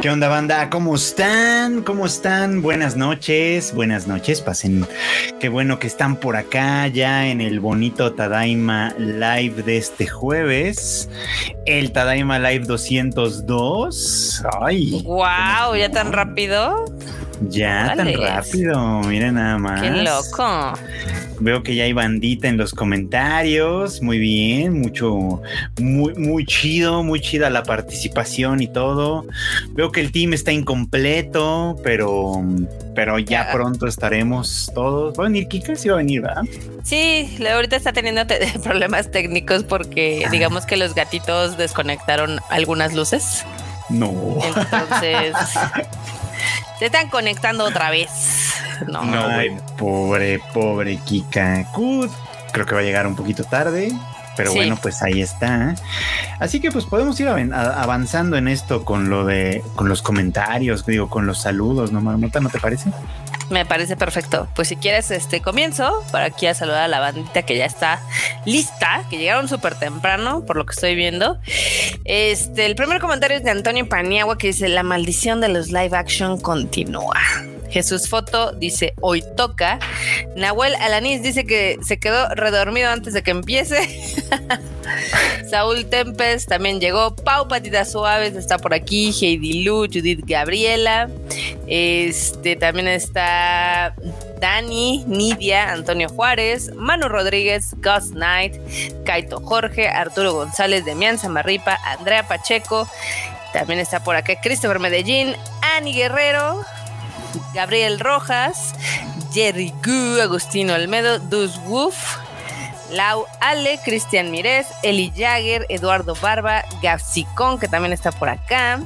¿Qué onda, banda? ¿Cómo están? ¿Cómo están? Buenas noches, buenas noches. Pasen. Qué bueno que están por acá ya en el bonito Tadaima Live de este jueves. El Tadaima Live 202. Ay. ¡Wow! ¿Ya tan rápido? Ya tan rápido. Miren nada más. ¡Qué loco! Veo que ya hay bandita en los comentarios. Muy bien, mucho, muy, muy chido, muy chida la participación y todo. Veo que el team está incompleto, pero, pero ya ah. pronto estaremos todos. ¿Va a venir Kika? Sí va a venir, ¿verdad? Sí, ahorita está teniendo problemas técnicos porque ah. digamos que los gatitos desconectaron algunas luces. No. Entonces se están conectando otra vez. No, pobre, pobre Kika. Creo que va a llegar un poquito tarde. Pero bueno, pues ahí está. Así que pues podemos ir avanzando en esto con lo de, con los comentarios, digo, con los saludos, ¿no, Marmota? ¿No te parece? Me parece perfecto. Pues si quieres, este comienzo para aquí a saludar a la bandita que ya está lista, que llegaron súper temprano, por lo que estoy viendo. Este, el primer comentario es de Antonio Paniagua que dice: La maldición de los live action continúa. Jesús Foto dice hoy toca. Nahuel Alanis dice que se quedó redormido antes de que empiece. Saúl Tempest también llegó. Pau Patitas Suaves está por aquí. Heidi Lu, Judith Gabriela. Este también está Dani, Nidia, Antonio Juárez, Manu Rodríguez, Gus Knight, Kaito Jorge, Arturo González, Demian Samarripa, Andrea Pacheco. También está por acá Christopher Medellín, Ani Guerrero, Gabriel Rojas, Jerry Gu, Agustino Almedo, Dus Wolf, Lau Ale, Cristian Mirez, Eli Jagger, Eduardo Barba, Gafsicón, que también está por acá.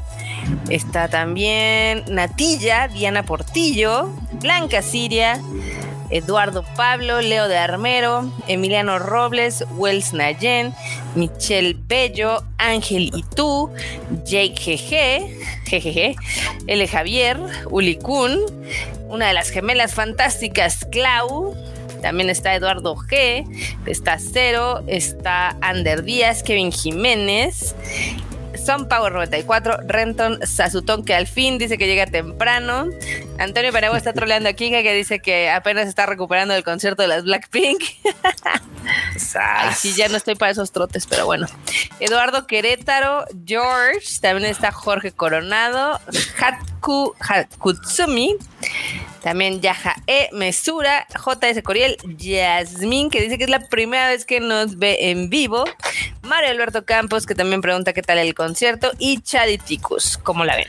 Está también Natilla, Diana Portillo, Blanca Siria, Eduardo Pablo, Leo de Armero, Emiliano Robles, Wells Nayen, Michelle Bello, Ángel Itú, Jake GG, GGG, L. Javier, Uli Kun, una de las gemelas fantásticas, Clau, también está Eduardo G, está Cero, está Ander Díaz, Kevin Jiménez son Power 94, Renton Sazutón, que al fin dice que llega temprano. Antonio Penagua está troleando a Kinga, que dice que apenas está recuperando del concierto de las Blackpink. Ay, sí, ya no estoy para esos trotes, pero bueno. Eduardo Querétaro, George, también está Jorge Coronado, Hatku Kutsumi. También Yaja E, Mesura, JS Coriel, Yasmin, que dice que es la primera vez que nos ve en vivo. Mario Alberto Campos, que también pregunta qué tal el concierto. Y Chaditicus, ¿cómo la ven?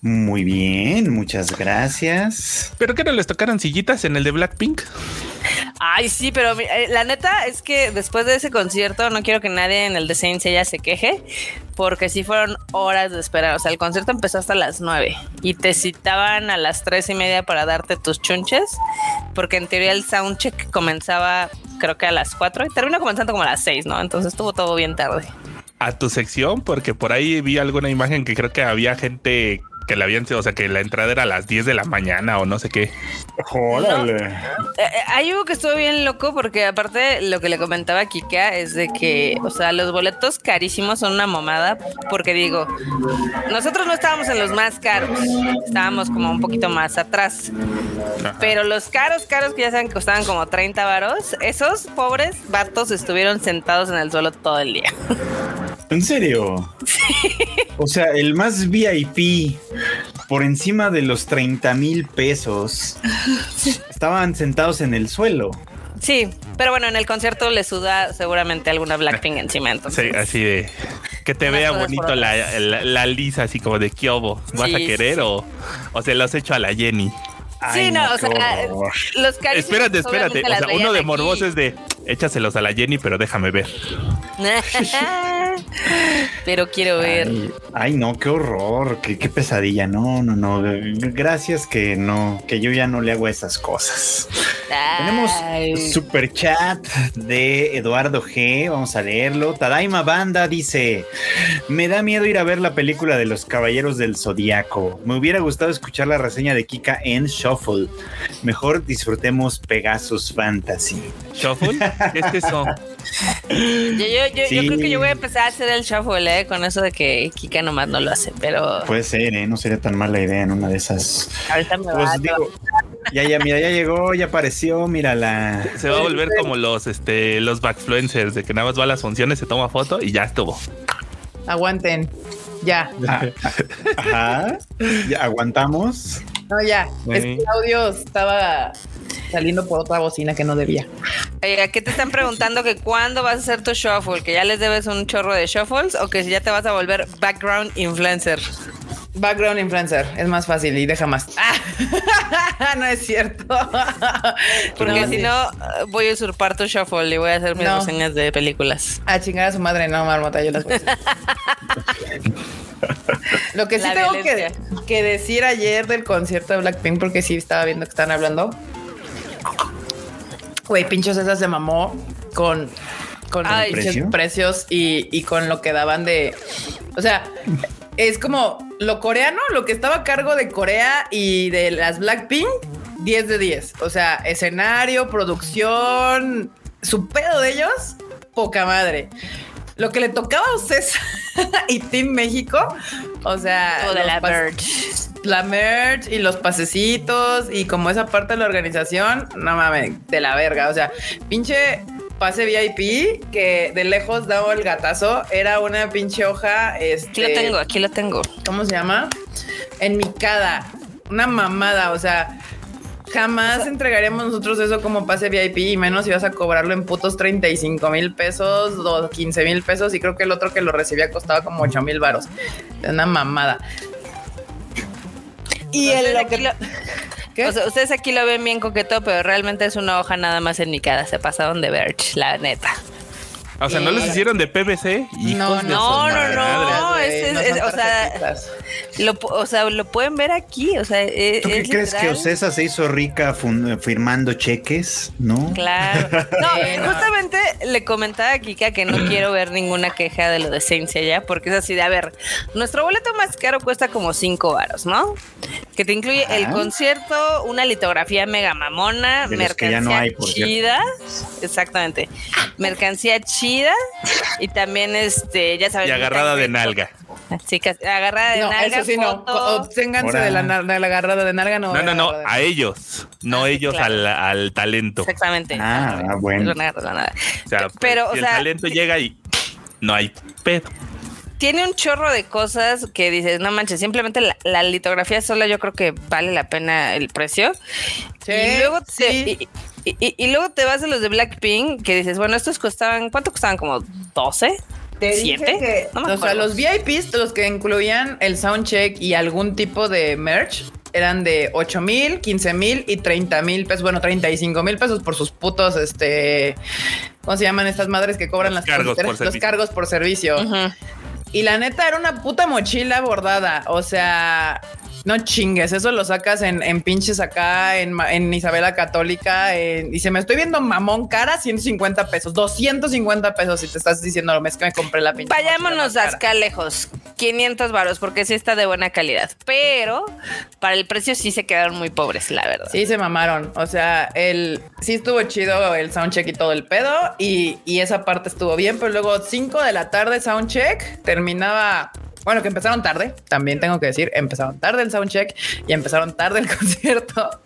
Muy bien, muchas gracias. ¿Pero qué no les tocaron sillitas en el de Blackpink? Ay, sí, pero eh, la neta es que después de ese concierto no quiero que nadie en el de Saint Seiya se queje, porque sí fueron horas de esperar. O sea, el concierto empezó hasta las nueve y te citaban a las tres y media para darte tus chunches, porque en teoría el soundcheck comenzaba creo que a las cuatro y terminó comenzando como a las seis, ¿no? Entonces estuvo todo bien tarde. A tu sección, porque por ahí vi alguna imagen que creo que había gente que la habían, o sea, que la entrada era a las 10 de la mañana o no sé qué. Órale. Eh, eh, hay algo que estuvo bien loco porque aparte lo que le comentaba a Kika es de que, o sea, los boletos carísimos son una momada porque digo, nosotros no estábamos en los más caros, estábamos como un poquito más atrás. Pero los caros, caros que ya saben que costaban como 30 varos, esos pobres vatos estuvieron sentados en el suelo todo el día. ¿En serio? O sea, el más VIP por encima de los 30 mil pesos estaban sentados en el suelo. Sí, pero bueno, en el concierto le suda seguramente alguna Blackpink encima. Entonces. Sí, así de que te vea bonito la, lisa, así como de Kyobo. ¿Vas a querer o, o se lo has hecho a la Jenny? Sí, no, o sea, los Espérate, espérate. O sea, uno de morboso es de échaselos a la Jenny, pero déjame ver. pero quiero ver. Ay, no, qué horror, qué, qué, pesadilla. No, no, no. Gracias que no, que yo ya no le hago esas cosas. Tenemos super chat de Eduardo G. Vamos a leerlo. Tadaima Banda dice: Me da miedo ir a ver la película de los Caballeros del Zodíaco. Me hubiera gustado escuchar la reseña de Kika en Shuffle. Mejor disfrutemos Pegasus Fantasy. ¿Shuffle? ¿Qué es eso? Yo, creo que yo voy a empezar a hacer el shuffle, ¿eh? Con eso de que Kika nomás no lo hace, pero. Puede ser, ¿eh? No sería tan mala idea en una de esas. Ahorita me pues ya, ya, mira, ya llegó, ya apareció, mírala. Se va a volver como los, este, los backfluencers, de que nada más va a las funciones, se toma foto y ya estuvo. Aguanten. Ya. Ah, ajá. Ya aguantamos. No, ya. Es que el audio estaba saliendo por otra bocina que no debía. Oye, ¿qué te están preguntando? ¿Que cuándo vas a hacer tu shuffle? ¿Que ya les debes un chorro de shuffles o que si ya te vas a volver background influencer? Background influencer, es más fácil y deja más. no es cierto. Porque si no, voy a usurpar tu shuffle y voy a hacer mis reseñas de películas. A chingar a su madre, no, marmota, yo las voy Lo que sí tengo que, que, decir ayer del concierto de Blackpink, porque sí estaba viendo que están hablando. Güey, pinchos esas se mamó con, con precios y, y con lo que daban de. O sea, es como lo coreano, lo que estaba a cargo de Corea y de las Blackpink, 10 de 10. O sea, escenario, producción, su pedo de ellos, poca madre. Lo que le tocaba a ustedes y Team México, o sea, de la merch. La merch y los pasecitos y como esa parte de la organización, no mames, de la verga. O sea, pinche pase VIP que de lejos daba el gatazo. Era una pinche hoja. Este, aquí lo tengo, aquí lo tengo. ¿Cómo se llama? En mi cada. Una mamada. O sea, jamás entregaríamos nosotros eso como pase VIP y menos si vas a cobrarlo en putos 35 mil pesos, 15 mil pesos. Y creo que el otro que lo recibía costaba como 8 mil varos. Una mamada. Y el, ustedes aquí lo ven bien coqueto, pero realmente es una hoja nada más en mi cara. Se pasaron de Verge, la neta. O sea, ¿no les hicieron de PVC? no, no, no, no, o, sea, lo, o sea, lo pueden ver aquí. O sea, e, ¿tú qué crees que Ocesa se hizo rica firmando cheques? No. Claro. No, justamente le comentaba a Kika que no quiero ver ninguna queja de lo de decencia ya, porque es así de, a ver, nuestro boleto más caro cuesta como cinco varos, ¿no? Que te incluye el concierto, una litografía mega mamona, mercancía chida. Exactamente. Mercancía chida y también este, ya sabes. Y agarrada de nalga. Chicas, agarrada de nalga. Eso sí, no. Obténganse de la, de la, agarrada de nalga. No, no, no, no a ellos, no ah, ellos al, al, talento. Exactamente. Ah, ah bueno. O sea, pero, si el talento llega y no hay pedo tiene un chorro de cosas que dices, no manches, simplemente la, litografía sola yo creo que vale la pena el precio. Sí, y luego te, y, luego te vas a los de Blackpink que dices, bueno, estos costaban, ¿cuánto costaban? Como 12. Te ¿Siete? o sea, los VIPs, los que incluían el soundcheck y algún tipo de merch, eran de 8 mil, 15 mil y 30 mil pesos. Bueno, 35 mil pesos por sus putos, este, ¿cómo se llaman estas madres que cobran las cargos por los cargos por servicio? Y la neta era una puta mochila bordada. O sea, no chingues, eso lo sacas en, en pinches acá, en, en Isabela Católica. y se me estoy viendo mamón cara, 150 pesos, 250 pesos. Si te estás diciendo lo mes que me compré la pinche. Vayámonos a acá lejos, 500 varos, porque sí está de buena calidad. Pero para el precio sí se quedaron muy pobres, la verdad. Sí, se mamaron. O sea, el sí estuvo chido el soundcheck y todo el pedo. Y, y esa parte estuvo bien, pero luego 5 de la tarde soundcheck terminaba bueno, que empezaron tarde, también tengo que decir, empezaron tarde el soundcheck y empezaron tarde el concierto.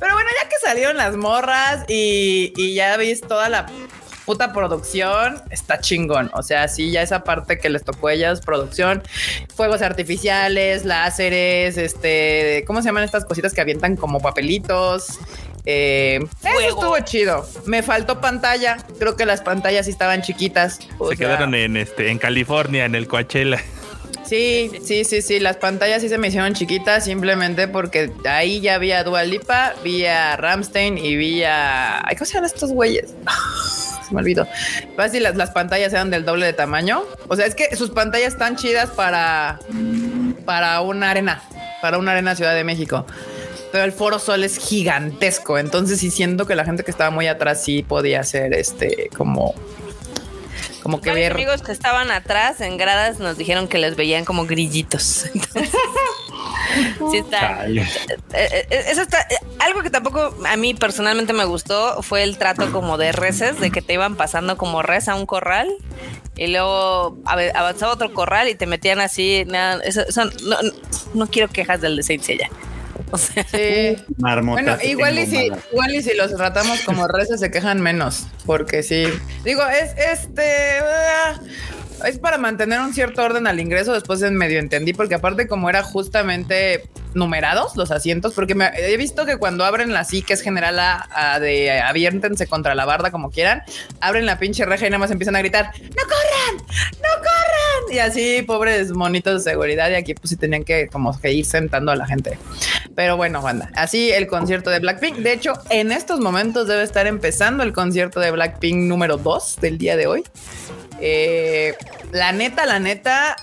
Pero bueno, ya que salieron las morras y, ya viste toda la puta producción, está chingón. O sea, sí, ya esa parte que les tocó a ellas, producción, fuegos artificiales, láseres, este, ¿cómo se llaman estas cositas que avientan como papelitos? Eh, eso estuvo chido. Me faltó pantalla. Creo que las pantallas sí estaban chiquitas. se quedaron en este, en California, en el Coachella. Sí, sí, sí, sí. Las pantallas sí se me hicieron chiquitas simplemente porque ahí ya había Dualipa, vi Ramstein y vi a. ¿Cómo se llaman estos güeyes? se me olvidó. Fácil, las, las pantallas eran del doble de tamaño. O sea, es que sus pantallas están chidas para, para una arena, para una arena Ciudad de México. Pero el Foro Sol es gigantesco. Entonces sí siento que la gente que estaba muy atrás sí podía ser este como como que ver. amigos que estaban atrás en gradas nos dijeron que les veían como grillitos. Sí está. Eh, eh, eso está. Algo que tampoco a mí personalmente me gustó fue el trato como de reses, de que te iban pasando como res a un corral y luego avanzaba otro corral y te metían así. Nada, eso, no, quiero quejas del de Saint Seiya. O sea, sí. bueno, igual y, si, igual y si los tratamos como reses se quejan menos, porque sí. Digo, es este. Es para mantener un cierto orden al ingreso. Después en medio entendí, porque aparte, como era justamente numerados los asientos, porque me, he visto que cuando abren la sí, que es general a, de aviértense contra la barda como quieran, abren la pinche reja y nada más empiezan a gritar: ¡No corran! ¡No corran! Y así, pobres monitos de seguridad. Y aquí, pues sí tenían que como que ir sentando a la gente. Pero bueno, banda, así el concierto de Blackpink. De hecho, en estos momentos debe estar empezando el concierto de Blackpink número 2 del día de hoy. Eh, la neta, la neta,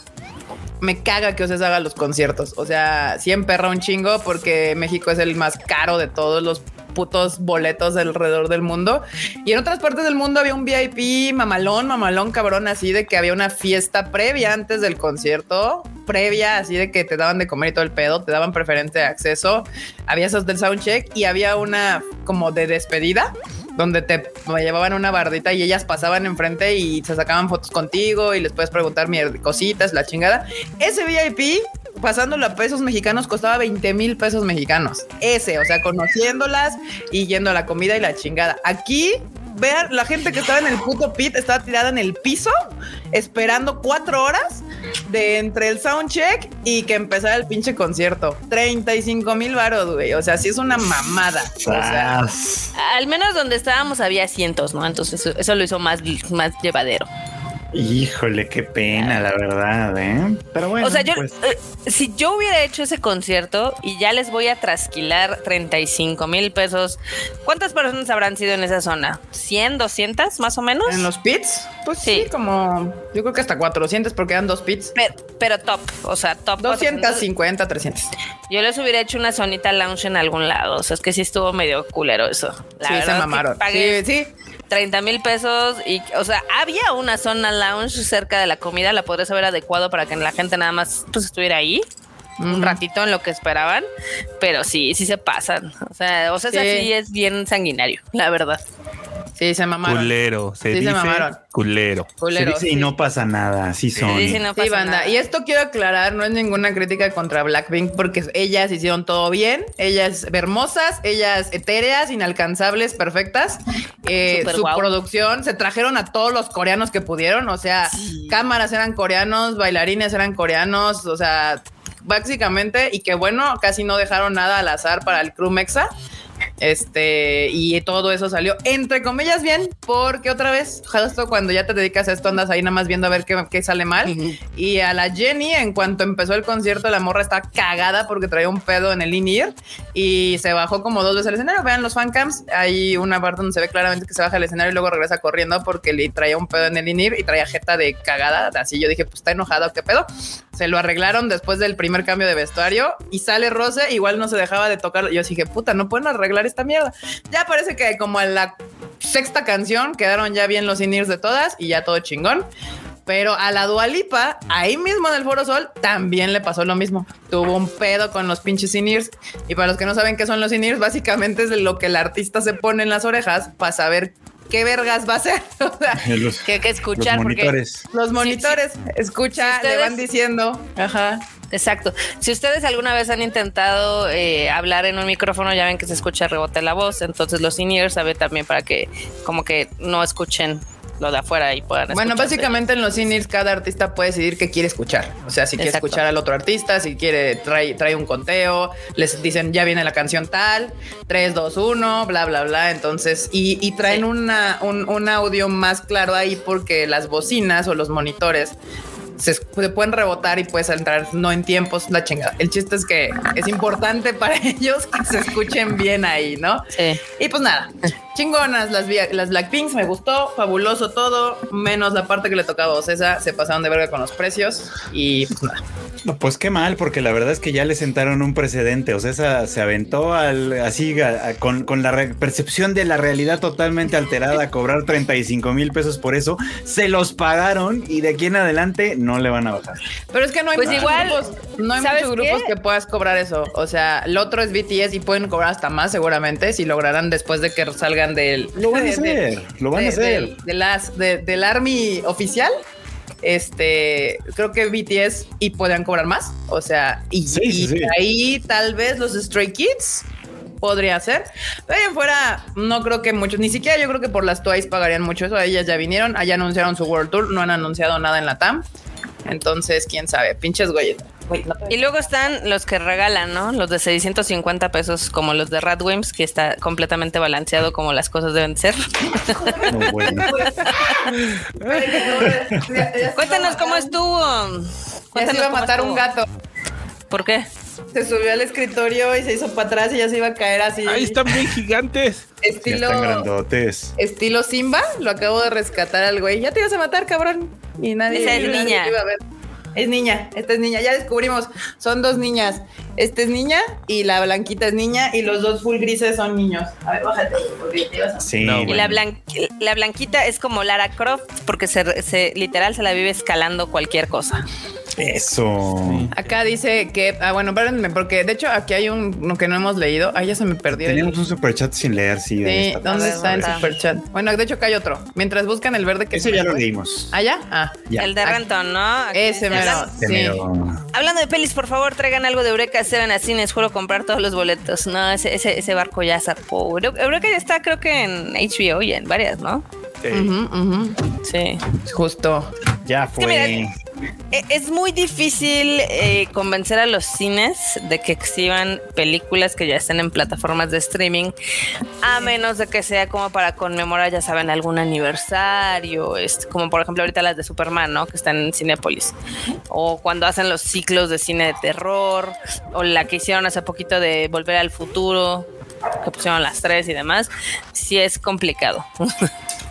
me caga que Oses haga los conciertos. O sea, siempre perra un chingo porque México es el más caro de todos los putos boletos alrededor del mundo. Y en otras partes del mundo había un VIP mamalón, mamalón, cabrón, así de que había una fiesta previa antes del concierto, previa, así de que te daban de comer y todo el pedo, te daban preferente acceso. Había esos del soundcheck y había una como de despedida donde te llevaban una bardita y ellas pasaban enfrente y se sacaban fotos contigo y les puedes preguntar cositas, la chingada. Ese VIP, pasándolo a pesos mexicanos, costaba 20 mil pesos mexicanos. Ese, o sea, conociéndolas y yendo a la comida y la chingada. Aquí vean, la gente que estaba en el puto pit estaba tirada en el piso esperando cuatro horas de entre el soundcheck y que empezara el pinche concierto. 35 mil varos, güey. O sea, sí es una mamada. O sea, al menos donde estábamos había cientos, ¿no? Entonces eso, lo hizo más, más llevadero. Híjole, qué pena, la verdad, ¿eh? Pero bueno. O sea, yo, pues. eh, si yo hubiera hecho ese concierto y ya les voy a trasquilar 35 mil pesos, ¿cuántas personas habrán sido en esa zona? ¿100, 200 más o menos? ¿En los pits? Pues sí, como yo creo que hasta 400 porque eran dos pits. Pero, top, o sea, top. 250, 300. Yo les hubiera hecho una zonita lounge en algún lado, o sea, es que sí estuvo medio culero eso. sí, se mamaron. Sí, sí. 30 mil pesos y, o sea, había una zona lounge cerca de la comida, la podrías haber adecuado para que la gente nada más pues estuviera ahí un ratito en lo que esperaban, pero sí, sí se pasan. O sea, o sea, sí es bien sanguinario, la verdad. Sí, se mamaron. Culero, se dice culero. culero. y no pasa nada, así son. Sí, banda. Y esto quiero aclarar, no es ninguna crítica contra Blackpink porque ellas hicieron todo bien, ellas hermosas, ellas etéreas, inalcanzables, perfectas. Eh, su producción, se trajeron a todos los coreanos que pudieron, o sea, cámaras eran coreanos, bailarines eran coreanos, o sea, básicamente, y que bueno, casi no dejaron nada al azar para el crew Mexa. Este, y todo eso salió entre comillas bien, porque otra vez, justo cuando ya te dedicas a esto, andas ahí nada más viendo a ver qué, sale mal. Y a la Jenny, en cuanto empezó el concierto, la morra está cagada porque traía un pedo en el in y se bajó como dos veces al escenario. Vean los fancams, hay una parte donde se ve claramente que se baja el escenario y luego regresa corriendo porque le traía un pedo en el in y traía jeta de cagada. Así yo dije, pues está enojado, qué pedo. Se lo arreglaron después del primer cambio de vestuario y sale Rose, igual no se dejaba de tocar. Yo dije, puta, no pueden arreglar esta mierda. Ya parece que como en la sexta canción quedaron ya bien los in de todas y ya todo chingón. Pero a la Dualipa, ahí mismo en el Foro Sol, también le pasó lo mismo. Tuvo un pedo con los pinches in Y para los que no saben qué son los in básicamente es lo que el artista se pone en las orejas para saber qué vergas va a hacer. que, que escuchar. Los monitores. los monitores. Escucha, le van diciendo. Ajá. Exacto. Si ustedes alguna vez han intentado eh, hablar en un micrófono, ya ven que se escucha rebote la voz. Entonces los in-ears sabe también para que como que no escuchen lo de afuera y puedan Bueno, básicamente en los in cada artista puede decidir qué quiere escuchar. O sea, si quiere escuchar al otro artista, si quiere, trae, trae un conteo, les dicen ya viene la canción tal, 3, 2, 1, bla, bla, bla. Entonces, y, traen una, un, un audio más claro ahí porque las bocinas o los monitores se, pueden rebotar y puedes entrar no en tiempos, la chingada. El chiste es que es importante para ellos que se escuchen bien ahí, ¿no? Sí. Y pues nada, chingonas las, las Blackpinks, me gustó, fabuloso todo, menos la parte que le tocaba a Ocesa, se pasaron de verga con los precios y pues nada. No, pues qué mal, porque la verdad es que ya le sentaron un precedente. O sea, se aventó al, así con, con, la percepción de la realidad totalmente alterada a cobrar 35 mil pesos por eso. Se los pagaron y de aquí en adelante no le van a bajar. Pero es que no hay, pues muchos, igual, grupos, no hay muchos grupos que puedas cobrar eso. O sea, el otro es BTS y pueden cobrar hasta más seguramente si lograrán después de que salgan del... Lo van a hacer, lo van a hacer. De, las, del Army oficial este, creo que BTS y podrían cobrar más. O sea, y, ahí tal vez los Stray Kids podría ser. Pero fuera, no creo que muchos, ni siquiera yo creo que por las Twice pagarían mucho eso. Ellas ya vinieron, allá anunciaron su World Tour, no han anunciado nada en la TAM. Entonces, quién sabe, pinches y luego están los que regalan, ¿no? Los de 650 pesos, como los de Radwimps, que está completamente balanceado como las cosas deben ser. Cuéntanos cómo estuvo. Cuéntanos iba a matar un gato. ¿Por qué? Se subió al escritorio y se hizo para atrás y ya se iba a caer así. Ahí están bien gigantes. Estilo. grandotes. Estilo Simba. Lo acabo de rescatar al güey. Ya te ibas a matar, cabrón. Y nadie. Esa es niña. Es niña, esta es niña. Ya descubrimos, son dos niñas. Esta es niña y la blanquita es niña y los dos full grises son niños. A ver, bájate. Sí, y la, la, blanquita es como Lara Croft porque se, se, literal se la vive escalando cualquier cosa. Eso. Acá dice que, ah, bueno, espérenme, porque de hecho aquí hay un que no hemos leído. Ah, ya se me perdió. Tenemos un superchat sin leer, sí. Sí, ¿dónde está, el superchat? Bueno, de hecho acá hay otro. Mientras buscan el verde que Ese ya lo leímos. ¿Ah, ya? Ah, ya. El de Renton, ¿no? Ese Sí. Hablando de pelis, por favor, traigan algo de Eureka Seven a cines. Juro comprar todos los boletos. No, ese, ese, ese barco ya zarpó. Eureka ya está, creo que en HBO y en varias, ¿no? Sí. Justo. Ya fue. E, es muy difícil eh, convencer a los cines de que exhiban películas que ya estén en plataformas de streaming, a menos de que sea como para conmemorar, ya saben, algún aniversario, este, como por ejemplo ahorita las de Superman, ¿no? Que están en Cinépolis, o cuando hacen los ciclos de cine de terror, o la que hicieron hace poquito de Volver al Futuro, que pusieron las tres y demás, sí es complicado.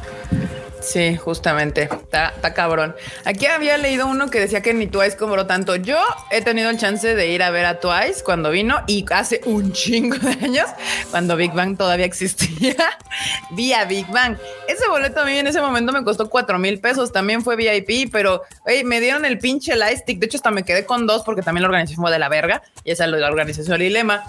Sí, justamente. Está, cabrón. Aquí había leído uno que decía que ni Twice cobró tanto. Yo he tenido el chance de ir a ver a Twice cuando vino y hace un chingo de años, cuando Big Bang todavía existía, vi a Big Bang. Ese boleto a mí en ese momento me costó cuatro mil pesos. También fue VIP, pero me dieron el pinche lightstick. De hecho, hasta me quedé con dos porque también la organización fue de la verga y esa es la organización Lilema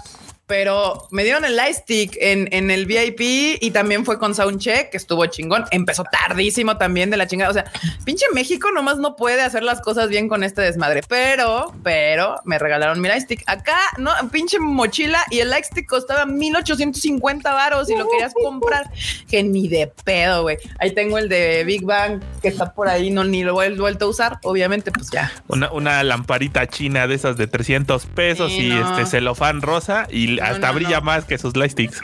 pero me dieron el lightstick en, en el VIP y también fue con Soundcheck, que estuvo chingón. Empezó tardísimo también de la chingada. O sea, pinche México nomás no puede hacer las cosas bien con este desmadre. Pero, pero me regalaron mi lightstick. Acá, no, pinche mochila y el lightstick costaba 1850 varos y lo querías comprar. Que ni de pedo, güey. Ahí tengo el de Big Bang que está por ahí, no ni lo he vuelto a usar. Obviamente, pues ya. Una, una lamparita china de esas de 300 pesos y este celofán rosa y hasta brilla más que sus lightsticks.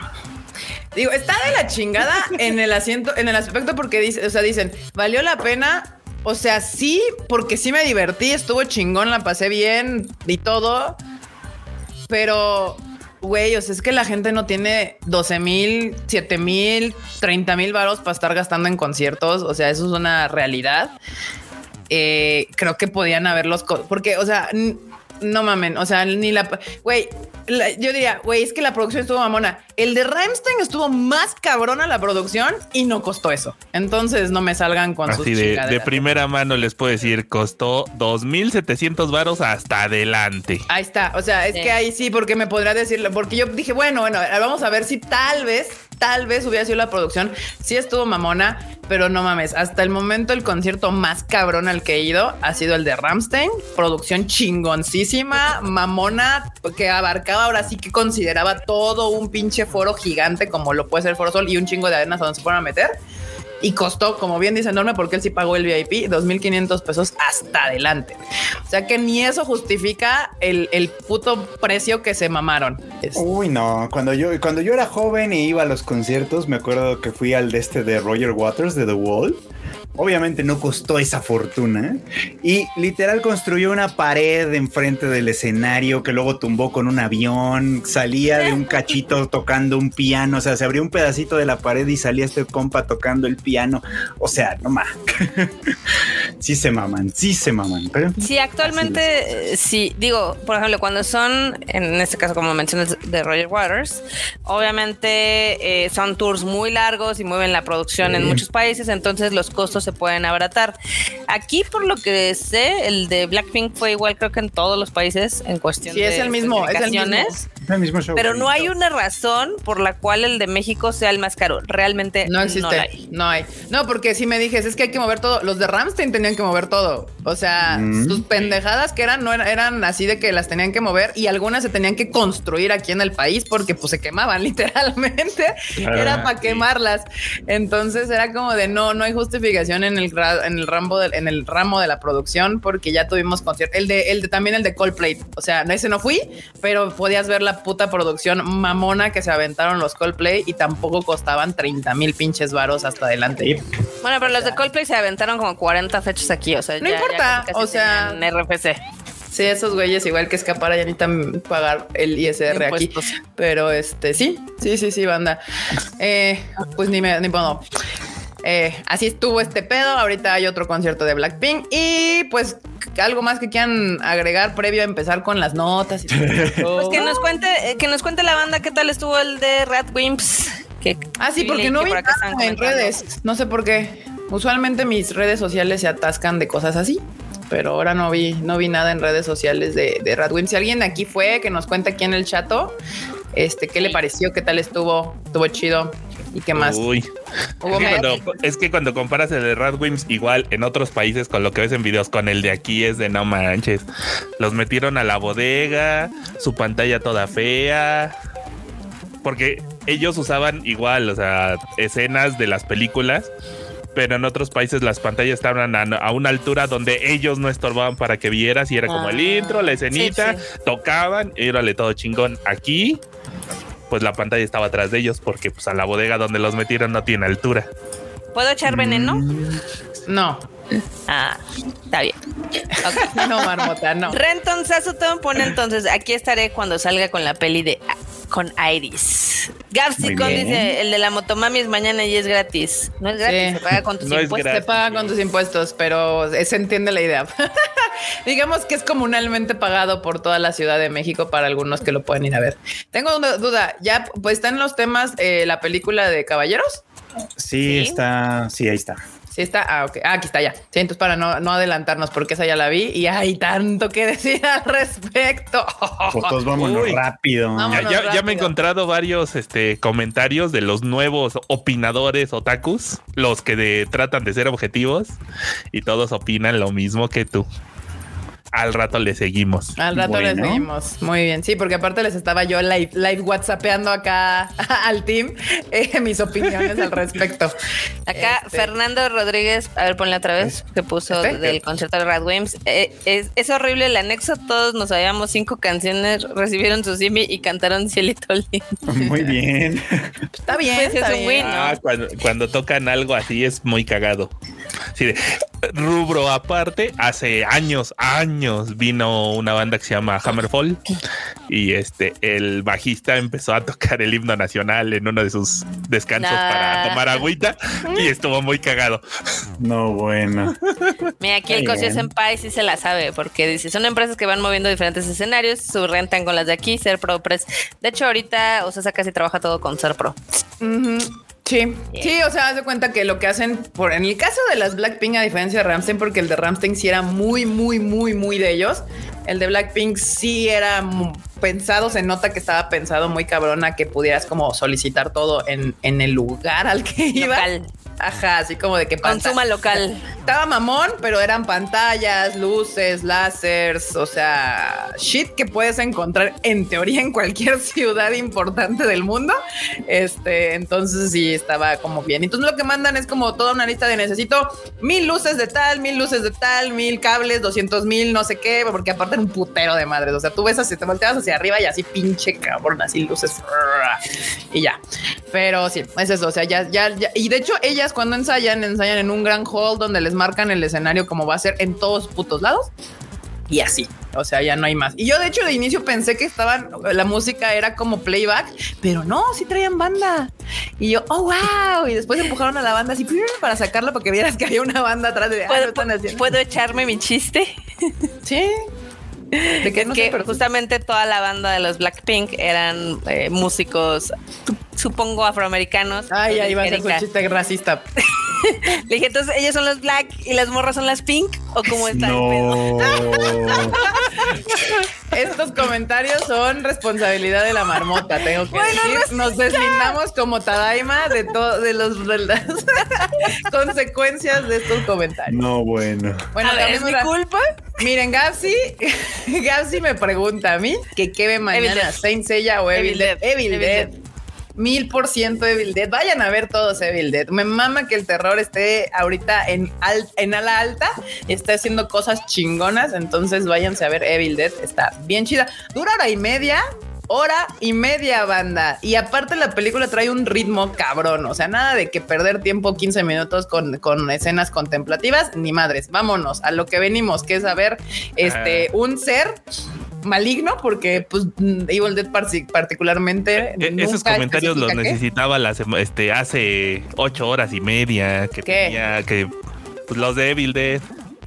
Digo, está de la chingada en el asiento, en el aspecto porque dice, o sea, dicen, valió la pena. O sea, sí, porque sí me divertí, estuvo chingón, la pasé bien y todo. Pero, güey, o sea, es que la gente no tiene 12 mil, 7 mil, 30 mil varos para estar gastando en conciertos. O sea, eso es una realidad. Eh, creo que podían haberlos, porque, o sea, no mamen, o sea, ni la, güey, yo diría, güey, es que la producción estuvo mamona. El de Rammstein estuvo más cabrona la producción y no costó eso. Entonces no me salgan con Así de, de primera mano les puedo decir, costó 2.700 varos hasta adelante. Ahí está, o sea, es que ahí sí, porque me podría decirlo, porque yo dije, bueno, bueno, vamos a ver si tal vez tal vez hubiera sido la producción. Sí estuvo mamona, pero no mames. Hasta el momento el concierto más cabrón al que he ido ha sido el de Ramstein. Producción chingoncísima, mamona, que abarcaba ahora sí que consideraba todo un pinche foro gigante como lo puede ser Foro Sol y un chingo de arenas a donde se fueron a meter y costó, como bien dice enorme, porque él sí pagó el VIP, 2.500 pesos hasta adelante. O sea que ni eso justifica el, el puto precio que se mamaron. Uy, no, cuando yo, cuando yo era joven y iba a los conciertos, me acuerdo que fui al de este de Roger Waters de The Wall obviamente no costó esa fortuna y literal construyó una pared enfrente del escenario que luego tumbó con un avión, salía de un cachito tocando un piano, o sea, se abrió un pedacito de la pared y salía este compa tocando el piano, o sea, no más. sí se maman, sí se maman. Pero sí, actualmente, sí, digo, por ejemplo, cuando son, en este caso, como mencionas, de Roger Waters, obviamente eh, son tours muy largos y mueven la producción en muchos países, entonces los costos se pueden abaratar. Aquí, por lo que sé, el de Blackpink fue igual, creo que en todos los países, en cuestión sí, de es el mismo, es el mismo. El mismo show, pero no hay una razón por la cual el de México sea el más caro. Realmente no existe. No, hay. no hay. No, porque si me dijes, es que hay que mover todo. Los de Ramstein tenían que mover todo. O sea, mm. sus pendejadas que eran, no eran, eran, así de que las tenían que mover y algunas se tenían que construir aquí en el país porque pues se quemaban literalmente. era para quemarlas. Entonces era como de no, no hay justificación en el, en el ramo de, en el ramo de la producción porque ya tuvimos concierto. El de, el de también el de Coldplay. O sea, ese no fui, pero podías ver la puta producción mamona que se aventaron los Coldplay y tampoco costaban 30 mil pinches varos hasta adelante. Bueno, pero los de Coldplay se aventaron como 40 fechas aquí, o sea, no importa, o sea, en RFC. Sí, esos güeyes igual que escapar ya necesitan pagar el ISR aquí. Pero este, sí, sí, sí, sí, banda. Eh, pues ni me, ni puedo. Eh, así estuvo este pedo. Ahorita hay otro concierto de Blackpink. Y pues algo más que quieran agregar previo a empezar con las notas. Y pues que nos cuente, eh, que nos cuente la banda qué tal estuvo el de Rat Wimps. ah, sí, porque no vi nada en redes. No sé por qué. Usualmente mis redes sociales se atascan de cosas así. Pero ahora no vi, no vi nada en redes sociales de, de Radwimps. Si alguien aquí fue, que nos cuente aquí en el chato, este, qué le pareció, qué tal estuvo, estuvo chido. ¿Y qué más? Uy. Es que, cuando, comparas el de Radwimps igual en otros países con lo que ves en videos, con el de aquí es de no manches. Los metieron a la bodega, su pantalla toda fea. Porque ellos usaban igual, o sea, escenas de las películas pero en otros países las pantallas estaban a, una altura donde ellos no estorbaban para que vieras y era como el ah, intro, la escenita, tocaban y órale todo chingón. Aquí pues la pantalla estaba atrás de ellos porque pues a la bodega donde los metieron no tiene altura. ¿Puedo echar veneno? No. Ah, está bien. No, marmota, no. Renton Sassuton pone entonces, aquí estaré cuando salga con la peli de con Iris. Gapsicon dice, el de la motomami es mañana y es gratis. No es gratis, se paga con tus impuestos. Se paga con tus impuestos, pero se entiende la idea. Digamos que es comunalmente pagado por toda la Ciudad de México para algunos que lo pueden ir a ver. Tengo una duda, ¿ya pues están los temas eh, la película de Caballeros? sí, está, sí, ahí está. Sí está. Ah, ok. Ah, aquí está ya. Sí, entonces para no, no adelantarnos, porque esa ya la vi y hay tanto que decir al respecto. Pues vámonos rápido. ya, me he encontrado varios este, comentarios de los nuevos opinadores otakus, los que tratan de ser objetivos y todos opinan lo mismo que tú al rato le seguimos. Al rato le seguimos. Muy bien. Sí, porque aparte les estaba yo live, live WhatsAppeando acá al team eh, mis opiniones al respecto. Acá este. Fernando Rodríguez, a ver, ponle otra vez, que puso ¿Este? del concierto de Rad eh, es, horrible el anexo. Todos nos sabíamos cinco canciones, recibieron su simi y cantaron Cielito Lindo. Muy bien. está bien. Pues está bien. Ah, cuando, cuando tocan algo así es muy cagado. Sí, rubro aparte, hace años, años vino una banda que se llama Hammerfall y este el bajista empezó a tocar el himno nacional en uno de sus descansos para tomar agüita y estuvo muy cagado. No, bueno. Mira, aquí el Cosio Senpai sí se la sabe porque dice, son empresas que van moviendo diferentes escenarios, rentan con las de aquí, Ser Pro Press. De hecho, ahorita Osasa casi trabaja todo con Ser Pro. Sí, sí, o sea, haz de cuenta que lo que hacen por en el caso de las Blackpink, a diferencia de Ramstein, porque el de Ramstein sí era muy, muy, muy, muy de ellos. El de Blackpink sí era pensado, se nota que estaba pensado muy cabrona que pudieras como solicitar todo en, en el lugar al que iba. Ajá, así como de que consuma local. Estaba mamón, pero eran pantallas, luces, láseres, o sea, shit que puedes encontrar en teoría en cualquier ciudad importante del mundo. Este, entonces sí estaba como bien. Entonces lo que mandan es como toda una lista de necesito mil luces de tal, mil luces de tal, mil cables, doscientos mil, no sé qué, porque aparte era un putero de madres. O sea, tú ves así, te volteas hacia arriba y así pinche cabrón, así luces y ya. Pero sí, es eso. O sea, ya, ya, ya. Y de hecho, ellas ellas cuando ensayan, ensayan en un gran hall donde les marcan el escenario como va a ser en todos putos lados y así. O sea, ya no hay más. Y yo, de hecho, de inicio pensé que estaban, la música era como playback, pero no, sí traían banda. Y yo, oh, wow. Y después empujaron a la banda así para sacarla porque vieras que había una banda atrás de. Ah, ¿Puedo, ¿Puedo echarme mi chiste? Sí. De que, no que justamente toda la banda de los Blackpink eran eh, músicos, supongo afroamericanos. Ay, ahí va a ser un chiste racista. Le dije, entonces ellos son los black y las morras son las pink o cómo está no. Estos comentarios son responsabilidad de la marmota, tengo que decir. Nos deslindamos como Tadaima de todo de los las consecuencias de estos comentarios. No, bueno. Bueno, ¿es mi culpa? Miren, Gapsi, Gapsi me pregunta a mí que qué ve mañana, Saint Seiya o Evil, Dead. Evil, Dead mil por ciento Evil Dead. Vayan a ver todos Evil Dead. Me mama que el terror esté ahorita en, en ala alta y esté haciendo cosas chingonas. Entonces váyanse a ver Evil Dead. Está bien chida. Dura hora y media. Hora y media, banda. Y aparte la película trae un ritmo cabrón. O sea, nada de que perder tiempo 15 minutos con, con escenas contemplativas, ni madres. Vámonos a lo que venimos, que es a ver este, ah. un ser maligno porque pues Evil Dead particularmente e-, e-, esos comentarios los necesitaba las, este hace ocho horas y media que tenía que pues, los de Evil Dead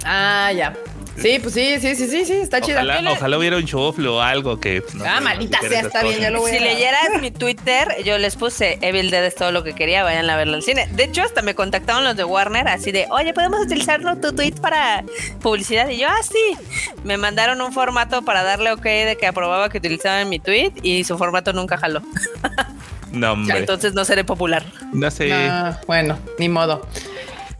ah ya Sí, pues sí, sí, sí, sí, sí, está chido. Ojalá hubiera un chofle o algo que. ah, maldita sea, está bien, ya lo voy Si leyeras mi Twitter, yo les puse Evil Dead es todo lo que quería, vayan a verlo al cine. De hecho, hasta me contactaron los de Warner así de, oye, ¿podemos utilizarlo tu tweet para publicidad? Y yo, ah, sí. Me mandaron un formato para darle ok de que aprobaba que utilizaban mi tweet y su formato nunca jaló. No, hombre. Entonces no seré popular. No sé. Ah, bueno, ni modo.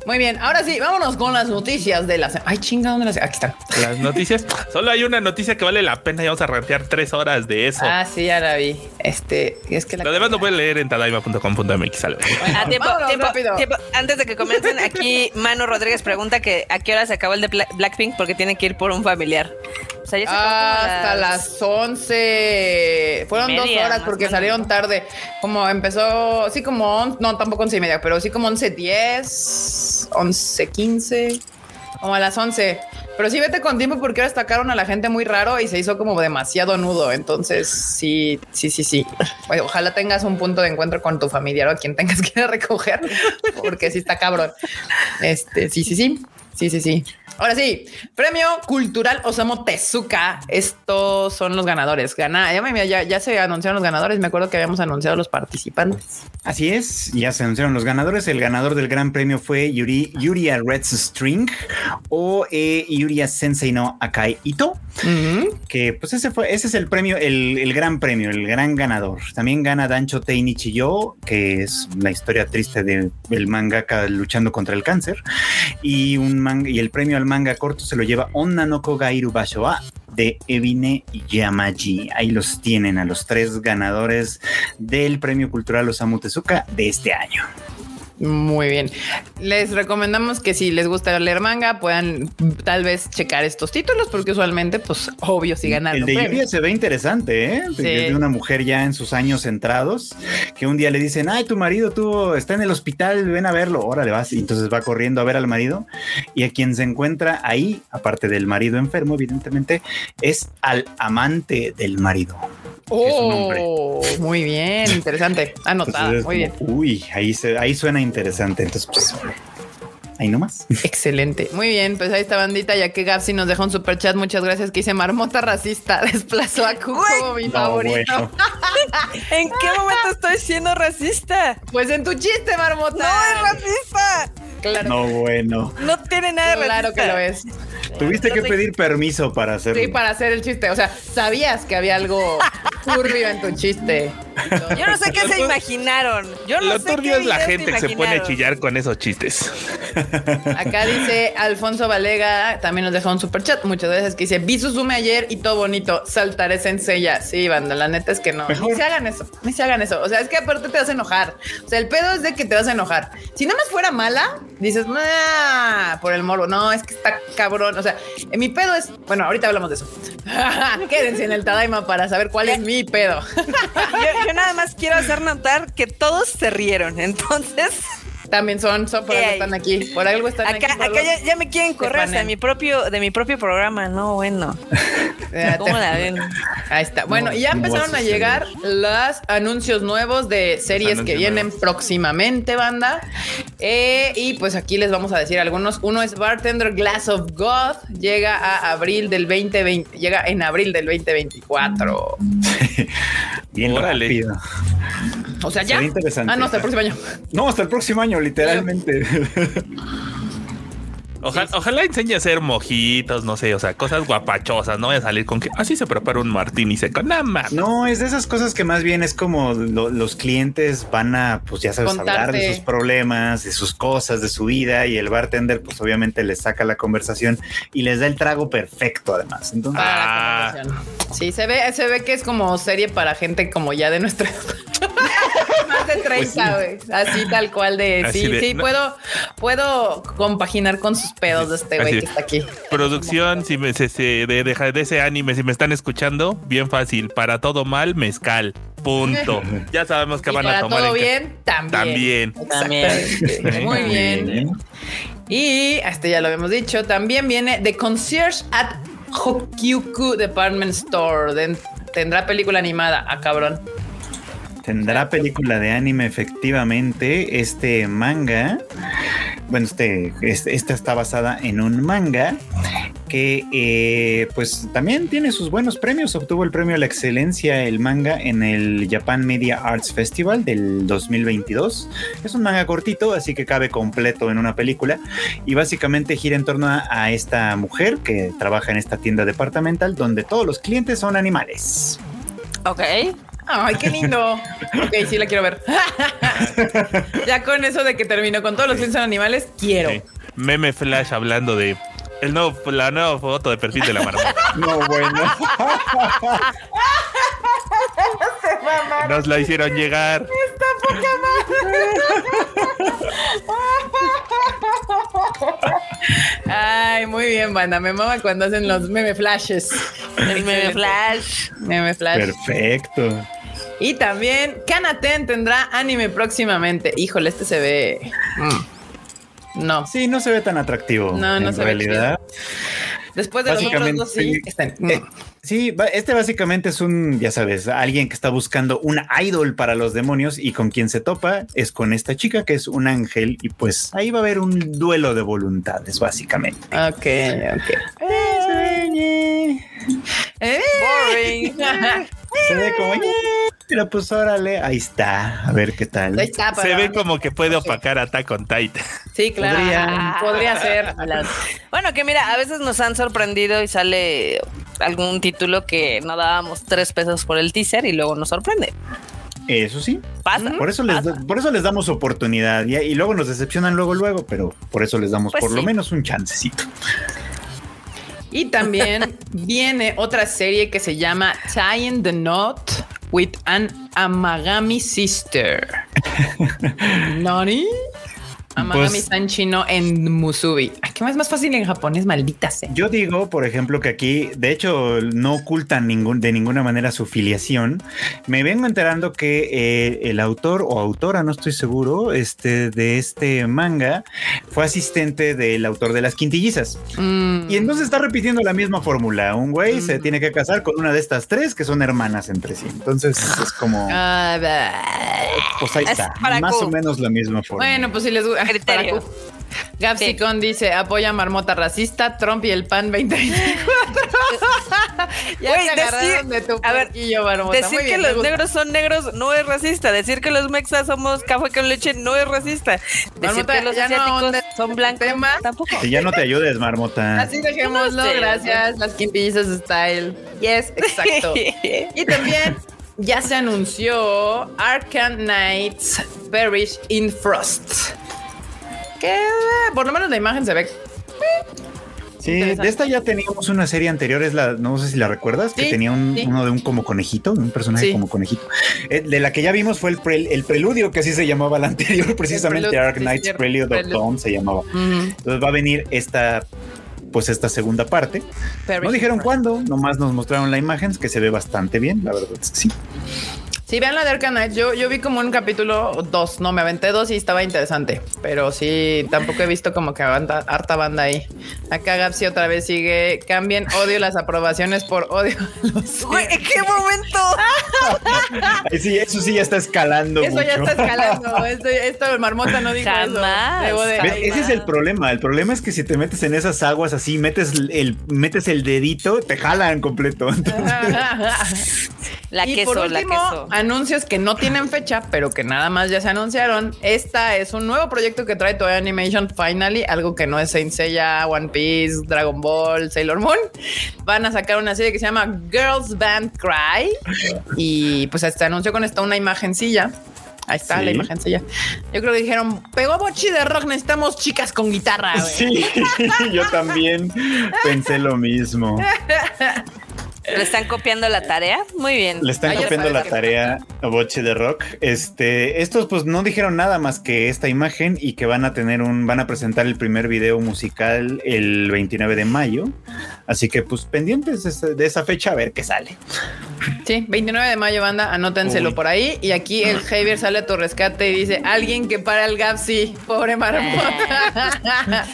Muy bien, ahora sí, vámonos con las noticias de la Ay, chinga, ¿dónde las? Aquí están. Las noticias. Solo hay una noticia que vale la pena y vamos a rantear tres horas de eso. Ah, sí, ya la vi. Este, es que Lo demás lo pueden leer en tadaima.com.mx. Ah, tiempo, tiempo, tiempo, Antes de que comiencen, aquí Manu Rodríguez pregunta que a qué hora se acabó el de Blackpink porque tiene que ir por un familiar. O sea, ya se hasta las 11. Fueron dos horas porque salieron tarde. Como empezó, sí, como, no, tampoco once y media, pero sí como once diez 11, 15, como a las 11. Pero sí vete con tiempo porque ahora destacaron a la gente muy raro y se hizo como demasiado nudo. Entonces, sí, sí, sí, sí. Ojalá tengas un punto de encuentro con tu familiar o a quien tengas que recoger, porque sí está cabrón. Este, sí, sí, sí. Sí, sí, sí. Ahora sí, Premio Cultural Osamu Tezuka. Estos son los ganadores. Gana, ya, ya, se anunciaron los ganadores. Me acuerdo que habíamos anunciado los participantes. Así es, ya se anunciaron los ganadores. El ganador del gran premio fue Yuri, Yuria Red String o eh, Yuria Sensei no Akai Ito. Que pues ese fue, ese es el premio, el, gran premio, el gran ganador. También gana Dancho Teinichi Yo, que es la historia triste del mangaka luchando contra el cáncer. Y un y el premio al manga corto se lo lleva Onna no Kogairu Bashoa de Evine Yamaji. Ahí los tienen a los tres ganadores del Premio Cultural Osamu Tezuka de este año. Muy bien. Les recomendamos que si les gusta leer manga, puedan tal vez checar estos títulos, porque usualmente, pues, obvio, si ganan. El de Yuria se ve interesante, ¿eh? De una mujer ya en sus años centrados, que un día le dicen, ay, tu marido tuvo, está en el hospital, ven a verlo. Órale, vas. Y entonces va corriendo a ver al marido. Y a quien se encuentra ahí, aparte del marido enfermo, evidentemente, es al amante del marido. Oh, muy bien, interesante. Anotado, muy bien. Uy, ahí, se, ahí suena interesante. Entonces, pues, ahí nomás. Excelente. Muy bien, pues ahí está bandita, ya que Gapsi nos dejó un super chat. Muchas gracias que dice marmota racista. Desplazó a Cuco como mi favorito. ¿En qué momento estoy siendo racista? Pues en tu chiste, marmota. No es racista. Claro. No, bueno. No tiene nada de Claro que lo es. Tuviste que pedir permiso para hacerlo. Sí, para hacer el chiste. O sea, sabías que había algo turbio en tu chiste. Yo no sé qué se imaginaron. Yo no Lo sé turbio es la gente que se pone a chillar con esos chistes. Acá dice Alfonso Valega, también nos dejó un super chat. Muchas veces que dice: Vi Susume ayer y todo bonito. Saltaré sencilla. Sí, banda, la neta es que no. Ni se hagan eso. Ni se hagan eso. O sea, es que aparte te vas a enojar. O sea, el pedo es de que te vas a enojar. Si nada más fuera mala, dices, por el morbo. No, es que está cabrón. O sea, mi pedo es, bueno, ahorita hablamos de eso. Quédense en el Tadaima para saber cuál es mi pedo. yo, nada más quiero hacer notar que todos se rieron. Entonces, También son, son por algo están aquí. Por algo están acá, aquí. Acá ya, me quieren correr hasta de mi propio, de mi propio programa. No, bueno. ¿Cómo la ven? Ahí está. Bueno, ya empezaron a, llegar los anuncios nuevos de series que vienen próximamente, banda. Eh, y pues aquí les vamos a decir algunos. Uno es Bartender Glass of God. Llega a abril del 2020. Llega en abril del 2024. Bien rápido. O sea, ya. Ah, no, hasta el próximo año. No, hasta el próximo año, literalmente. Ojalá, enseñe a hacer mojitos, no sé, o sea, cosas guapachosas, no voy a salir con que así se prepara un martini seco, nada más. No, es de esas cosas que más bien es como los clientes van a, pues ya sabes, hablar de sus problemas, de sus cosas, de su vida y el bartender pues obviamente les saca la conversación y les da el trago perfecto además. Entonces, ah. sí, se ve, se ve que es como serie para gente como ya de nuestra más de 30, pues Así tal cual de sí, sí, puedo, puedo compaginar con sus pedos de este güey que está aquí. Producción, si me se, de, de, ese anime, si me están escuchando, bien fácil. Para todo mal, mezcal. Punto. ya sabemos que van a tomar. Todo bien, también. También. Muy bien. Y este ya lo habíamos dicho. También viene The Concierge at Hokyuku Department Store. tendrá película animada. a ah, cabrón. Tendrá película de anime, efectivamente. Este manga, bueno, este, este esta está basada en un manga que, eh, pues, también tiene sus buenos premios. Obtuvo el premio a la excelencia el manga en el Japan Media Arts Festival del 2022. Es un manga cortito, así que cabe completo en una película y básicamente gira en torno a, a esta mujer que trabaja en esta tienda departamental donde todos los clientes son animales. Ok. Ay, qué lindo. ok, sí la quiero ver. ya con eso de que terminó con todos los clientes animales, quiero. Meme Flash hablando de el nuevo, la nueva foto de perfil de la marmota. no, bueno. Nos la hicieron llegar. Está poca madre. Ay, muy bien, banda. Me mama cuando hacen los meme flashes. El meme flash. Meme flash. Perfecto. Y también Kanaten tendrá anime próximamente. Híjole, este se ve. Mm. No. Sí, no se ve tan atractivo. No, no en se realidad. ve. Después de los otros dos, sí. Están. Eh, sí, este básicamente es un, ya sabes, alguien que está buscando un idol para los demonios y con quien se topa es con esta chica que es un ángel y pues ahí va a haber un duelo de voluntades, básicamente. Ok, ok. Eh. Boring. Se ve como, pero pues órale, ahí está, a ver qué tal. Se ve como que puede opacar a con Titan. Sí, claro. Podría, ser. Bueno, que mira, a veces nos han sorprendido y sale algún título que no dábamos tres pesos por el teaser y luego nos sorprende. Eso sí. Pasa. Por eso les, por eso les damos oportunidad y, luego nos decepcionan luego, luego, pero por eso les damos pues por lo menos un chancecito. Y también viene otra serie que se llama Tying the Knot with an Amagami Sister. ¿Nani? Amagami pues, San chino en Musubi. ¿Qué más es más fácil en japonés? Maldita sea. Yo digo, por ejemplo, que aquí, de hecho, no ocultan ningún, de ninguna manera su filiación. Me vengo enterando que eh, el autor o autora, no estoy seguro, este, de este manga fue asistente del autor de las quintillizas. Mm. Y entonces está repitiendo la misma fórmula. Un güey se mm. tiene que casar con una de estas tres que son hermanas entre sí. Entonces es como. Ah, pues ahí está. Más o menos la misma fórmula. Bueno, pues si les gusta criterio. Gapsicon dice apoya marmota racista, Trump y el PAN 2024. ya Wey, decir, de tu a ver, marmota. decir que los negros son negros no es racista. Decir que los mexas somos café con leche no es racista. Decir que los asiáticos son blancos tampoco. Que ya no te ayudes, marmota. Así dejémoslo, gracias. Las quintillizas style. Yes, exacto. y también ya se anunció Arkham Knights Perish in Frost por lo menos la imagen se ve. Sí, de esta ya teníamos una serie anterior, es la, no sé si la recuerdas, que tenía uno de un como conejito, un personaje como conejito. Eh, de la que ya vimos fue el, el preludio, que así se llamaba la anterior, precisamente Ark Knights Prelude of Dawn se llamaba. Entonces va a venir esta, pues esta segunda parte. no dijeron cuándo, nomás nos mostraron la imagen, que se ve bastante bien, la verdad es que sí. Sí, vean la de Arcanite. Yo, yo vi como un capítulo dos, no me aventé dos y estaba interesante, pero sí, tampoco he visto como que banda, harta banda ahí. Acá Gapsi otra vez sigue. Cambien odio las aprobaciones por odio. ¿En qué momento? sí, eso sí ya está escalando. Eso ya está escalando. Esto, esto marmota no dijo Jamás. eso. Ese es el problema. El problema es que si te metes en esas aguas así, metes el, metes el dedito, te jalan completo. la y queso, por último, la queso. anuncios que no tienen fecha, pero que nada más ya se anunciaron. Esta es un nuevo proyecto que trae Toei Animation Finally, algo que no es Saint Seiya, One Piece, Dragon Ball, Sailor Moon. Van a sacar una serie que se llama Girls Band Cry y pues este anuncio con esta una imagencilla. Ahí está Sí. la imagencilla. Yo creo que dijeron, pegó Bochi de rock, necesitamos chicas con guitarra. güey". Sí, yo también pensé lo mismo. ¿Le están copiando la tarea? Muy bien. Le están copiando la tarea a Boche de Rock. Este, estos pues no dijeron nada más que esta imagen y que van a tener un, van a presentar el primer video musical el 29 de mayo. Así que pues pendientes de esa- fecha a ver qué sale. Sí, 29 de mayo, banda, anótenselo Uy. por ahí. Y aquí el Javier sale a tu rescate y dice: Alguien que para el Gapsi, pobre marmota.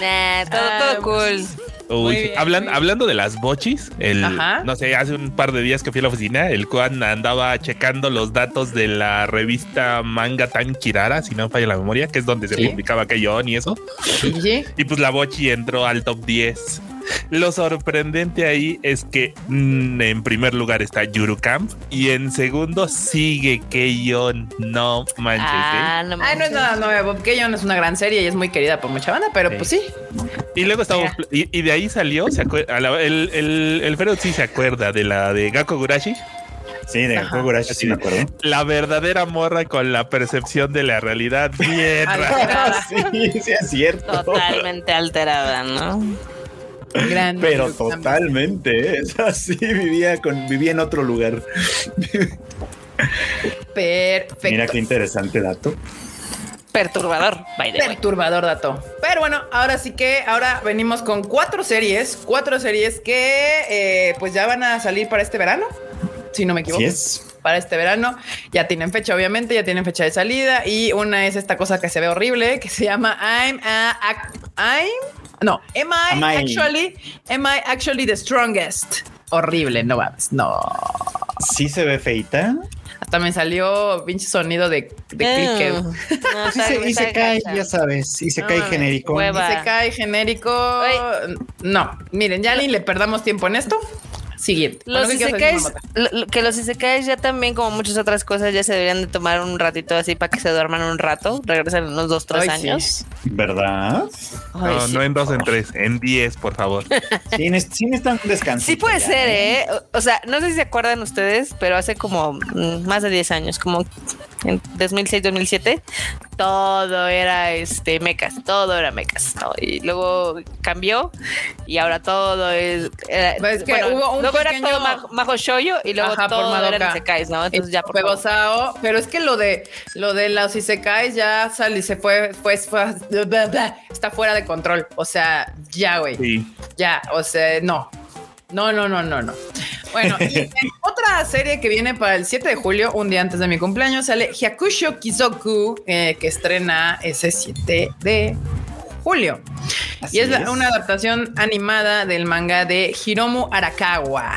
Nah, todo, Ah, todo cool. Uy, bien, Hablan- hablando de las bochis, el, Ajá. no sé, hace un par de días que fui a la oficina, el Juan andaba checando los datos de la revista Manga Tan Kirara, si no me falla la memoria, que es donde se Sí. publicaba Keyon y eso. Sí. Y pues la Bochi entró al top 10. Lo sorprendente ahí es que mm, en primer lugar está Yuru Camp y en segundo sigue Keyon. No manches, Ah, no Ay, no es nada nuevo. Bob Keyon es una gran serie y es muy querida por mucha banda, pero Sí. pues sí. ¿eh? Y luego estamos. Y, y de ahí salió. Se acuer- a la- el, el, el Feroz sí se acuerda de la de Gakko Gurashi. Sí, de Ajá. Kogurashi sí me acuerdo. La verdadera morra con la percepción de la realidad bien sí, sí es cierto. Totalmente alterada, ¿no? Gran Pero totalmente, ¿eh? es así, vivía con, vivía en otro lugar. Perfecto. Mira qué interesante dato. Perturbador, by the way. Perturbador dato. Pero bueno, ahora sí que ahora venimos con cuatro series, cuatro series que eh, pues ya van a salir para este verano, si no me equivoco. Es. Para este verano ya tienen fecha, obviamente, ya tienen fecha de salida y una es esta cosa que se ve horrible que se llama I'm a, ac- I'm no, am I, Am I- actually am I actually the strongest? Horrible, no mames, no. Sí se ve feita. Hasta me salió pinche sonido de, de clicker. No, Sí se- y se cae, ya sabes, y se No, cae genérico. hueva. Se cae genérico. No, miren, ya ni le perdamos tiempo en esto. Siguiente. Los Bueno, ¿qué quieres decir, isekais, lo- lo- que los isekais ya también, como muchas otras cosas, ya se deberían de tomar un ratito así para que se duerman un rato, regresan en unos dos, tres Ay, sí. años. ¿Verdad? Ay, No, sí. no en dos, en tres, en diez, por favor. Sí, ne- sí necesitan un descanso. Sí puede ser, ¿eh? O, o sea, no sé si se acuerdan ustedes, pero hace como mm, más de 10 años, como en 2006, 2007, todo era este mecas, todo era mecas. ¿no? Y luego cambió y ahora todo es... era- Pues es que hubo un luego pequeño- era todo ma- Majo Shoyo y luego Ajá, por todo Madoka. eran isekais, ¿no? Entonces ya por Pegó favor. Sao, pero es que lo de lo de los isekais ya salió, se fue, fue, fue- está fuera de control. O sea, ya, güey. Sí. Ya, o sea, no. No, no, no, no, no. Bueno, y otra serie que viene para el 7 de julio, un día antes de mi cumpleaños, sale Hyakusho Kizoku, eh, que estrena ese 7 de julio. Así y es, una adaptación animada del manga de Hiromu Arakawa.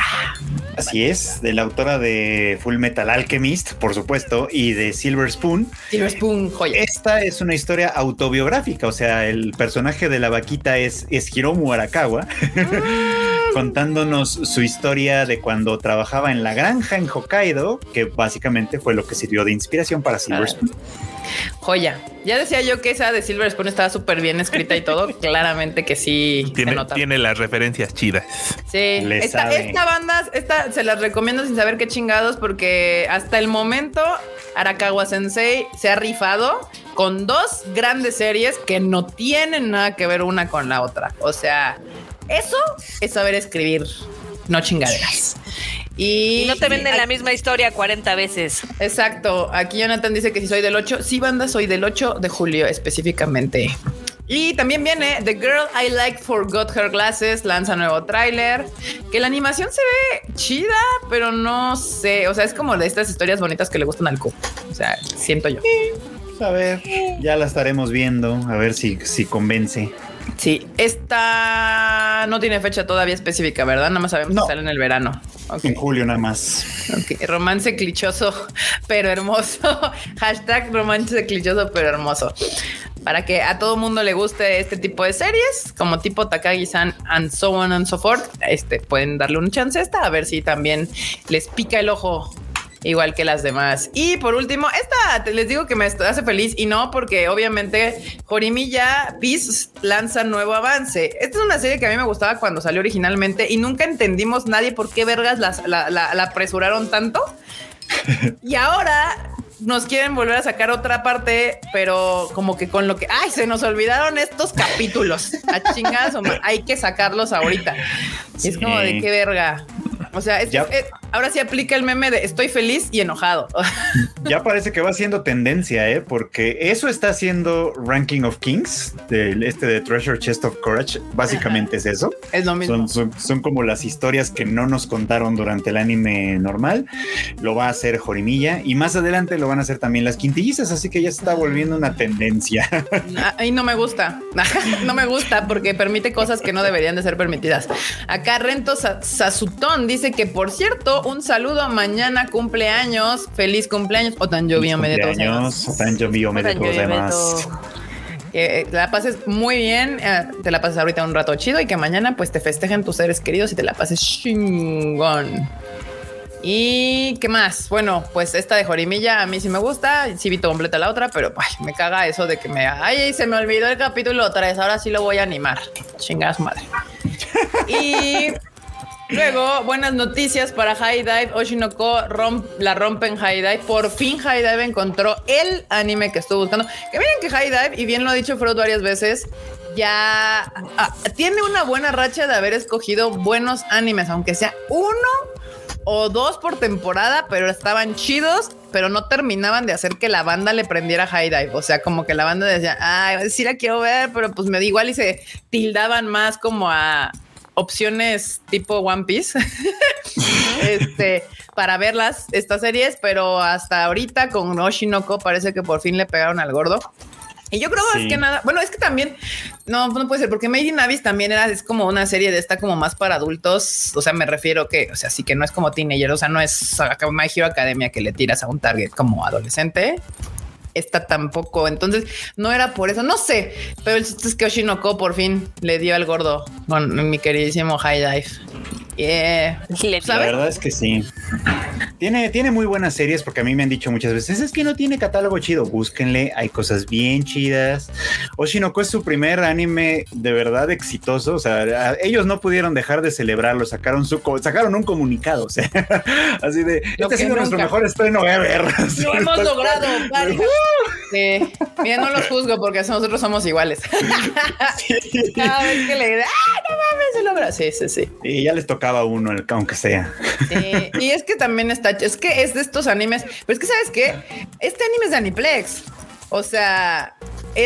Así es, de la autora de Full Metal Alchemist, por supuesto, y de Silver Spoon. Silver Spoon, joya. Esta es una historia autobiográfica, o sea, el personaje de la vaquita es, es Hiromu Arakawa, contándonos su historia de cuando trabajaba en la granja en Hokkaido, que básicamente fue lo que sirvió de inspiración para Silver Ah. Spoon. Joya. Ya decía yo que esa de Silver Spoon estaba súper bien escrita y todo. Claramente que sí se Tiene, nota. tiene las referencias chidas. Sí, esta, esta banda, esta se las recomiendo sin saber qué chingados, porque hasta el momento Arakawa Sensei se ha rifado con dos grandes series que no tienen nada que ver una con la otra. O sea, eso es saber escribir, no chingaderas. Y, Y no te venden la misma historia 40 veces. Exacto. Aquí Jonathan dice que si soy del 8, sí, banda, soy del 8 de julio específicamente. Y también viene The Girl I Like Forgot Her Glasses, lanza nuevo tráiler, que la animación se ve chida, pero no sé, o sea, es como de estas historias bonitas que le gustan al cu. O sea, siento yo. A ver, ya la estaremos viendo, a ver si, si convence. Sí, esta no tiene fecha todavía específica, ¿verdad? Nada más sabemos que sale en el verano. En julio nada más. Romance clichoso, pero hermoso. Hashtag romance clichoso, pero hermoso. Para que a todo mundo le guste este tipo de series, como tipo Takagi-san and so on and so forth, este, pueden darle un chance a esta, a ver si también les pica el ojo igual que las demás. Y por último, esta les digo que me hace feliz y no porque obviamente Jorimilla Peace lanza nuevo avance. Esta es una serie que a mí me gustaba cuando salió originalmente y nunca entendimos nadie por qué vergas la, apresuraron tanto. y ahora nos quieren volver a sacar otra parte, pero como que con lo que, ay, se nos olvidaron estos capítulos. A chingadas, hay que sacarlos ahorita. Es como de qué verga. O sea, es, ahora sí aplica el meme de estoy feliz y enojado. ya parece que va siendo tendencia, ¿eh? porque eso está haciendo Ranking of Kings, del este de Treasure Chest of Courage. Básicamente es eso. Es lo mismo. Son, como las historias que no nos contaron durante el anime normal. Lo va a hacer Jorimilla y más adelante lo van a hacer también las quintillizas. Así que ya se está volviendo una tendencia. Ahí no me gusta. no me gusta porque permite cosas que no deberían de ser permitidas. Acá Rento Sasutón dice dice que, por cierto, un saludo mañana cumpleaños. Feliz cumpleaños. O tan llovio me de O tan llovio me de todos Que te la pases muy bien, eh, te la pases ahorita un rato chido y que mañana pues te festejen tus seres queridos y te la pases chingón. ¿Y qué más? Bueno, pues esta de Jorimilla a mí sí me gusta, sí vi completa la otra, pero me caga eso de que me... Ay, se me olvidó el capítulo 3, ahora sí lo voy a animar. Chingada su madre. y Luego, buenas noticias para High Dive. Oshinoko la rompen High Dive. Por fin High Dive encontró el anime que estuvo buscando. Que miren que High Dive, y bien lo ha dicho Freud varias veces, ya ah, tiene una buena racha de haber escogido buenos animes, aunque sea uno o dos por temporada, pero estaban chidos, pero no terminaban de hacer que la banda le prendiera High Dive. O sea, como que la banda decía, ay, sí la quiero ver, pero pues me da igual y se tildaban más como a opciones tipo One Piece este, para verlas, estas series, pero hasta ahorita con Oshinoko parece que por fin le pegaron al gordo. Y yo creo más que nada, bueno, es que también, no, no puede ser, porque Made in Abyss también era, es como una serie de esta como más para adultos, o sea, me refiero que, o sea, sí que no es como teenager, o sea, no es My Hero Academia que le tiras a un target como adolescente, esta tampoco. Entonces, no era por eso. No sé, pero el chiste es que Oshinoko por fin le dio al gordo con mi queridísimo High Dive. Yeah. La verdad es que sí. Tiene, tiene muy buenas series porque a mí me han dicho muchas veces, es que no tiene catálogo chido, búsquenle, hay cosas bien chidas. Oshinoko es su primer anime de verdad exitoso, o sea, ellos no pudieron dejar de celebrarlo, sacaron su sacaron un comunicado, o sea, así de, este ha sido nuestro mejor estreno ever. Lo hemos logrado, Sí. Mira, no los juzgo porque nosotros somos iguales. Cada vez que le ¡ah, no mames! Se logra. Sí, sí, sí. Y ya les tocaba uno, aunque sea. Y es que también está, es que es de estos animes, pero es que sabes qué, este anime es de Aniplex. O sea,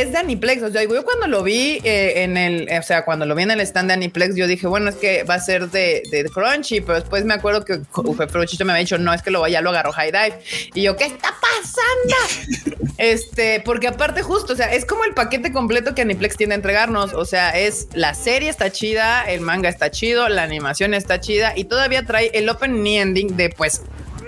es de Aniplex. O sea, yo cuando lo vi eh, en el, o sea, cuando lo vi en el stand de Aniplex, yo dije, bueno, es que va a ser de, de Crunchy, pero después me acuerdo que Fruchito me había dicho, no, es que lo ya lo agarró High Dive. Y yo, ¿qué está pasando? este, porque aparte, justo, o sea, es como el paquete completo que Aniplex tiene a entregarnos. O sea, es la serie está chida, el manga está chido, la animación está chida y todavía trae el open ending de pues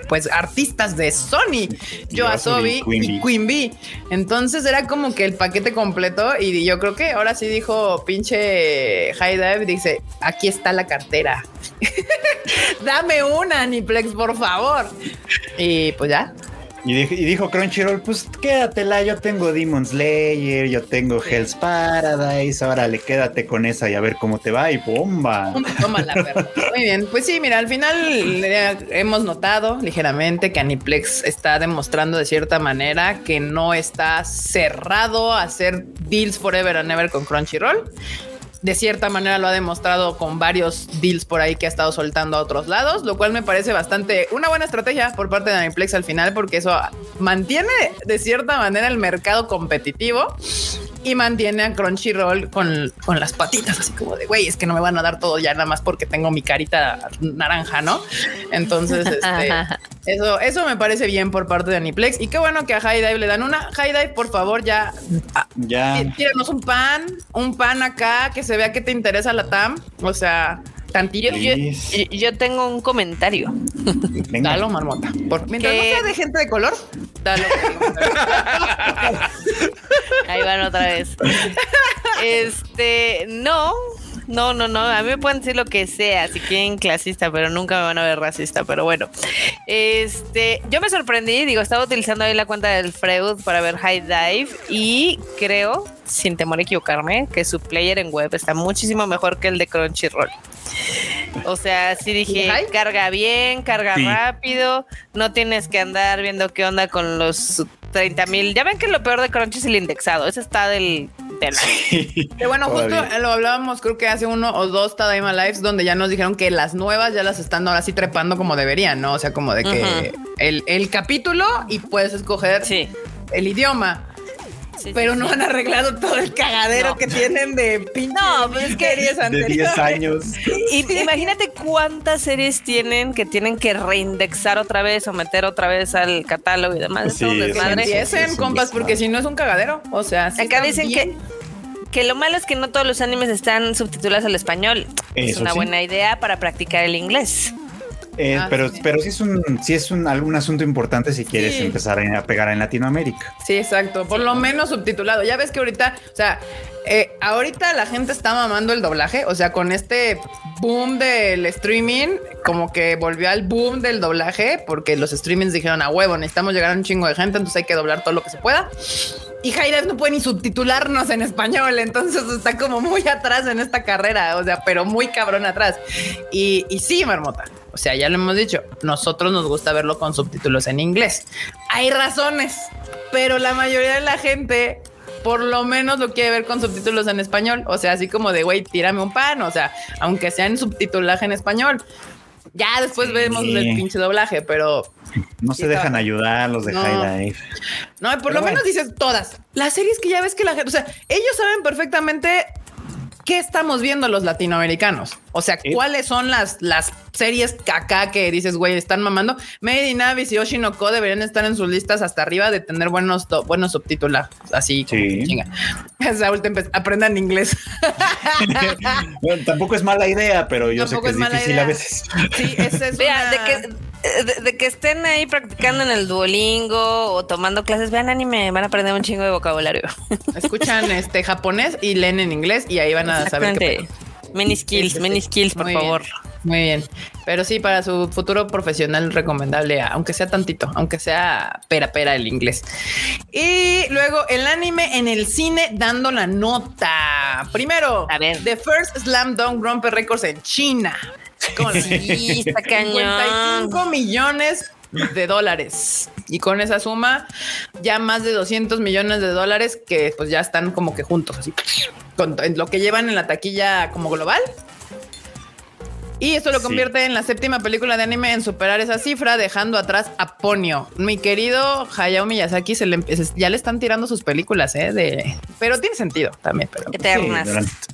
pues artistas de Sony, Yoasobi y Queen Bee. Entonces era como que el paquete completo y yo creo que ahora sí dijo pinche High Dive, dice, aquí está la cartera. Dame una, Aniplex, por favor. Y pues ya, y, dijo Crunchyroll, pues quédatela, yo tengo Demon Slayer, yo tengo Hell's Paradise, ahora le quédate con esa y a ver cómo te va y bomba. Tómala, perro. Muy bien, pues sí, mira, al final hemos notado ligeramente que Aniplex está demostrando de cierta manera que no está cerrado a hacer deals forever and ever con Crunchyroll de cierta manera lo ha demostrado con varios deals por ahí que ha estado soltando a otros lados, lo cual me parece bastante una buena estrategia por parte de Aniplex al final, porque eso mantiene de cierta manera el mercado competitivo y mantiene a Crunchyroll con, con las patitas, así como de güey, es que no me van a dar todo ya nada más porque tengo mi carita naranja, ¿no? Entonces, este, eso, eso me parece bien por parte de Aniplex. Y qué bueno que a High Dive le dan una. High Dive, por favor, ya, ah, ya. tíranos un pan, un pan acá que se vea que te interesa la TAM. O sea, Tantillo. Yo, yo, tengo un comentario. Dalo, marmota. Por, mientras no sea de gente de color, dalo. Ahí van otra vez. Este, no, no, no, no. A mí me pueden decir lo que sea, si quieren clasista, pero nunca me van a ver racista. Pero bueno, este, yo me sorprendí. Digo, estaba utilizando ahí la cuenta del Freud para ver High Dive y creo, sin temor a equivocarme, que su player en web está muchísimo mejor que el de Crunchyroll. O sea, sí dije, carga bien, carga rápido, no tienes que andar viendo qué onda con los 30 mil. Ya ven que lo peor de Crunchy es el indexado, ese está del... bueno, justo lo hablábamos creo que hace uno o dos Tadaima Lives donde ya nos dijeron que las nuevas ya las están ahora sí trepando como deberían, ¿no? O sea, como de que el, el, capítulo y puedes escoger el idioma pero no han arreglado todo el cagadero que tienen de pinche no, pues es que series de 10 años. Y imagínate cuántas series tienen que tienen que reindexar otra vez o meter otra vez al catálogo y demás. Sí, Empiecen, compas, porque si no es un cagadero. O sea, acá dicen que que lo malo es que no todos los animes están subtitulados al español. es una buena idea para practicar el inglés. Eh, ah, pero, pero sí es un, sí es un algún asunto importante si quieres empezar a, pegar en Latinoamérica. Sí, exacto. Por lo menos subtitulado. Ya ves que ahorita, o sea, eh, ahorita la gente está mamando el doblaje. O sea, con este boom del streaming, como que volvió al boom del doblaje, porque los streamings dijeron a huevo, necesitamos llegar a un chingo de gente, entonces hay que doblar todo lo que se pueda. Y Jaira no puede ni subtitularnos en español, entonces está como muy atrás en esta carrera, o sea, pero muy cabrón atrás. Y, y sí, Marmota, o sea, ya lo hemos dicho, nosotros nos gusta verlo con subtítulos en inglés. Hay razones, pero la mayoría de la gente por lo menos lo quiere ver con subtítulos en español. O sea, así como de, güey, tírame un pan. O sea, aunque sea en subtitulaje en español. Ya después vemos el pinche doblaje, pero... No se dejan ayudar los de no. High Life. No, por lo menos dices todas. Las series que ya ves que la gente... O sea, ellos saben perfectamente ¿qué estamos viendo los latinoamericanos? O sea, ¿cuáles son las, las series acá que dices, güey, están mamando? Made in Abyss y Oshinoko deberían estar en sus listas hasta arriba de tener buenos, buenos subtítulos. Así, sí. chinga. Saúl, aprendan inglés. bueno, tampoco es mala idea, pero yo sé que es, difícil a veces. Sí, ese es Vea, de que de, que estén ahí practicando en el Duolingo o tomando clases, vean anime, van a aprender un chingo de vocabulario. Escuchan este japonés y leen en inglés y ahí van a saber qué Many skills, many skills, por favor. muy bien. Pero sí, para su futuro profesional recomendable, aunque sea tantito, aunque sea pera pera el inglés. Y luego el anime en el cine dando la nota. Primero, a ver. The First Slam Dunk rompe récords en China. Con 55 millones de dólares. Y con esa suma, ya más de 200 millones de dólares que pues ya están como que juntos, así, con lo que llevan en la taquilla como global. Y esto lo convierte en la séptima película de anime en superar esa cifra, dejando atrás a Ponyo. Mi querido Hayao Miyazaki se le, ya le están tirando sus películas, ¿eh? De, pero tiene sentido también. Pero,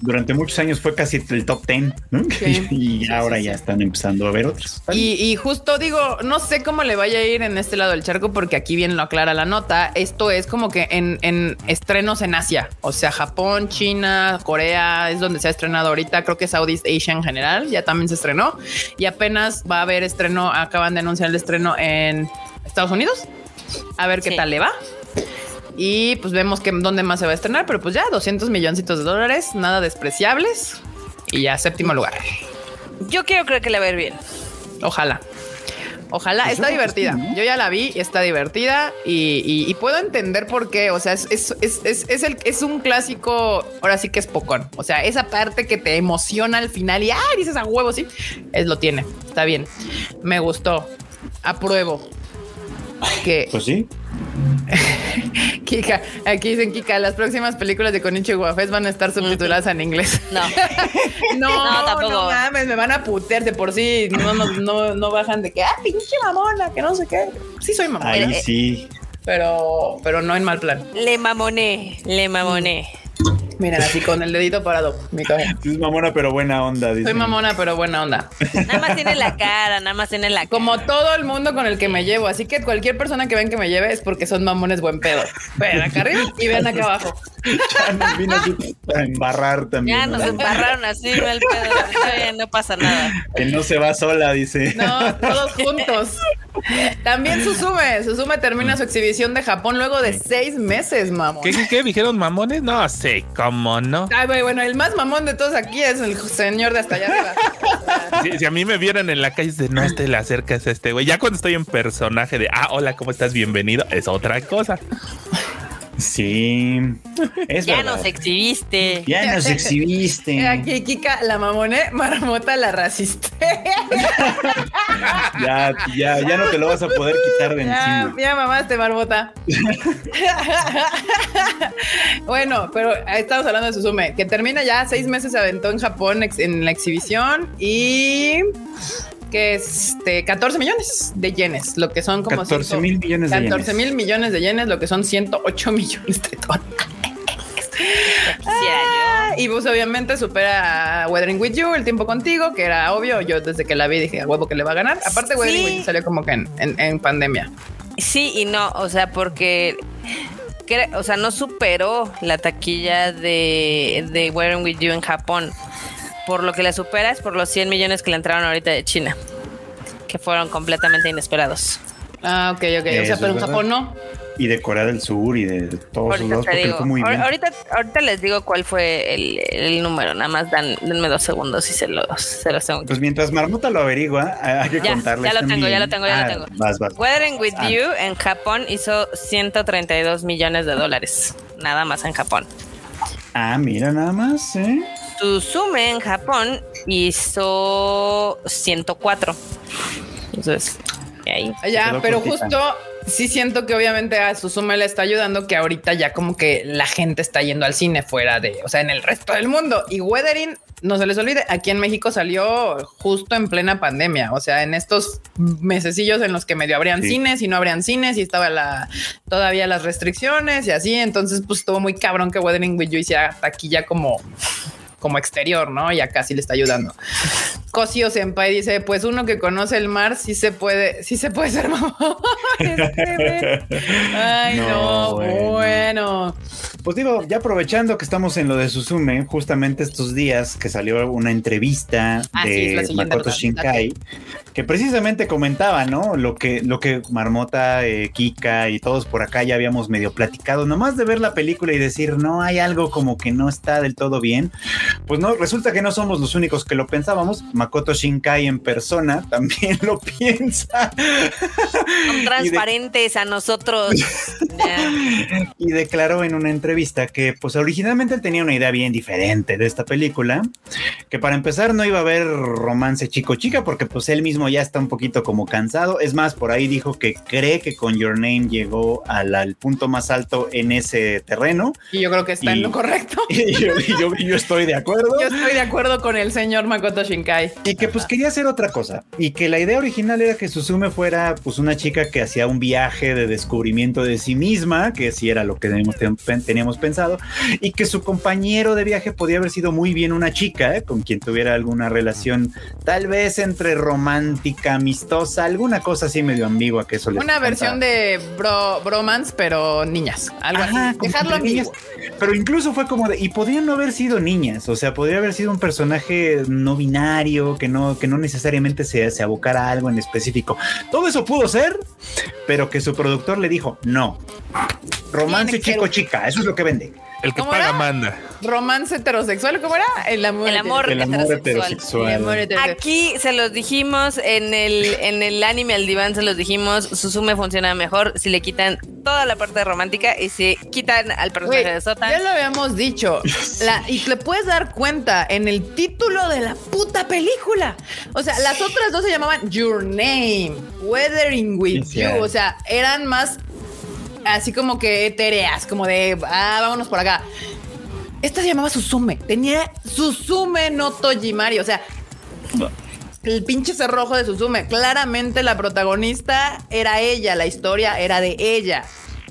durante, muchos años fue casi el top 10 y ahora ya están empezando a ver otros. Y, justo digo, no sé cómo le vaya a ir en este lado del charco, porque aquí bien lo aclara la nota. Esto es como que en, en estrenos en Asia, o sea, Japón, China, Corea, es donde se ha estrenado ahorita. Creo que Southeast Asia en general ya también estrenó y apenas va a haber estreno, acaban de anunciar el estreno en Estados Unidos. A ver qué tal le va. Y pues vemos que dónde más se va a estrenar, pero pues ya 200 milloncitos de dólares, nada despreciables. Y ya séptimo lugar. Yo quiero creer que le va a ir bien. Ojalá. Ojalá, está divertida. Yo ya la vi y está divertida y, puedo entender por qué. O sea, es, es, el, es un clásico, ahora sí que es pocón. O sea, esa parte que te emociona al final y ¡ay! dices a huevo, sí, es lo tiene. Está bien. Me gustó. Apruebo. Que, pues sí. Kika, aquí dicen Kika, las próximas películas de Konichi Guafés van a estar subtituladas en inglés. No. no, no, tampoco. no mames, me van a putear de por sí. No, no, no, bajan de que, ah, pinche mamona, que no sé qué. Sí soy mamona. Ahí sí. Pero, pero no en mal plan. Le mamoné, le mamoné. Miren, así con el dedito parado. Mi Es mamona, pero buena onda. Soy mamona, pero buena onda. Nada más tiene la cara, nada más tiene la cara. Como todo el mundo con el que me llevo. Así que cualquier persona que ven que me lleve es porque son mamones buen pedo. Vean acá arriba y vean acá abajo. Ya nos vino a embarrar también. Ya nos embarraron así, no el pedo. no pasa nada. Que no se va sola, dice. No, todos juntos. También Susume. Susume termina su exhibición de Japón luego de seis meses, mamón. ¿Qué, qué, dijeron mamones? No sé, ¿cómo no? Ay, bueno, el más mamón de todos aquí es el señor de hasta allá si, a mí me vieran en la calle, de no te le acercas a este güey. Ya cuando estoy en personaje de, ah, hola, ¿cómo estás? Bienvenido, es otra cosa. Sí, es ya nos exhibiste. Ya nos exhibiste. Aquí, Kika, la mamoné, marmota la raciste. ya, ya, ya no te lo vas a poder quitar de encima. Ya mamaste, marmota. bueno, pero estamos hablando de Suzume, que termina ya seis meses se aventó en Japón en la exhibición y que es este, 14 millones de yenes, lo que son como 14 mil millones de 14 mil millones de yenes, lo que son 108 millones de dólares. Ah, y pues obviamente supera a Weathering With You, El Tiempo Contigo, que era obvio. Yo desde que la vi dije, a huevo que le va a ganar. Aparte, Weathering With You salió como que en, pandemia. Sí y no, o sea, porque o sea, no superó la taquilla de, de Weathering With You en Japón por lo que la supera es por los 100 millones que le entraron ahorita de China, que fueron completamente inesperados. Ah, ok, ok. o sea, pero en Japón no. Y de Corea del Sur y de todos los lados, muy bien. Ahorita, ahorita les digo cuál fue el, número, nada más dan, denme dos segundos y se los, se los tengo. Pues mientras Marmota lo averigua, hay que ya, contarles. Ya lo tengo, ya lo tengo, ya lo tengo. Vas, vas. Weathering with ah. You en Japón hizo 132 millones de dólares, nada más en Japón. Ah, mira, nada más, ¿eh? Suzume en Japón hizo 104. Entonces, ahí. Ya, pero justo sí siento que obviamente a Suzume le está ayudando que ahorita ya como que la gente está yendo al cine fuera de, o sea, en el resto del mundo. Y Weathering, no se les olvide, aquí en México salió justo en plena pandemia, o sea, en estos mesecillos en los que medio abrían cines y no abrían cines y estaba la todavía las restricciones y así, entonces pues estuvo muy cabrón que Weathering with You hiciera ya como como exterior, ¿no? Y acá sí le está ayudando. Cosio Senpai dice, pues uno que conoce el mar sí se puede, sí se puede ser mamá. Ay, no, bueno. Pues digo, ya aprovechando que estamos en lo de Suzume, justamente estos días que salió una entrevista ah, de Makoto Shinkai, que precisamente comentaba, ¿no? Lo que, lo que Marmota, eh, Kika y todos por acá ya habíamos medio platicado, nomás de ver la película y decir, no, hay algo como que no está del todo bien. Pues no, resulta que no somos los únicos que lo pensábamos. Makoto Shinkai en persona también lo piensa. Son transparentes a nosotros. y declaró en una entrevista que pues originalmente él tenía una idea bien diferente de esta película, que para empezar no iba a haber romance chico-chica porque pues él mismo ya está un poquito como cansado. Es más, por ahí dijo que cree que con Your Name llegó al, punto más alto en ese terreno. Y yo creo que está en lo correcto. Y yo, estoy de acuerdo. Yo estoy de acuerdo con el señor Makoto Shinkai. Y que pues quería hacer otra cosa. Y que la idea original era que Suzume fuera pues una chica que hacía un viaje de descubrimiento de sí misma, que sí era lo que teníamos, pensado, y que su compañero de viaje podía haber sido muy bien una chica, ¿eh? con quien tuviera alguna relación tal vez entre romántica, amistosa, alguna cosa así medio ambigua que eso les Una versión de bromance, pero niñas, algo así. Dejarlo niñas. Pero incluso fue como de, y podrían no haber sido niñas, o sea, podría haber sido un personaje no binario, que no, que no necesariamente se, se abocara a algo en específico. Todo eso pudo ser, pero que su productor le dijo, no, romance chico-chica, eso es lo que vende. El que paga manda. Romance heterosexual, ¿cómo era? El amor, el amor, heterosexual. Aquí se los dijimos en el, en el anime al diván, se los dijimos, Susume funciona mejor si le quitan toda la parte romántica y si quitan al personaje de Sota. Ya lo habíamos dicho. y le puedes dar cuenta en el título de la puta película. O sea, las otras dos se llamaban Your Name, Weathering with You. O sea, eran más así como que etéreas, como de, ah, vámonos por acá. Esta se llamaba Susume. Tenía Susume no Tojimari. O sea, el pinche cerrojo de Susume. Claramente la protagonista era ella, la historia era de ella.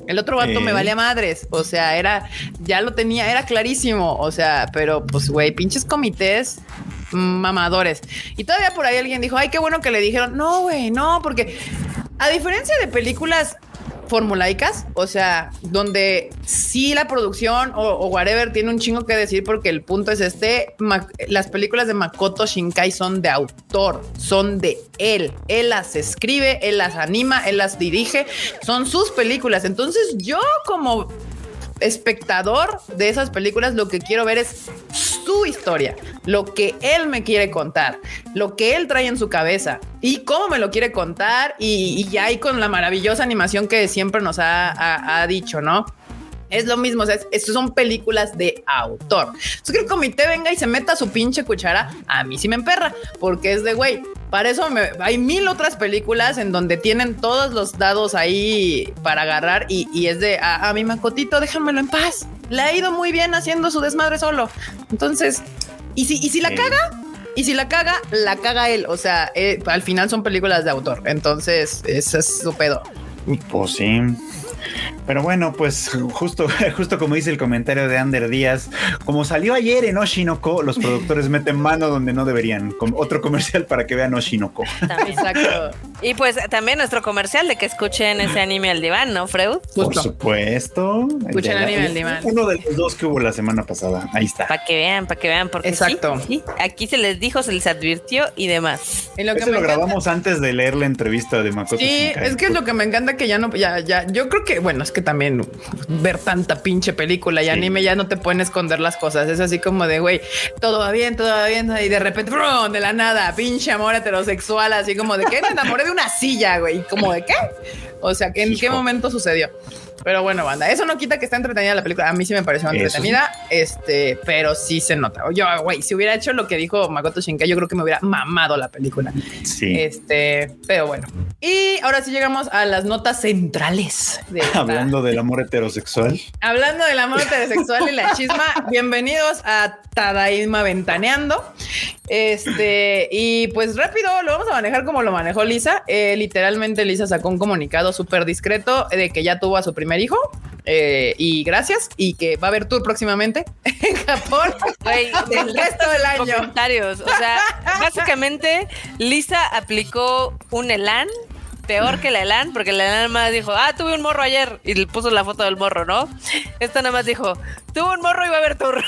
El otro vato me valía madres. O sea, era, ya lo tenía, era clarísimo. O sea, pero pues, güey, pinches comités mamadores. Y todavía por ahí alguien dijo, ay, qué bueno que le dijeron, no, güey, no, porque a diferencia de películas formulaicas, o sea, donde sí la producción o, whatever tiene un chingo que decir porque el punto es este, las películas de Makoto Shinkai son de autor, son de él, él las escribe, él las anima, él las dirige, son sus películas, entonces yo como espectador de esas películas lo que quiero ver es su historia, lo que él me quiere contar, lo que él trae en su cabeza y cómo me lo quiere contar y, ya ahí con la maravillosa animación que siempre nos ha dicho, ¿no? Es lo mismo, o sea, estos son películas de autor. Es que el comité venga y se meta su pinche cuchara, a mí sí me emperra, porque es de güey. Para eso hay mil otras películas en donde tienen todos los dados ahí para agarrar y, es de a, mi macotito, déjamelo en paz. Le ha ido muy bien haciendo su desmadre solo. Entonces, y si, y si la caga, y si la caga, la caga él. O sea, eh, al final son películas de autor. Entonces, ese es su pedo. Pues sí. Pero bueno, pues justo, justo como dice el comentario de Ander Díaz, como salió ayer en Oshinoko, los productores meten mano donde no deberían. otro comercial para que vean Oshinoko. Exacto. Y pues también nuestro comercial de que escuchen ese anime al diván, ¿no, Freud? Por supuesto. Escuchen el anime al diván. Uno de los dos que hubo la semana pasada. Ahí está. Para que vean, para que vean. Porque Exacto. aquí se les dijo, se les advirtió y demás. Y lo que lo grabamos antes de leer la entrevista de Makoto. Sí, es que es lo que me encanta que ya no, ya, ya, yo creo que, bueno, es que también ver tanta pinche película y anime ya no te pueden esconder las cosas. Es así como de, güey, todo va bien, todo va bien. Y de repente, de la nada, pinche amor heterosexual, así como de que me enamoré de una silla, güey. Como de qué? O sea, ¿en qué momento sucedió? Pero bueno, banda, eso no quita que está entretenida la película. A mí sí me pareció entretenida, este, pero sí se nota. Yo, güey, si hubiera hecho lo que dijo Makoto Shinkai, yo creo que me hubiera mamado la película. Sí. Este, pero bueno. Y ahora sí llegamos a las notas centrales. Hablando del amor heterosexual. Hablando del amor heterosexual y la chisma, bienvenidos a Tadaima Ventaneando. Este, y pues rápido lo vamos a manejar como lo manejó Lisa. Eh, literalmente Lisa sacó un comunicado súper discreto de que ya tuvo a su primer hijo. Eh, y gracias. Y que va a haber tour próximamente en Japón el resto del año. Comentarios. O sea, básicamente Lisa aplicó un Elan peor que la Elan, porque la Elan más dijo, ah, tuve un morro ayer y le puso la foto del morro, ¿no? Esta nada más dijo, tuvo un morro y va a haber tour.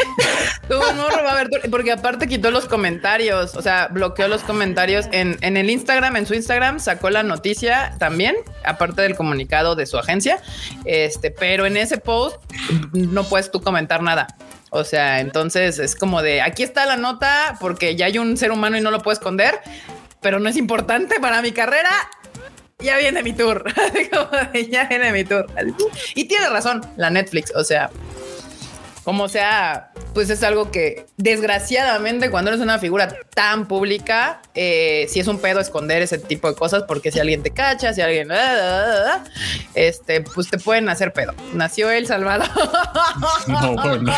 tuvo un morro y va a haber tour, porque aparte quitó los comentarios, o sea, bloqueó los comentarios en, en el Instagram, en su Instagram sacó la noticia también, aparte del comunicado de su agencia, este, pero en ese post no puedes tú comentar nada. O sea, entonces es como de aquí está la nota porque ya hay un ser humano y no lo puedo esconder pero no es importante para mi carrera. Ya viene mi tour. ya viene mi tour. Y tiene razón la Netflix. O sea, como sea, pues es algo que desgraciadamente cuando eres una figura tan pública, eh, si es un pedo esconder ese tipo de cosas, porque si alguien te cacha, si alguien, ah, ah, ah, este, pues te pueden hacer pedo. Nació El Salvador.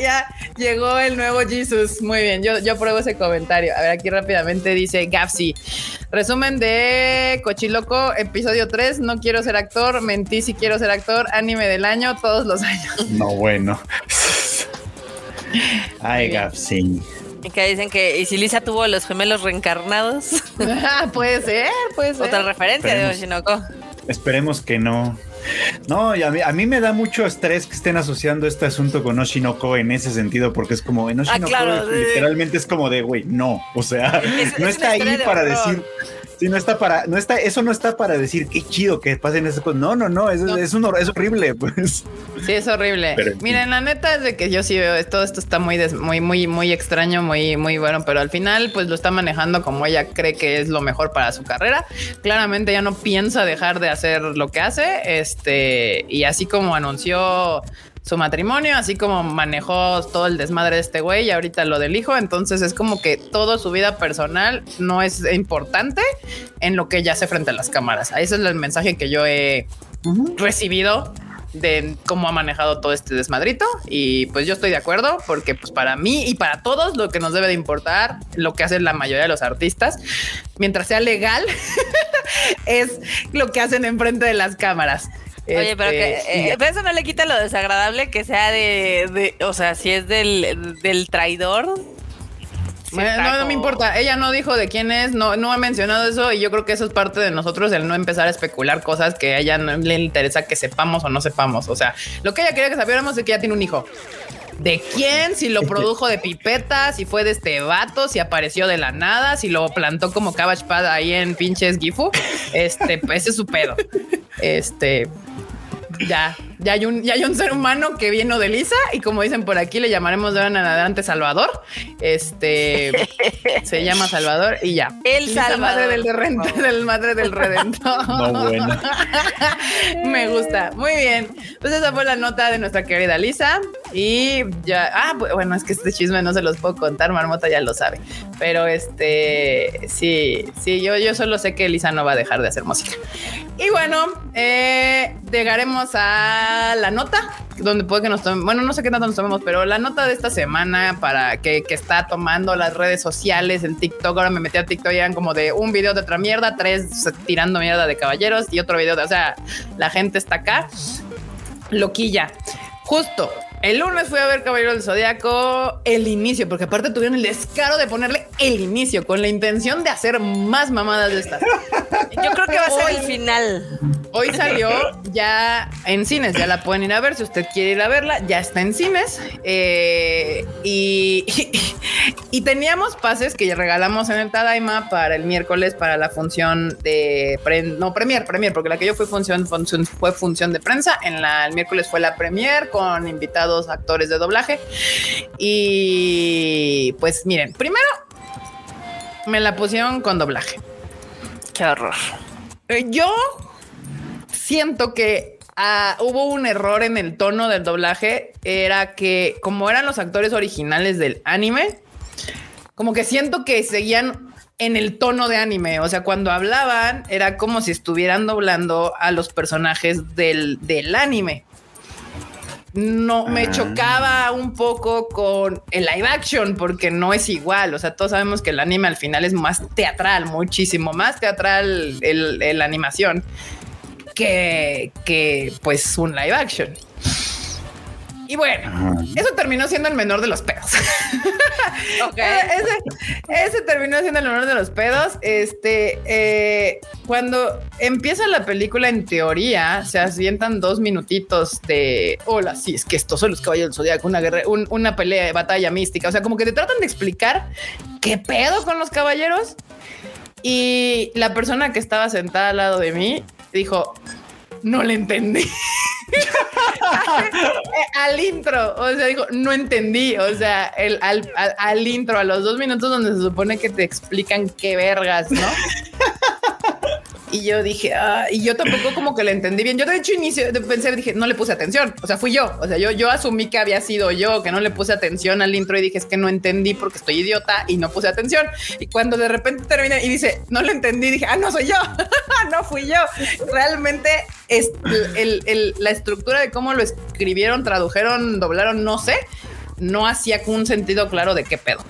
ya llegó el nuevo Jesus. Muy bien, yo, yo pruebo ese comentario. A ver, aquí rápidamente dice Gapsi. Resumen de Cochiloco, episodio 3. No quiero ser actor, mentí si quiero ser actor, anime del año, todos los años. No, bueno. Ay. Y que dicen que y si Lisa tuvo los gemelos reencarnados. puede ser, puede ser. Otra referencia de Oshinoko. Esperemos que no. No, a mí, a mí, me da mucho estrés que estén asociando este asunto con Oshinoko en ese sentido, porque es como en ah, Oshinoko literalmente es como de, güey, no, o sea, no está ahí para decir, Sí, no está para, no está, eso no está para decir qué chido que pasen esas cosas. No, no, no, es, es, un, es horrible, pues. Sí, es horrible. Miren, la neta es de que yo sí veo todo esto está muy, muy, muy, muy extraño, muy, muy bueno, pero al final, pues lo está manejando como ella cree que es lo mejor para su carrera. Claramente ya no piensa dejar de hacer lo que hace. Este, y así como anunció su matrimonio, así como manejó todo el desmadre de este güey y ahorita lo del hijo. Entonces es como que toda su vida personal no es importante en lo que ella hace frente a las cámaras. Ese es el mensaje que yo he recibido de cómo ha manejado todo este desmadrito y pues yo estoy de acuerdo porque pues para mí y para todos lo que nos debe de importar lo que hacen la mayoría de los artistas mientras sea legal es lo que hacen enfrente de las cámaras. Oye, pero que este, eh, eso no le quita lo desagradable que sea de, o sea, si es del, del traidor, no, no me importa. Ella no dijo de quién es, no, no ha mencionado eso y yo creo que eso es parte de nosotros, el no empezar a especular cosas que a ella no le interesa que sepamos o no sepamos. O sea, lo que ella quería que sabiéramos es que ella tiene un hijo. ¿De quién? Si lo produjo de pipeta, si fue de este vato, si apareció de la nada, si lo plantó como Cabbage Pad ahí en pinches Gifu. Este, pues ese es su pedo. Este, ya, ya hay un, ya hay un ser humano que viene de Lisa y como dicen por aquí le llamaremos de ahora en adelante Salvador. Este se llama Salvador y ya. El Salvador. Madre del, del madre del redentor. bueno. Me gusta. Muy bien. Pues esa fue la nota de nuestra querida Lisa y ya. Ah, bueno, es que este chisme no se los puedo contar. Marmota ya lo sabe. Pero este, sí, sí, yo, yo solo sé que Lisa no va a dejar de hacer música. Y bueno, eh, llegaremos a la nota, donde puede que nos tomemos, bueno, no sé qué tanto nos tomemos, pero la nota de esta semana para que, está tomando las redes sociales, el TikTok, ahora me metí a TikTok y eran como de un video de otra mierda, tres tirando mierda de caballeros y otro video de, o sea, la gente está acá, loquilla. Justo el lunes fui a ver Caballero del Zodíaco, el inicio, porque aparte tuvieron el descaro de ponerle el inicio con la intención de hacer más mamadas de estas. Yo creo que va a ser el final. Hoy salió ya en cines, ya la pueden ir a ver si usted quiere ir a verla, ya está en cines. Eh, y, y, teníamos pases que regalamos en el Tadaima para el miércoles para la función de no premier, premier, porque la que yo fui función, función fue función de prensa. En la el miércoles fue la premier con invitados actores de doblaje. Y pues miren, primero me la pusieron con doblaje. Qué horror. Eh, yo siento que ah, hubo un error en el tono del doblaje. Era que como eran los actores originales del anime, como que siento que seguían en el tono de anime. O sea, cuando hablaban era como si estuvieran doblando a los personajes del, del anime no me ah. chocaba un poco con el live action porque no es igual. O sea, todos sabemos que el anime al final es más teatral, muchísimo más teatral el, animación que, que pues un live action. Y bueno, eso terminó siendo el menor de los pedos. ese, terminó siendo el menor de los pedos. Este, eh, cuando empieza la película, en teoría, se asientan dos minutitos de hola, sí, es que estos son los caballos del zodiaco, una guerra, una pelea de batalla mística. O sea, como que te tratan de explicar qué pedo con los caballeros. Y la persona que estaba sentada al lado de mí dijo: No le entendí. al intro, o sea, digo, no entendí, o sea, el, al, al, intro, a los dos minutos donde se supone que te explican qué vergas, ¿no? Y yo dije, ah, y yo tampoco como que le entendí bien. Yo de hecho inicio de pensar, dije, no le puse atención. O sea, fui yo. O sea, yo, yo asumí que había sido yo, que no le puse atención al intro y dije, es que no entendí porque estoy idiota y no puse atención. Y cuando de repente termina y dice, no lo entendí, dije, ah, no soy yo, no fui yo. Realmente es la estructura de cómo lo escribieron, tradujeron, doblaron, no sé, no hacía un sentido claro de qué pedo.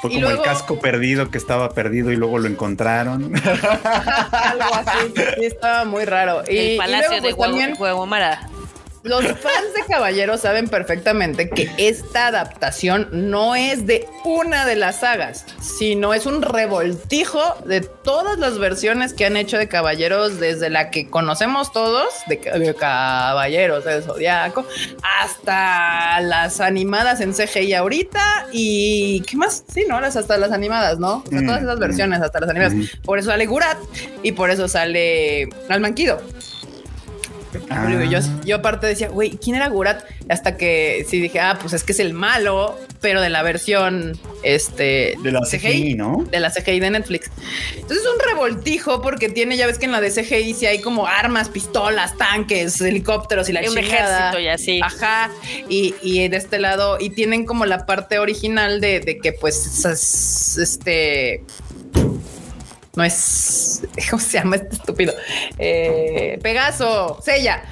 Fue como el casco perdido que estaba perdido y luego lo encontraron. Algo así. estaba muy raro. El y, palacio de pues, Guaguamara. Los fans de Caballeros saben perfectamente que esta adaptación no es de una de las sagas, sino es un revoltijo de todas las versiones que han hecho de Caballeros, desde la que conocemos todos, de, Caballeros del Zodiaco, hasta las animadas en CGI ahorita y ¿qué más? Sí, no, las, hasta las animadas, ¿no? todas esas mm, versiones, hasta las animadas. Mm. Por eso sale Gurat y por eso sale Almanquido. Ah. Yo, aparte decía, güey, ¿quién era Gurat? Hasta que sí dije, ah, pues es que es el malo, pero de la versión este de la CGI, ¿no? De la CGI de Netflix. Entonces es un revoltijo porque tiene, ya ves que en la de CGI sí hay como armas, pistolas, tanques, helicópteros y la un ejército y así. Ajá. Y, y, de este lado, y tienen como la parte original de, de que pues este no es, ¿cómo se llama este estúpido? Eh, Pegaso, Sella,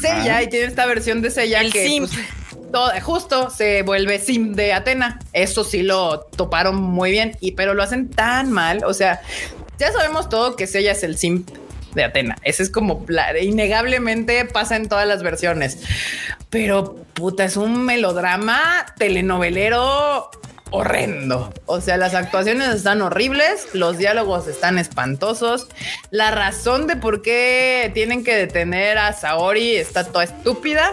Sella, y tiene esta versión de Sella que Sim. Pues, todo, justo se vuelve Sim de Atena. Eso sí lo toparon muy bien, y pero lo hacen tan mal, o sea, ya sabemos todo que ella es el simp de Atena. Ese es como innegablemente pasa en todas las versiones. Pero puta, es un melodrama telenovelero horrendo. O sea, las actuaciones están horribles, los diálogos están espantosos. La razón de por qué tienen que detener a Saori está toda estúpida.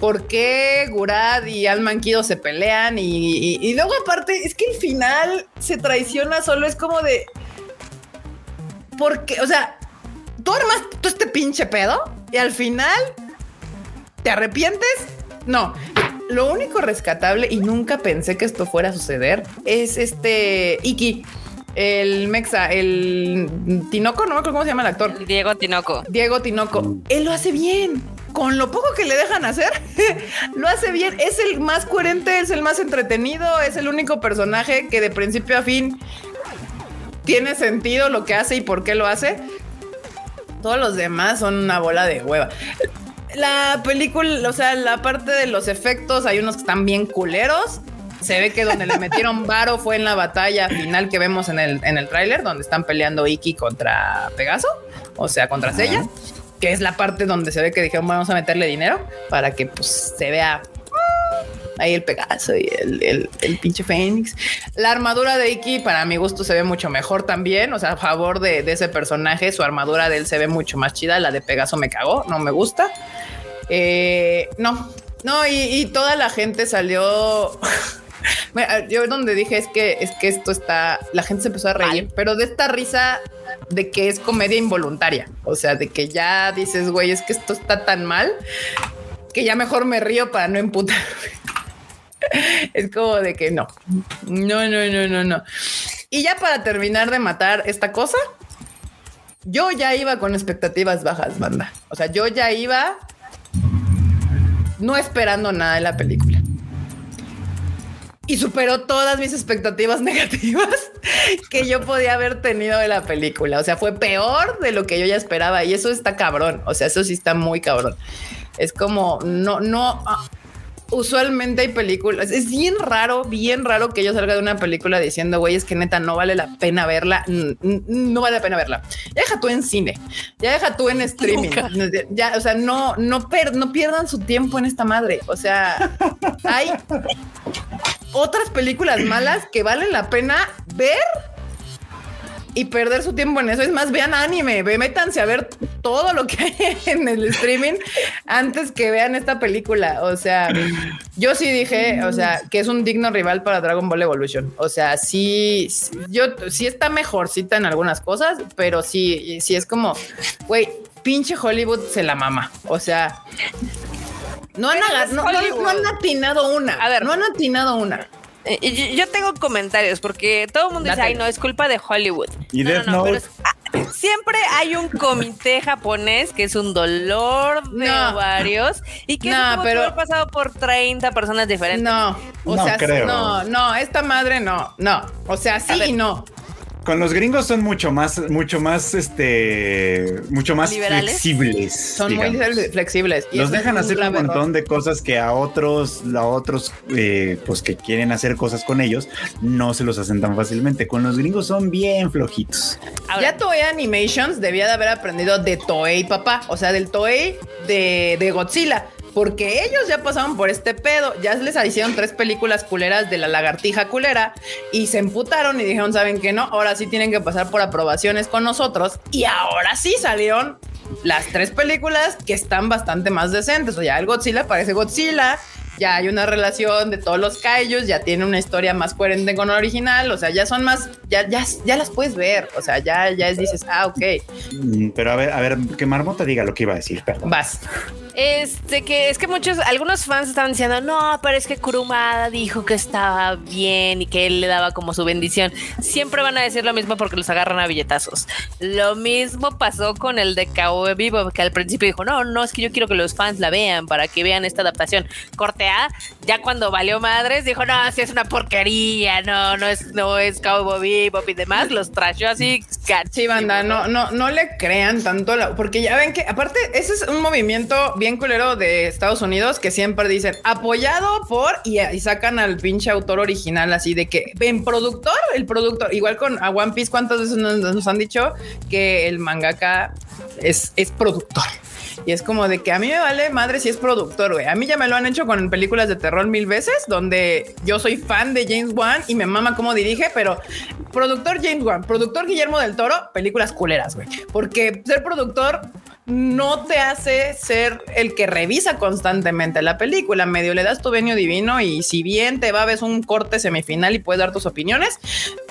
¿Por qué Gurad y Alman Kido se pelean? Y, y luego aparte, es que el final se traiciona solo, es como de... Porque, o sea, tú armas todo este pinche pedo y al final te arrepientes. No, lo único rescatable y nunca pensé que esto fuera a suceder es este Iki. El Mexa, el Tinoco, no me acuerdo cómo se llama el actor. Diego Tinoco. Diego Tinoco. Él lo hace bien. Con lo poco que le dejan hacer, lo hace bien. Es el más coherente, es el más entretenido, es el único personaje que de principio a fin tiene sentido lo que hace y por qué lo hace. Todos los demás son una bola de hueva. La película, o sea, la parte de los efectos, hay unos que están bien culeros. Se ve que donde le metieron varo fue en la batalla final que vemos en el, en el tráiler, donde están peleando Iki contra Pegaso, o sea, contra Sella, que es la parte donde se ve que dijeron vamos a meterle dinero para que pues se vea ahí el Pegaso y el, pinche Fénix. La armadura de Iki, para mi gusto, se ve mucho mejor también. O sea, a favor de, ese personaje, su armadura de él se ve mucho más chida. La de Pegaso me cagó, no me gusta. Eh, no, no, y, toda la gente salió. Yo donde dije es que es que esto está, la gente se empezó a reír, pero de esta risa de que es comedia involuntaria, o sea, de que ya dices, güey, es que esto está tan mal que ya mejor me río para no emputarme. es como de que no, no, no, no, no, no. Y ya para terminar de matar esta cosa, yo ya iba con expectativas bajas, banda. O sea, yo ya iba no esperando nada de la película. Y superó todas mis expectativas negativas que yo podía haber tenido de la película. O sea, fue peor de lo que yo ya esperaba. Y eso está cabrón. O sea, eso sí está muy cabrón. Es como, no, no, usualmente hay películas. Es bien raro, bien raro que yo salga de una película diciendo, güey, es que neta no vale la pena verla. No vale la pena verla. Ya deja tú en cine, ya deja tú en streaming. Ya, o sea, no, no, no pierdan su tiempo en esta madre. O sea, hay otras películas malas que valen la pena ver y perder su tiempo en eso. Es más, vean anime, métanse a ver todo lo que hay en el streaming antes que vean esta película. O sea, yo sí dije, o sea, que es un digno rival para Dragon Ball Evolution. O sea, sí, yo sí está mejorcita en algunas cosas, pero sí, sí es como, güey, pinche Hollywood se la mama. O sea, no han, no, no han atinado una. A ver, no han atinado una. Eh, yo tengo comentarios porque todo el mundo dice, ay, no, es culpa de Hollywood. Y Death Note. siempre hay un comité japonés que es un dolor de ovarios y que no, pero ha pasado por 30 personas diferentes. No, o sea, no, no, esta madre no, no. O sea, sí y no. Con los gringos son mucho más, mucho más, este, mucho más flexibles. Son muy flexibles. los dejan hacer un montón de cosas que a otros, a otros, eh, pues que quieren hacer cosas con ellos, no se los hacen tan fácilmente. Con los gringos son bien flojitos. ya Toei Animations debía de haber aprendido de Toei, papá. O sea, del Toei de, de Godzilla porque ellos ya pasaron por este pedo, ya les hicieron tres películas culeras de la lagartija culera y se emputaron y dijeron, ¿saben qué no? Ahora sí tienen que pasar por aprobaciones con nosotros y ahora sí salieron las tres películas que están bastante más decentes. O ya el Godzilla parece Godzilla, ya hay una relación de todos los kaijus, ya tiene una historia más coherente con el original, o sea, ya son más, ya, ya, ya las puedes ver, o sea, ya, ya dices, ah, ok. Mm, pero a ver, a ver, que Marmota diga lo que iba a decir, perdón. Vas. Este que es que muchos, algunos fans estaban diciendo, no, pero es que Kurumada dijo que estaba bien y que él le daba como su bendición. Siempre van a decir lo mismo porque los agarran a billetazos. Lo mismo pasó con el de Cowboy Vivo, que al principio dijo, no, no, es que yo quiero que los fans la vean para que vean esta adaptación. Corte Ya cuando valió madres, dijo, no, si es una porquería, no, no es, no es Cowboy Vivo y demás, los trashó así. Sí, banda, no, no, no le crean tanto, porque ya ven que aparte ese es un movimiento bien culero de Estados Unidos que siempre dicen apoyado por y, sacan al pinche autor original así de que en productor, el productor, igual con a One Piece, ¿cuántas veces nos, han dicho que el mangaka es, es productor? Y es como de que a mí me vale madre si es productor, güey. A mí ya me lo han hecho con películas de terror mil veces, donde yo soy fan de James Wan y me mama cómo dirige, pero productor James Wan, productor Guillermo del Toro, películas culeras, güey. Porque ser productor no te hace ser el que revisa constantemente la película. Medio le das tu venio divino y si bien te va a ver un corte semifinal y puedes dar tus opiniones,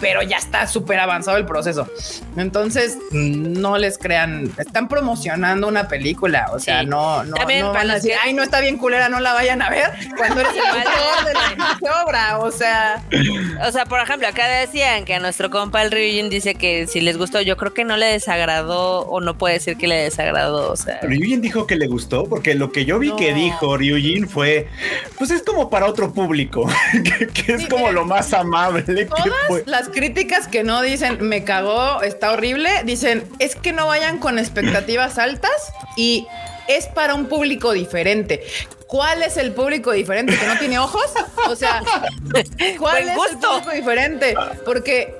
pero ya está súper avanzado el proceso. Entonces, no les crean, están promocionando una película. O sea, no, no, no van a decir, ay, no está bien culera, no la vayan a ver cuando eres el autor de la obra. O sea, o sea, por ejemplo, acá decían que a nuestro compa el Ryujin dice que si les gustó, yo creo que no le desagradó o no puede decir que le desagradó o sea. Ryujin dijo que le gustó, porque lo que yo vi que dijo Ryujin fue, pues es como para otro público, que, es como lo más amable. Todas las críticas que no dicen me cagó, está horrible, dicen es que no vayan con expectativas altas y es para un público diferente. ¿Cuál es el público diferente que no tiene ojos? O sea, ¿cuál es el público diferente? Porque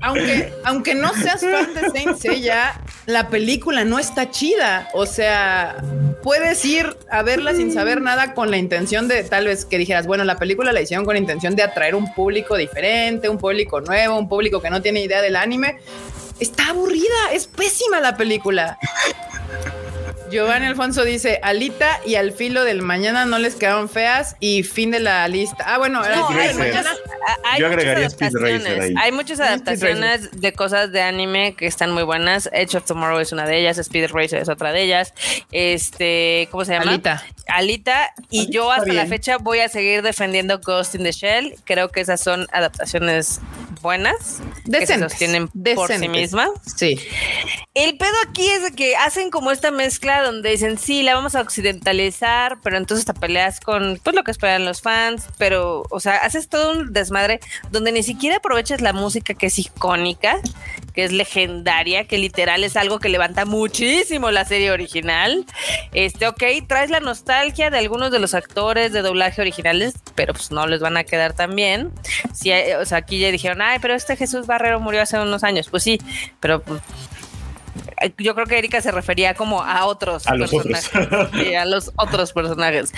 aunque, aunque no seas fan de Saint Seiya, la película no está chida. O sea, puedes ir a verla sin saber nada con la intención de tal vez que dijeras, bueno, la película la hicieron con la intención de atraer un público diferente, un público nuevo, un público que no tiene idea del anime. Está aburrida, es pésima la película. Giovanni Alfonso dice, Alita y al filo del mañana no les quedaron feas y fin de la lista. Ah, bueno, hay, mañana. Yo agregaría Speed Racer ahí. Hay muchas adaptaciones de cosas de anime que están muy buenas. Edge of Tomorrow es una de ellas, Speed Racer es otra de ellas. Este, ¿cómo se llama? Alita. Alita. Y yo hasta la fecha voy a seguir defendiendo Ghost in the Shell. Creo que esas son adaptaciones buenas. Que se sostienen por sí mismas. Sí. El pedo aquí es de que hacen como esta mezcla donde dicen, sí, la vamos a occidentalizar, pero entonces te peleas con pues lo que esperan los fans, pero, o sea, haces todo un desmadre donde ni siquiera aprovechas la música que es icónica, que es legendaria, que literal es algo que levanta muchísimo la serie original. Este, ok, traes la nostalgia de algunos de los actores de doblaje originales, pero pues no les van a quedar tan bien. Si, o sea, aquí ya dijeron, ay, pero este Jesús Barrero murió hace unos años. Pues sí, pero pues, yo creo que Erika se refería como a otros a personajes. Los a los otros personajes.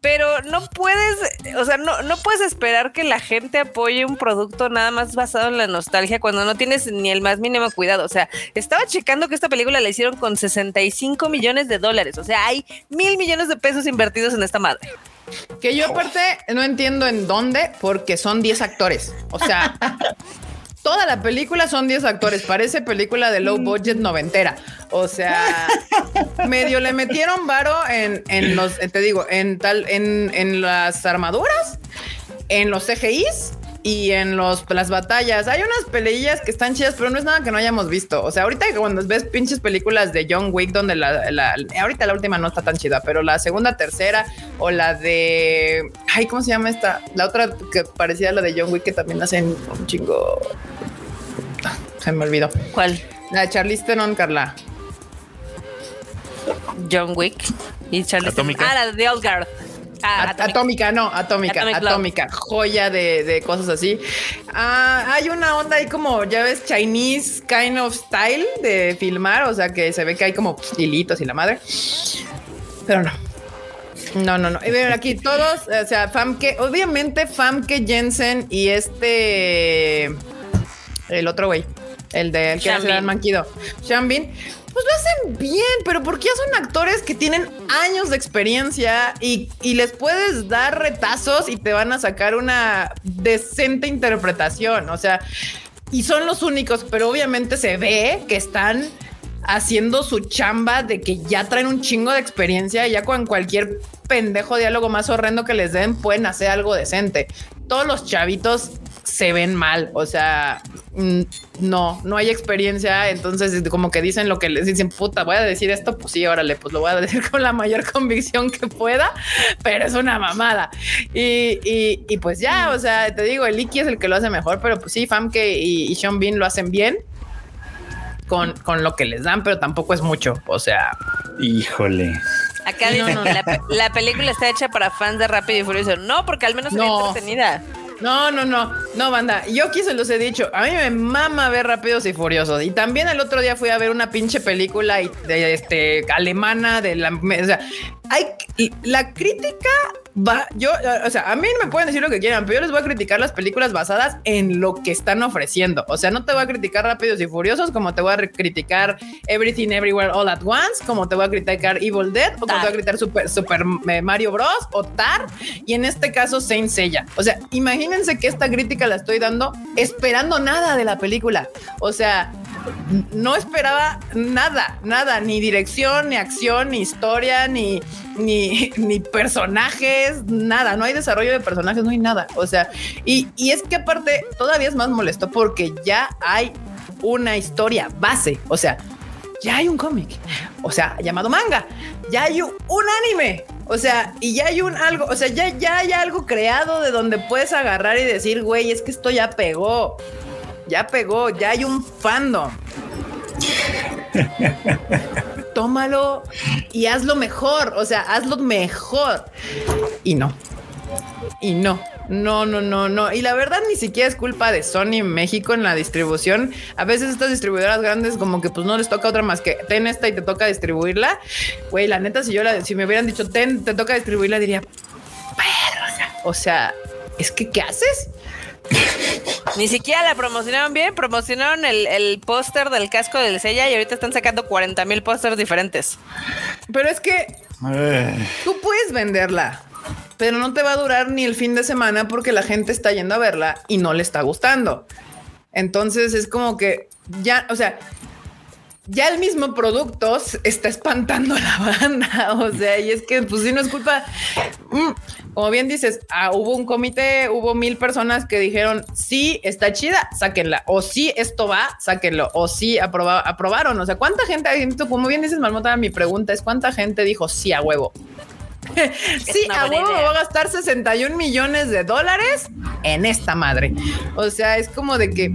Pero no puedes, o sea, no, no puedes esperar que la gente apoye un producto nada más basado en la nostalgia cuando no tienes ni el más mínimo cuidado. O sea, estaba checando que esta película la hicieron con 65 millones de dólares. O sea, hay mil millones de pesos invertidos en esta madre. Que yo aparte no entiendo en dónde, porque son 10 actores. O sea, Toda la película son 10 actores, parece película de low budget noventera. O sea, medio le metieron varo en, en los, te digo, en tal, en, en las armaduras, en los CGIs y en los, las batallas. Hay unas peleillas que están chidas, pero no es nada que no hayamos visto. O sea, ahorita cuando ves pinches películas de John Wick, donde la, la, ahorita la última no está tan chida, pero la segunda, tercera o la de, ay, ¿cómo se llama esta? La otra que parecía la de John Wick que también hacen un chingo. Se me olvidó. ¿Cuál? La de Charlize Theron, Carla. John Wick y Charlize Ah, la de Old Guard. Ah, atómica. no, atómica, atómica, joya de, cosas así. Ah, hay una onda ahí como, ya ves, Chinese kind of style de filmar, o sea que se ve que hay como hilitos y la madre. Pero no. No, no, no. Y ven aquí todos, o sea, Famke, obviamente Famke Jensen y este, el otro güey, el de el que hace el manquido, Shambin pues lo hacen bien, pero porque ya son actores que tienen años de experiencia y, les puedes dar retazos y te van a sacar una decente interpretación. O sea, y son los únicos, pero obviamente se ve que están haciendo su chamba de que ya traen un chingo de experiencia, ya con cualquier pendejo diálogo más horrendo que les den, pueden hacer algo decente. Todos los chavitos se ven mal, o sea, mm, no, no hay experiencia, entonces como que dicen lo que les dicen, puta, voy a decir esto, pues sí, órale, pues lo voy a decir con la mayor convicción que pueda, pero es una mamada. Y, y, pues ya, o sea, te digo, el Iki es el que lo hace mejor, pero pues sí, Famke y, y Sean Bean lo hacen bien. Con, con lo que les dan, pero tampoco es mucho. O sea, híjole. Acá dicen, la, película está hecha para fans de Rápido y Furioso. No, porque al menos no. entretenida. No, no, no, no, banda. Yo aquí se los he dicho. A mí me mama ver Rápidos y Furiosos. Y también el otro día fui a ver una pinche película de, este, alemana de la. O sea, hay la crítica va, yo, o sea, a mí me pueden decir lo que quieran, pero yo les voy a criticar las películas basadas en lo que están ofreciendo. O sea, no te voy a criticar Rápidos y Furiosos, como te voy a criticar Everything Everywhere All at Once, como te voy a criticar Evil Dead, o como te voy a criticar Super, Super eh, Mario Bros. o Tar, y en este caso Saint Seiya. O sea, imagínense que esta crítica la estoy dando esperando nada de la película. O sea, no esperaba nada, nada, ni dirección, ni acción, ni historia, ni, ni, ni personajes, nada, no hay desarrollo de personajes, no hay nada. O sea, y, y es que aparte todavía es más molesto porque ya hay una historia base, o sea, ya hay un cómic, o sea, llamado manga, ya hay un, anime, o sea, y ya hay un algo, o sea, ya, ya hay algo creado de donde puedes agarrar y decir, güey, es que esto ya pegó ya pegó, ya hay un fandom. Tómalo y hazlo mejor, o sea, hazlo mejor. Y no. Y no. No, no, no, no. Y la verdad ni siquiera es culpa de Sony México en la distribución. A veces estas distribuidoras grandes como que pues no les toca otra más que ten esta y te toca distribuirla. Güey, la neta, si yo la, si me hubieran dicho ten, te toca distribuirla, diría, O sea, es que, ¿qué haces? Ni siquiera la promocionaron bien, promocionaron el, póster del casco del Sella y ahorita están sacando 40 mil pósters diferentes. Pero es que eh. tú puedes venderla, pero no te va a durar ni el fin de semana porque la gente está yendo a verla y no le está gustando. Entonces es como que ya, o sea, ya el mismo producto está espantando a la banda. O sea, y es que, pues, si no es culpa. Como bien dices, ah, hubo un comité, hubo mil personas que dijeron sí, está chida, sáquenla. O sí, esto va, sáquenlo. O sí, aprobaron. O sea, ¿cuánta gente, como bien dices, Marmota, mi pregunta es: ¿cuánta gente dijo sí a huevo? sí, a huevo va a gastar 61 millones de dólares en esta madre. O sea, es como de que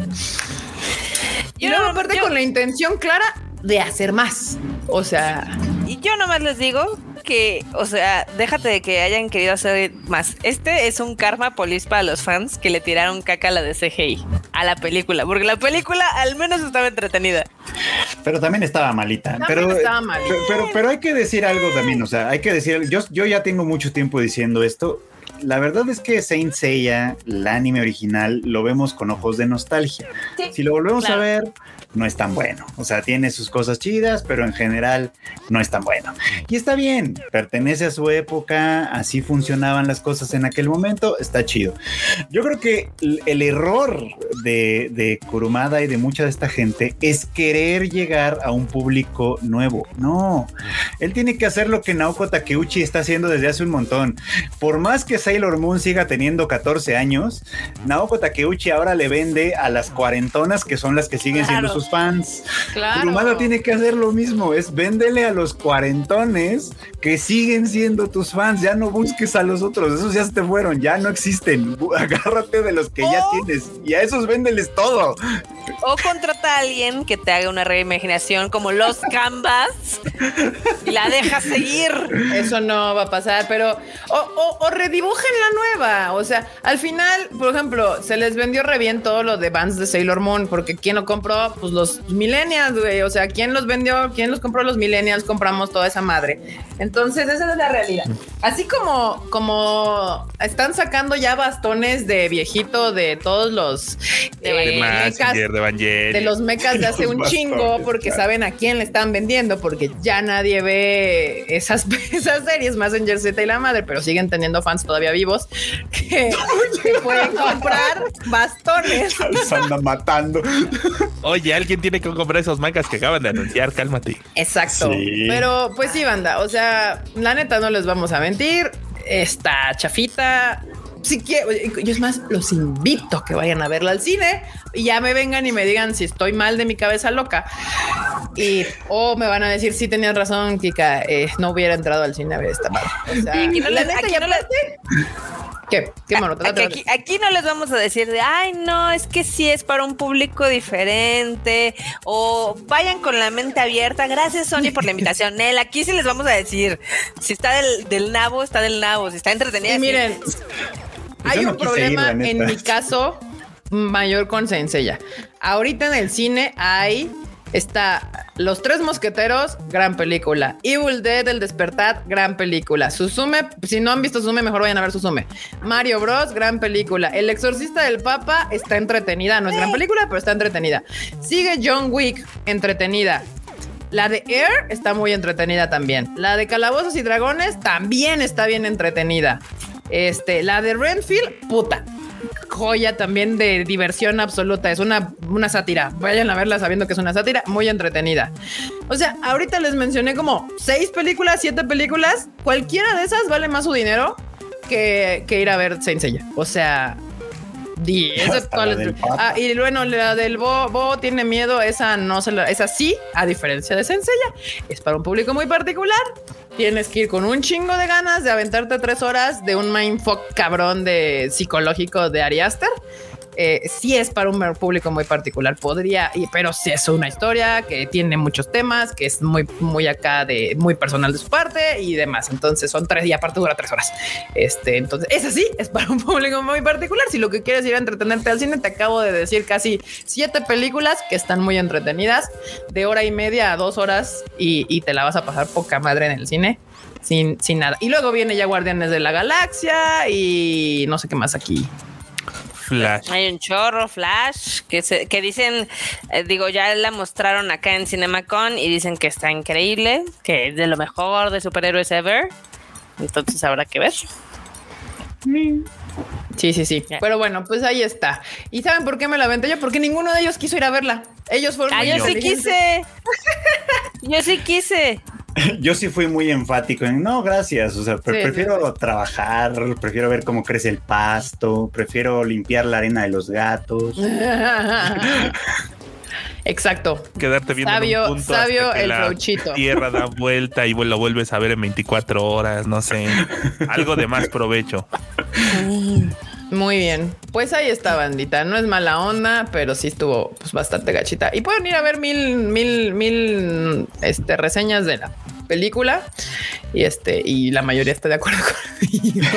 y luego aparte con la intención clara de hacer más. O sea. Y yo nomás les digo que, o sea, déjate de que hayan querido hacer más. Este es un karma polis para los fans que le tiraron caca a la de CGI a la película, porque la película al menos estaba entretenida. Pero también estaba malita. pero, estaba malita. Pero, pero, hay que decir algo también, o sea, hay que decir, yo, yo ya tengo mucho tiempo diciendo esto la verdad es que Saint Seiya, el anime original, lo vemos con ojos de nostalgia. si lo volvemos a ver, no es tan bueno. O sea, tiene sus cosas chidas, pero en general no es tan bueno. Y está bien, pertenece a su época, así funcionaban las cosas en aquel momento, está chido. Yo creo que el error de, de Kurumada y de mucha de esta gente es querer llegar a un público nuevo. No, él tiene que hacer lo que Naoko Takeuchi está haciendo desde hace un montón. Por más que Sailor Moon siga teniendo 14 años, Naoko Takeuchi ahora le vende a las cuarentonas que son las que siguen siendo sus fans. Claro. tiene que hacer lo mismo, es véndele a los cuarentones que siguen siendo tus fans, ya no busques a los otros, esos ya se te fueron, ya no existen, agárrate de los que ya tienes y a esos véndeles todo. O contrata a alguien que te haga una reimaginación como los Canvas y la deja seguir. Eso no va a pasar, pero o, o, redibujen la nueva. O sea, al final, por ejemplo, se les vendió re bien todo lo de Vans de Sailor Moon, porque ¿quién lo compró? Pues los millennials, güey. O sea, ¿quién los vendió? ¿Quién los compró? Los millennials compramos toda esa madre. Entonces, esa es la realidad. Así como, como están sacando ya bastones de viejito de todos los de, eh, de los mecas de hace un chingo porque saben a quién le están vendiendo, porque ya nadie ve esas, esas series, más en Z y la madre, pero siguen teniendo fans todavía vivos que, pueden comprar bastones. Se anda matando. Oye, alguien tiene que comprar esos mangas que acaban de anunciar, cálmate. Exacto. Pero pues sí, banda. O sea, la neta no les vamos a mentir. Esta chafita si quiero, yo es más, los invito a que vayan a verla al cine y ya me vengan y me digan si estoy mal de mi cabeza loca. Y o me van a decir, si tenías razón, Kika, eh, no hubiera entrado al cine a ver esta parte. O sea, ¿Qué? ¿Qué Aquí, aquí, no les vamos a decir de, ay, no, es que sí es para un público diferente o vayan con la mente abierta. Gracias, Sony, por la invitación. Nel, aquí sí les vamos a decir, si está del, del nabo, está del nabo, si está entretenida. Y miren, hay un problema en mi caso mayor con Senseiya. Ahorita en el cine hay Está Los Tres Mosqueteros, gran película. Evil Dead, El Despertar, gran película. Susume, si no han visto Susume, mejor vayan a ver Susume. Mario Bros, gran película. El Exorcista del Papa está entretenida. No es gran película, pero está entretenida. Sigue John Wick, entretenida. La de Air está muy entretenida también. La de Calabozos y Dragones también está bien entretenida. Este, la de Renfield, puta joya también de diversión absoluta. Es una, una sátira. Vayan a verla sabiendo que es una sátira muy entretenida. O sea, ahorita les mencioné como seis películas, siete películas. Cualquiera de esas vale más su dinero que, ir a ver Saint. O sea, y, ah, y bueno, la del Bo, Bo, tiene miedo, esa no se la, esa sí, a diferencia de Senseiya, es para un público muy particular. Tienes que ir con un chingo de ganas de aventarte tres horas de un mindfuck cabrón de psicológico de Ariaster eh, sí es para un público muy particular, podría, pero sí es una historia que tiene muchos temas, que es muy, muy acá de muy personal de su parte y demás. Entonces son tres y aparte dura tres horas. Este, entonces es así, es para un público muy particular. Si lo que quieres ir a entretenerte al cine, te acabo de decir casi siete películas que están muy entretenidas, de hora y media a dos horas y, y te la vas a pasar poca madre en el cine. Sin, sin nada. Y luego viene ya Guardianes de la Galaxia y no sé qué más aquí. Hay un chorro, Flash, que, se, que dicen, eh, digo, ya la mostraron acá en CinemaCon y dicen que está increíble, que es de lo mejor de superhéroes ever. Entonces habrá que ver. Sí, sí, sí. Pero bueno, pues ahí está. ¿Y saben por qué me la aventé yo? Porque ninguno de ellos quiso ir a verla. Ellos fueron. Ah, yo sí quise. yo sí quise. Yo sí fui muy enfático en no, gracias. O sea, prefiero trabajar, prefiero ver cómo crece el pasto, prefiero limpiar la arena de los gatos. Exacto. Quedarte viendo sabio, en un punto sabio el la Tierra da vuelta y lo vuelves a ver en 24 horas, no sé. Algo de más provecho. Muy bien. Pues ahí está, bandita. No es mala onda, pero sí estuvo pues, bastante gachita. Y pueden ir a ver mil, mil, mil este, reseñas de la película y este y la mayoría está de acuerdo conmigo.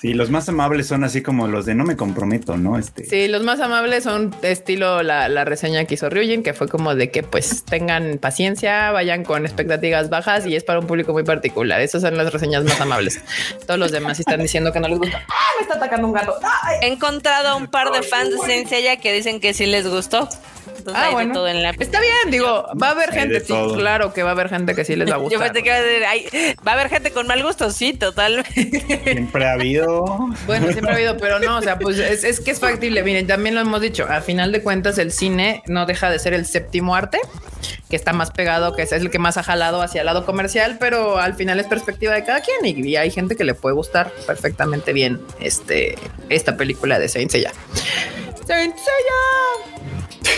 Sí, los más amables son así como los de no me comprometo, ¿no? Este. Sí, los más amables son estilo la, la reseña que hizo Ryujin, que fue como de que pues tengan paciencia, vayan con expectativas bajas y es para un público muy particular. Esas son las reseñas más amables. Todos los demás están diciendo que no les gusta. ¡Ah! Me está atacando un gato. He encontrado un par de fans de Sencilla que dicen que sí les gustó ah, bueno. Está bien, digo, va a haber gente, sí, claro que va a haber gente que sí les va a gustar. Yo pensé que va a, haber gente con mal gusto, sí, totalmente. Siempre ha habido. Bueno, siempre ha habido, pero no, o sea, pues es, que es factible. Miren, también lo hemos dicho, a final de cuentas el cine no deja de ser el séptimo arte, que está más pegado, que es el que más ha jalado hacia el lado comercial, pero al final es perspectiva de cada quien y, hay gente que le puede gustar perfectamente bien este, esta película de Saint Seiya. Saint Seiya.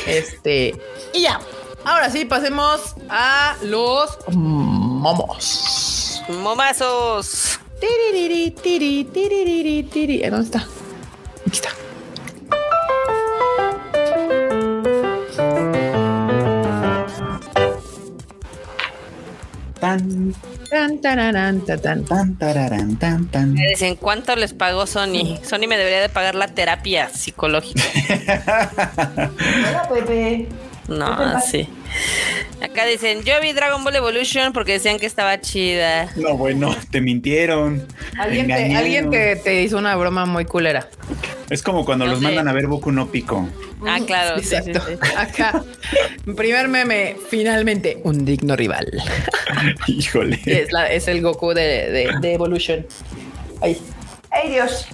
Este, y ya. Ahora sí, pasemos a los momos. Momazos. ¿Dónde está? Aquí está. Tan, tan, tan, tan, tan, tan, tan, ¿En cuánto les pagó Sony? Sony me debería de pagar la terapia psicológica. Hola, Pepe. No, sí. Acá dicen, yo vi Dragon Ball Evolution porque decían que estaba chida. No, bueno, te mintieron. Alguien, te, alguien te, hizo una broma muy culera. Es como cuando los mandan a ver Boku no Pico. Ah, claro. Exacto. Acá, primer meme, finalmente, un digno rival. Híjole. Es, el Goku de, de Evolution. Ay. ¡Ay, Dios!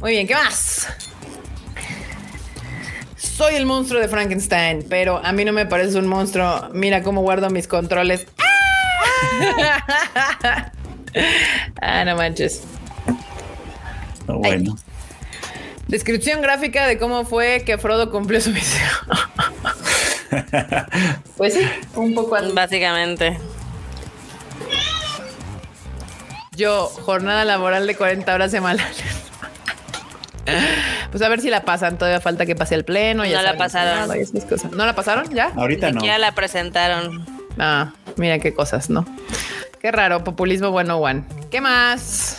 Muy bien, ¿qué más? Soy el monstruo de Frankenstein, pero a mí no me parece un monstruo. Mira cómo guardo mis controles. ah, no manches. bueno. Descripción gráfica de cómo fue que Frodo cumplió su misión. pues sí, un poco Básicamente. Yo, jornada laboral de 40 horas semanales. Pues a ver si la pasan. Todavía falta que pase el pleno. no la pasaron. ¿No la pasaron ya? Ahorita no. Ya la presentaron. Ah, mira qué cosas, ¿no? Qué raro. Populismo bueno one. ¿Qué más?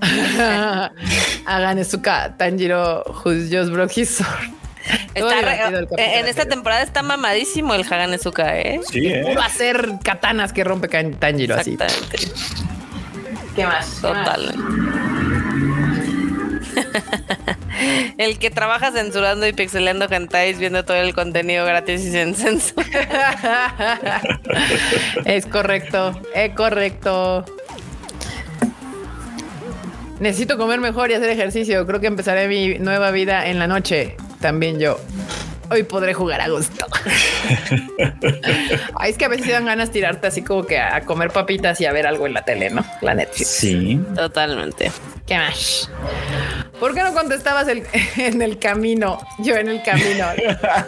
Hagan Ezuka Tanjiro who's just broke his sword. en esta temporada está mamadísimo el Haganezuka, ¿eh? Sí, ¿eh? Va a ser katanas que rompe Tanjiro así. ¿Qué más? Total. el que trabaja censurando y pixelando cantáis viendo todo el contenido gratis y sin censura. es correcto, es correcto. Necesito comer mejor y hacer ejercicio. Creo que empezaré mi nueva vida en la noche. También yo. Hoy podré jugar a gusto. Ay, es que a veces dan ganas de tirarte así como que a comer papitas y a ver algo en la tele, ¿no? La Netflix. Sí. Totalmente. ¿Qué más? ¿Por qué no contestabas en el camino? Yo en el camino.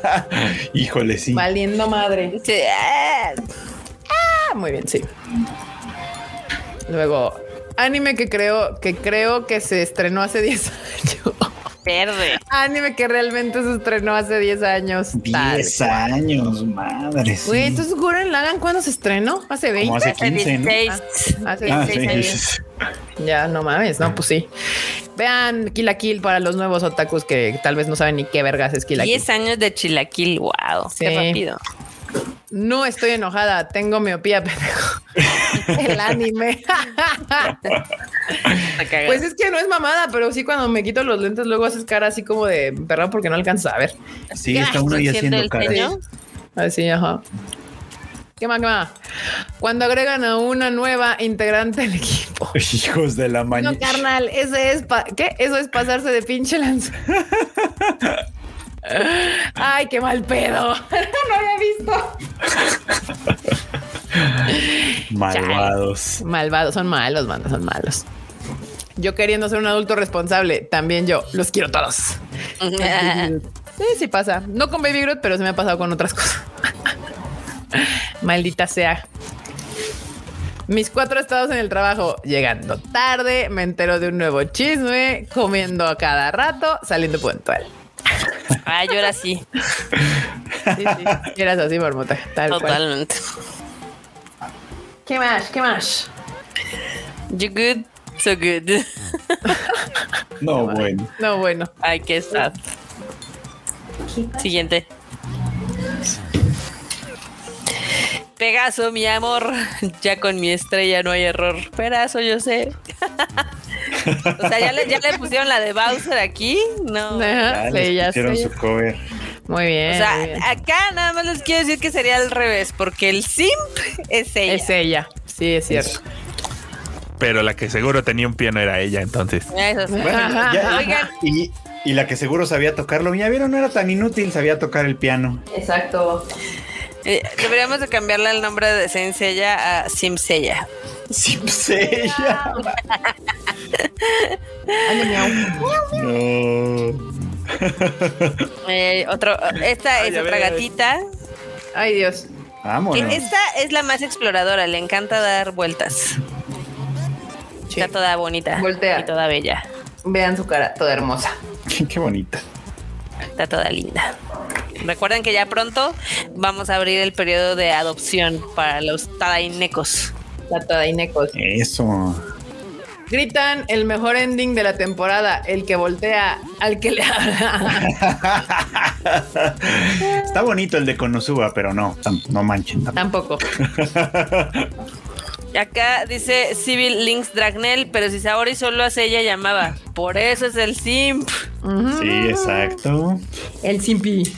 Híjole, sí. Valiendo madre. Ah, muy bien, sí. Luego, anime que creo que creo que se estrenó hace 10 años. Verde. Anime que realmente se estrenó hace 10 años. 10 años, madre. Güey, entonces Guren Lagan, ¿cuándo se estrenó? Hace 20. hace 15, ¿no? Ah, hace 16 ah, Ya, no mames, no, pues sí. Vean Kill Kill para los nuevos otakus que tal vez no saben ni qué vergas es Kill 10 años de Chilaquil, wow. Qué rápido. No estoy enojada, tengo miopía, pendejo. El anime. pues es que no es mamada, pero sí cuando me quito los lentes luego haces cara así como de perro porque no alcanzas a ver. Sí, está uno ahí haciendo cara. Así, ajá. ¿Qué más, qué más? Cuando agregan a una nueva integrante al equipo. Hijos de la mañana. No, carnal, ese es ¿qué? Eso es pasarse de pinche lanza. Ay, qué mal pedo. no había visto. Malvados. Malvados, son malos, manda, son malos. Yo queriendo ser un adulto responsable, también yo los quiero todos. sí, sí pasa. No con Baby Groot, pero se me ha pasado con otras cosas. Maldita sea. Mis cuatro estados en el trabajo, llegando tarde, me entero de un nuevo chisme, comiendo a cada rato, saliendo puntual. Ah, yo era así. Sí, sí. Eras así, marmota. Totalmente. ¿Qué más? ¿Qué más? You good, so good. No, bueno. No, bueno. Ay, qué sad. Siguiente. Pegaso, mi amor. Ya con mi estrella no hay error. Pedazo, yo sé. o sea, ¿ya le, ¿ya le, pusieron la de Bowser aquí. No. ya sí, pusieron su cover. Muy bien. O sea, acá nada más les quiero decir que sería al revés, porque el simp es ella. Es ella. Sí, es cierto. Pero la que seguro tenía un piano era ella, entonces. Eso sí. Oigan. Y, y la que seguro sabía tocarlo, ya vieron, no era tan inútil, sabía tocar el piano. Exacto. Eh, deberíamos de cambiarle el nombre de Senseiya a Simsella. Simsella. no. Eh, otro, esta es otra gatita. Ay, Dios. Vámonos. Esta es la más exploradora, le encanta dar vueltas. Está toda bonita. Voltea. Y toda bella. Vean su cara, toda hermosa. Qué bonita. Está toda linda. Recuerden que ya pronto vamos a abrir el periodo de adopción para los tadainecos. La tadainecos. Eso. Gritan el mejor ending de la temporada, el que voltea al que le habla. Está bonito el de Konosuba, pero no, no manchen. Tampoco. Acá dice Civil Links Dragnel, pero si Saori solo hace ella llamaba. Por eso es el simp. Sí, exacto. El simpi.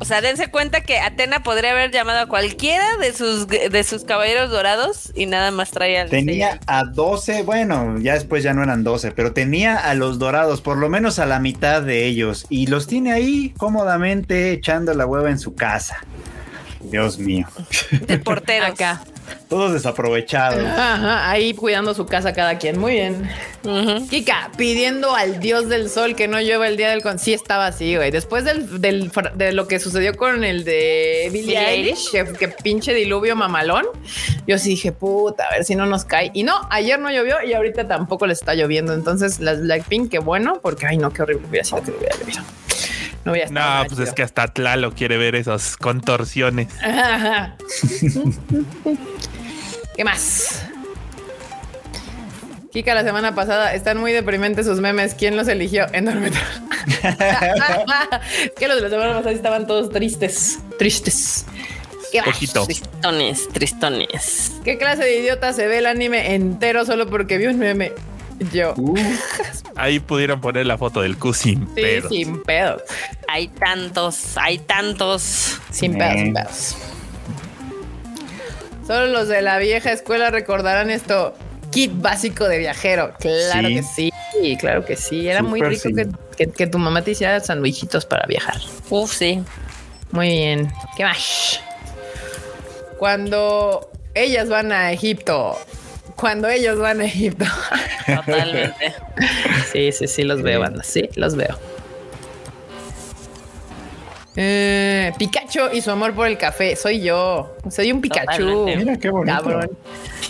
O sea, dense cuenta que Atena podría haber llamado a cualquiera de sus, de sus caballeros dorados y nada más traía al Tenía a 12, bueno, ya después ya no eran 12, pero tenía a los dorados, por lo menos a la mitad de ellos, y los tiene ahí cómodamente echando la hueva en su casa. Dios mío. De portero Acá. todos desaprovechados. ahí cuidando su casa cada quien. Muy bien. Kika, pidiendo al dios del sol que no llueva el día del con. Sí, estaba así, güey. Después del, de lo que sucedió con el de Billie Eilish, que, pinche diluvio mamalón, yo sí dije, puta, a ver si no nos cae. Y no, ayer no llovió y ahorita tampoco le está lloviendo. Entonces, las Blackpink, qué bueno, porque ay, no, qué horrible hubiera sido que hubiera llovido. No, voy a no pues es que hasta Tlalo quiere ver esas contorsiones. ¿Qué más? Kika, la semana pasada están muy deprimentes sus memes. ¿Quién los eligió? Enorme. que los de la semana pasada estaban todos tristes. Tristes. ¿Qué Poquito. Tristones, tristones. ¿Qué clase de idiota se ve el anime entero solo porque vio un meme? Yo. ahí pudieron poner la foto del Q sin sí, sin pedos. Hay tantos, hay tantos. Sin pedos, sin pedos. Solo los de la vieja escuela recordarán esto. Kit básico de viajero. Claro que sí, claro que sí. Era muy rico que, tu mamá te hiciera sandwichitos para viajar. Uf, sí. Muy bien. ¿Qué más? Cuando ellas van a Egipto, cuando ellos van a Egipto. Totalmente. sí, sí, sí, los veo, banda. Sí, los veo. Eh, Pikachu y su amor por el café. Soy yo. Soy un Pikachu. Mira qué bonito. Cabrón.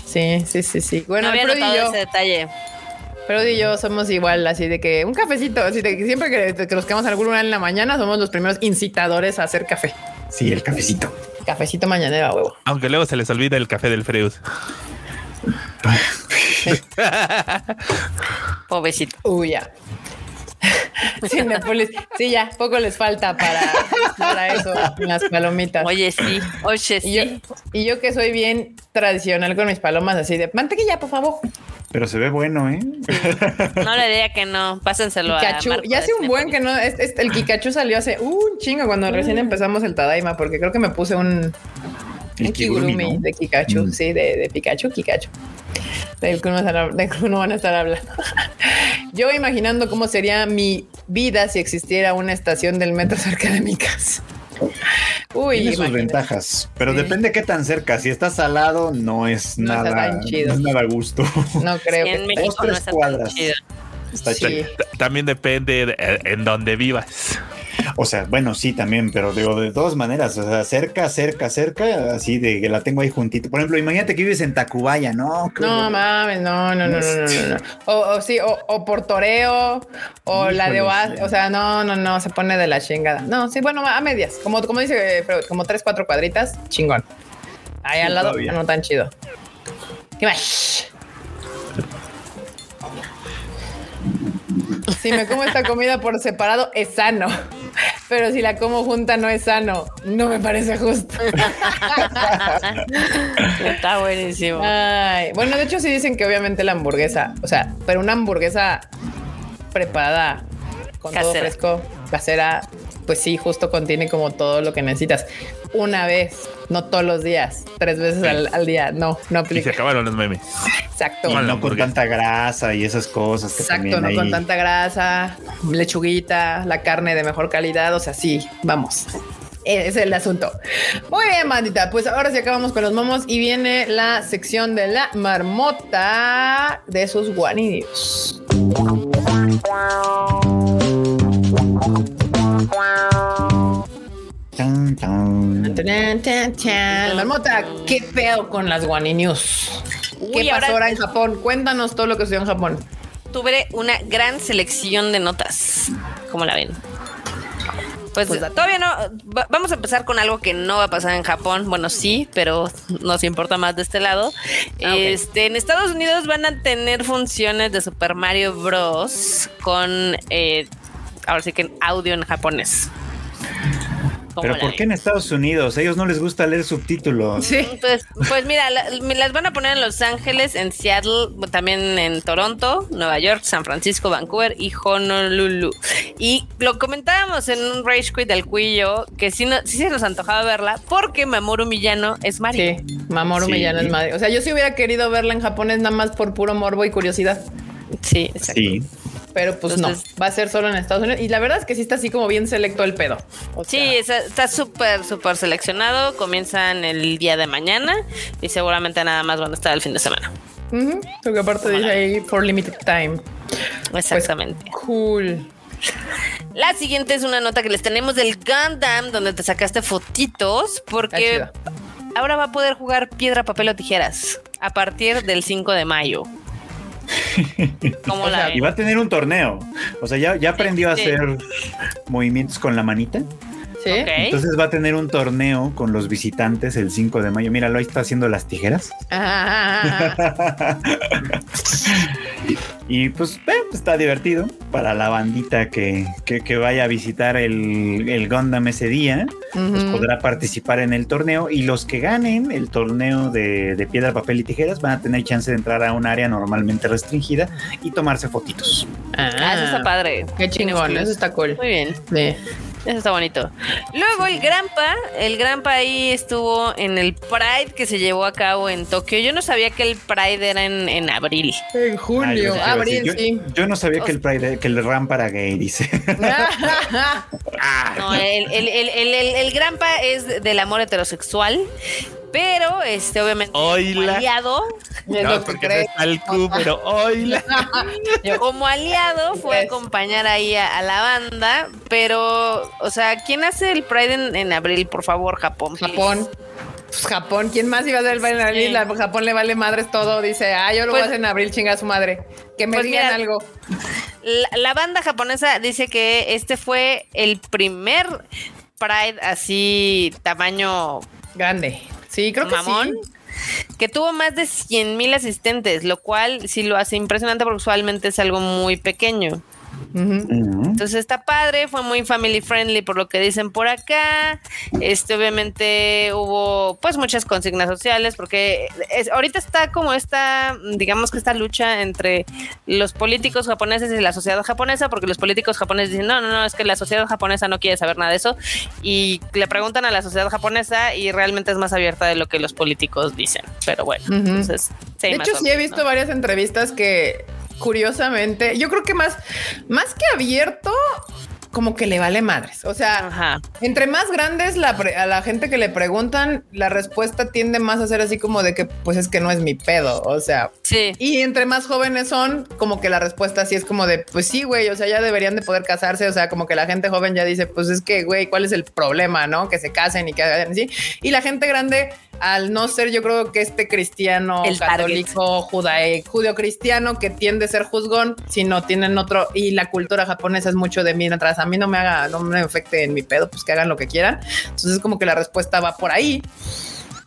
Sí, sí, sí, sí. Bueno, no había yo, ese detalle. Pero y yo somos igual, así de que un cafecito, así de que siempre que, que nos quedamos algún lugar en la mañana, somos los primeros incitadores a hacer café. Sí, el cafecito. Cafecito mañanero, huevo. Aunque luego se les olvida el café del Freus. Pobrecito. Uy, ya. Sí, ya, poco les falta para, para eso, las palomitas. Oye, sí, oye, sí. Y yo, y yo que soy bien tradicional con mis palomas, así de mantequilla, por favor. Pero se ve bueno, ¿eh? No le diría que no, pásenselo Kikachu. a Ya hace un buen que no, el Kikachu salió hace un chingo cuando recién empezamos el Tadaima, porque creo que me puse un, un Kigurumi de Kikachu, mm. sí, de, de Pikachu, Kikachu del que, uno van a estar hablando. Yo imaginando cómo sería mi vida si existiera una estación del metro cerca de mi casa. Uy, Tiene sus ventajas, pero depende qué tan cerca. Si estás al lado, no es nada, chido. No es nada gusto. No creo que en México no está cuadras. Está También depende en dónde vivas. O sea, bueno, sí, también, pero digo, de todas maneras, o sea, cerca, cerca, cerca, así de que la tengo ahí juntito. Por ejemplo, imagínate que vives en Tacubaya, ¿no? No mames, no, no, no, no, no, no. O, sí, o, por Toreo, o la de Oaz, o sea, no, no, no, se pone de la chingada. No, sí, bueno, a medias, como, como dice, como tres, cuatro cuadritas, chingón. Ahí al lado, no tan chido. ¿Qué más? Si me como esta comida por separado, es sano. Pero si la como junta, no es sano. No me parece justo. Está buenísimo. bueno, de hecho, sí dicen que obviamente la hamburguesa, o sea, pero una hamburguesa preparada con todo fresco, casera, pues sí, justo contiene como todo lo que necesitas. Una vez, no todos los días, tres veces al, día. No, no aplica. Y se acabaron los memes. Exacto. no con tanta grasa y esas cosas. Exacto, no con tanta grasa, lechuguita, la carne de mejor calidad. O sea, sí, vamos. Ese es el asunto. Muy bien, bandita. Pues ahora sí acabamos con los momos y viene la sección de la marmota de sus guanidios. Marmota, ¿qué pedo con las Guani News? ¿Qué pasó ahora en Japón? Cuéntanos todo lo que sucedió en Japón. Tuve una gran selección de notas. ¿Cómo la ven? Pues, pues todavía no. vamos a empezar con algo que no va a pasar en Japón. Bueno, sí, pero nos importa más de este lado. Ah, este, en Estados Unidos van a tener funciones de Super Mario Bros. con eh, ahora sí que audio en japonés. Pero ¿por qué en Estados Unidos? A ellos no les gusta leer subtítulos. Sí. Pues, pues mira, las van a poner en Los Ángeles, en Seattle, también en Toronto, Nueva York, San Francisco, Vancouver y Honolulu. Y lo comentábamos en un Rage Quit del Cuillo, que sí, se nos antojaba verla, porque Mamoru Millano es Mario. Sí, Mamoru Millano es Mario. O sea, yo sí hubiera querido verla en japonés nada más por puro morbo y curiosidad. Sí, exacto. Sí. Pero pues no, va a ser solo en Estados Unidos. Y la verdad es que sí está así como bien selecto el pedo. sí, está súper, súper seleccionado. Comienzan el día de mañana y seguramente nada más van a estar el fin de semana. Porque aparte dice ahí for limited time. Exactamente. Pues, cool. La siguiente es una nota que les tenemos del Gundam, donde te sacaste fotitos, porque ahora va a poder jugar piedra, papel o tijeras a partir del 5 de mayo. Y va a tener un torneo. O sea, ya, ya aprendió a hacer movimientos con la manita. ¿Sí? Entonces va a tener un torneo con los visitantes el 5 de mayo. Míralo, ahí está haciendo las tijeras. y, pues está divertido para la bandita que, vaya a visitar el, el Gundam ese día. Pues podrá participar en el torneo y los que ganen el torneo de, piedra, papel y tijeras van a tener chance de entrar a un área normalmente restringida y tomarse fotitos. Ah, eso está padre. Qué chingón, eso está cool. Muy bien. Sí. Eso está bonito. Luego el Granpa, el Granpa ahí estuvo en el Pride que se llevó a cabo en Tokio. Yo no sabía que el Pride era en, abril. En julio, abril, yo, sí. Yo no sabía que el Pride, que el Rampa era gay, dice. no, el, el, el, el, Granpa es del amor heterosexual. Pero, este, obviamente, como aliado. No, porque al pero como aliado fue a acompañar ahí a, la banda. Pero, o sea, ¿quién hace el Pride en, abril? Por favor, Japón. Japón. Pues Japón, ¿quién más iba a hacer el Pride en abril? Japón le vale madres todo. Dice, ah, yo lo voy a pues hacer en abril, chinga su madre. Que me pues digan algo. La, banda japonesa dice que este fue el primer Pride así, tamaño grande. Sí, creo que sí. Que tuvo más de 100 mil asistentes, lo cual sí lo hace impresionante porque usualmente es algo muy pequeño. Entonces está padre, fue muy family friendly por lo que dicen por acá. Este, obviamente hubo pues muchas consignas sociales porque es, ahorita está como esta, digamos que esta lucha entre los políticos japoneses y la sociedad japonesa, porque los políticos japoneses dicen, no, no, no, es que la sociedad japonesa no quiere saber nada de eso. Y le preguntan a la sociedad japonesa y realmente es más abierta de lo que los políticos dicen. Pero bueno, entonces... de hecho, sí he visto varias entrevistas que curiosamente, yo creo que más, más que abierto, como que le vale madres. O sea, entre más grandes la a la gente que le preguntan, la respuesta tiende más a ser así como de que, pues es que no es mi pedo. O sea, sí. Y entre más jóvenes son, como que la respuesta sí es como de, pues sí, güey, o sea, ya deberían de poder casarse. O sea, como que la gente joven ya dice, pues es que, güey, ¿cuál es el problema? No que se casen y que hagan así. Y la gente grande al no ser yo creo que este cristiano católico judío cristiano que tiende a ser juzgón, sino tienen otro y la cultura japonesa es mucho de mientras a mí no me haga, no me afecte en mi pedo, pues que hagan lo que quieran. Entonces como que la respuesta va por ahí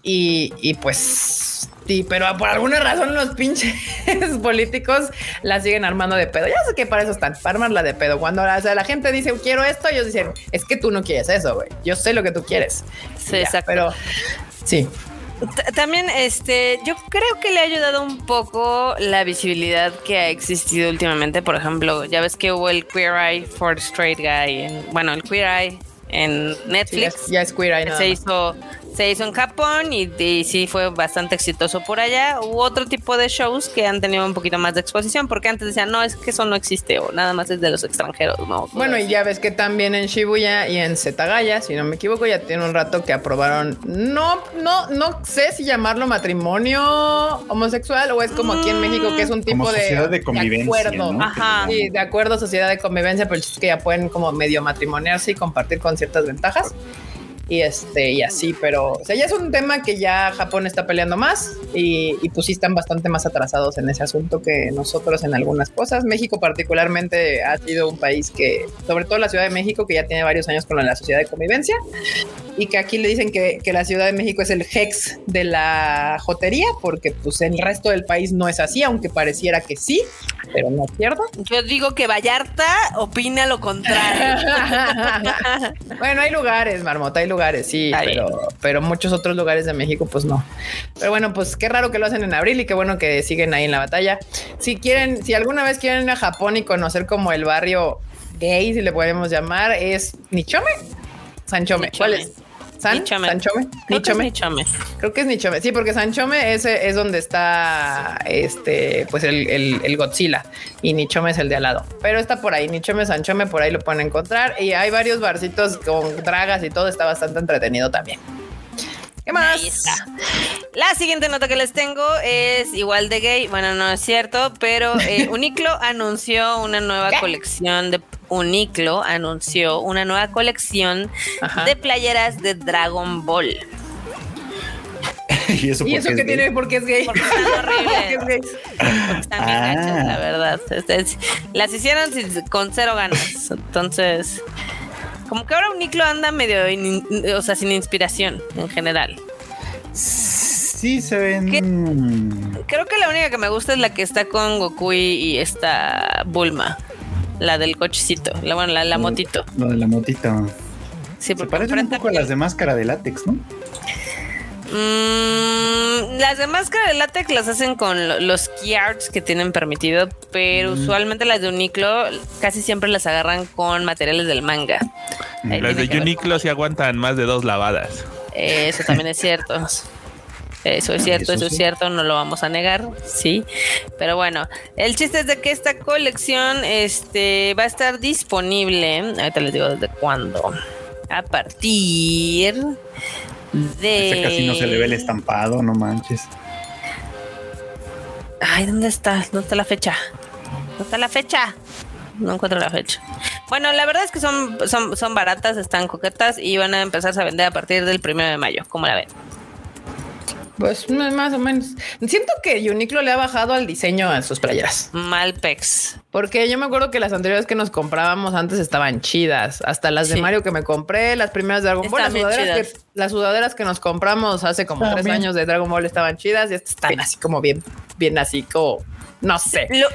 y, y pues sí, pero por alguna razón los pinches políticos la siguen armando de pedo. Ya sé que para eso están, para armarla de pedo. Cuando la gente dice quiero esto, ellos dicen es que tú no quieres eso, güey. Yo sé lo que tú quieres. Sí, exacto. Pero Sí. También, este, yo creo que le ha ayudado un poco la visibilidad que ha existido últimamente. Por ejemplo, ya ves que hubo el Queer Eye for Straight Guy, bueno, el Queer Eye en Netflix. ya, es Queer Eye. Se hizo se hizo en Japón y, sí fue bastante exitoso por allá. Hubo otro tipo de shows que han tenido un poquito más de exposición porque antes decían, no, es que eso no existe o nada más es de los extranjeros, ¿no? Bueno, y ya ves que también en Shibuya y en Setagaya, si no me equivoco, ya tiene un rato que aprobaron, no, no, no sé si llamarlo matrimonio homosexual o es como aquí en México que es un tipo de, sociedad de, convivencia, acuerdo. Ajá. Sí, de acuerdo, sociedad de convivencia, pero es que ya pueden como medio matrimoniarse y compartir con ciertas ventajas y este y así, pero o sea, ya es un tema que ya Japón está peleando más y, y, pues sí están bastante más atrasados en ese asunto que nosotros en algunas cosas. México particularmente ha sido un país que, sobre todo la Ciudad de México, que ya tiene varios años con la sociedad de convivencia y que aquí le dicen que, que la Ciudad de México es el hex de la jotería, porque pues en el resto del país no es así, aunque pareciera que sí, pero no es cierto. Yo digo que Vallarta opina lo contrario. bueno, hay lugares, Marmota, hay lugares sí, pero, pero muchos otros lugares de México, pues no. Pero bueno, pues qué raro que lo hacen en abril y qué bueno que siguen ahí en la batalla. Si quieren, si alguna vez quieren ir a Japón y conocer como el barrio gay, si le podemos llamar, es Nichome, Sanchome. ¿Cuál es? ¿San? Nichome. ¿Sanchome? Creo que es ¿Nichome? Nichome. Creo que es Nichome. Sí, porque Sanchome ese es donde está este, pues el, el- el Godzilla y Nichome es el de al lado. Pero está por ahí, Nichome, Sanchome, por ahí lo pueden encontrar. Y hay varios barcitos con dragas y todo. Está bastante entretenido también. ¿Qué más? Ahí está. La siguiente nota que les tengo es igual de gay. Bueno, no es cierto, pero eh, Uniqlo anunció una nueva ¿Qué? colección de Uniqlo anunció una nueva colección Ajá. de playeras de Dragon Ball. y eso, ¿Y eso es qué gay. tiene? Porque es gay. Porque están horribles. Porque es gay. Están bien Ah. gachas, la verdad. Las hicieron con cero ganas. Entonces, como que ahora Uniqlo anda medio, in- o sea, sin inspiración en general. Sí, se ven. Creo que la única que me gusta es la que está con Goku y, esta Bulma. La del cochecito, la, bueno, la, la motito. Lo de la motita. Sí, Se parecen un poco a las de máscara de látex, ¿no? Mm, las de máscara de látex las hacen con lo- los key arts que tienen permitido, pero usualmente las de Uniqlo casi siempre las agarran con materiales del manga. Ahí Las de. Uniqlo sí aguantan más de dos lavadas. Eso también es cierto. Eso es cierto, Eso eso, es cierto, no lo vamos a negar, sí. Pero bueno, el chiste es de que esta colección este, va a estar disponible. Ahorita les digo desde cuándo. A partir de. Ese casi no se le ve el estampado, no manches. Ay, ¿dónde está? ¿Dónde está la fecha? ¿Dónde está la fecha? No encuentro la fecha. Bueno, la verdad es que son, son, son baratas, están coquetas y van a empezar a vender a partir del primero de mayo. ¿Cómo la ven? Pues no, más o menos. Siento que Uniqlo le ha bajado al diseño a sus playeras. Malpex. Porque yo me acuerdo que las anteriores que nos comprábamos antes estaban chidas. Hasta las de. Mario que me compré, las primeras de Dragon Ball, las sudaderas, que, las sudaderas que nos compramos hace como tres bien. años de Dragon Ball estaban chidas y estas están así como bien, bien así como, no sé. Lo,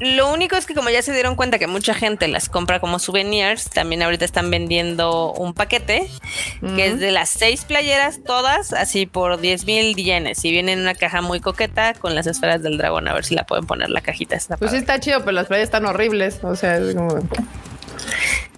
lo único es que como ya se dieron cuenta que mucha gente las compra como souvenirs, también ahorita están vendiendo un paquete que es de las seis playeras, todas así por 10 mil yenes. Y viene en una caja muy coqueta con las esferas del dragón. A ver si la pueden poner la cajita. Está Pues sí está chido, pero las playas están horribles. O sea, es como...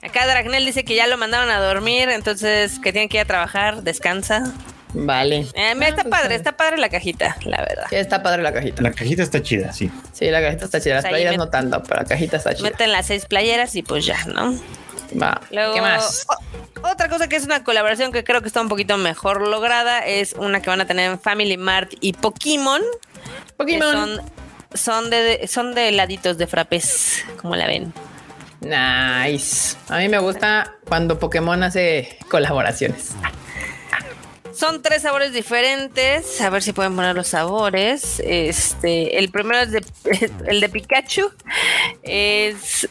Acá Dragnel dice que ya lo mandaron a dormir, entonces que tiene que ir a trabajar, descansa. Vale. Eh, mira, está pues, padre, está padre la cajita, la verdad. Sí, está padre la cajita. La cajita está chida, sí. Sí, la cajita está chida. Las playeras met- no tanto, pero la cajita está chida. Meten las seis playeras y pues ya, ¿no? Va. Luego, ¿Qué más? o- otra cosa que es una colaboración que creo que está un poquito mejor lograda es una que van a tener en Family Mart y Pokémon. Pokémon. son, son de, de- son de heladitos de frappés, como la ven. Nice. A mí me gusta cuando Pokémon hace colaboraciones. Son tres sabores diferentes. A ver si pueden poner los sabores. Este, el primero es de el de Pikachu. Es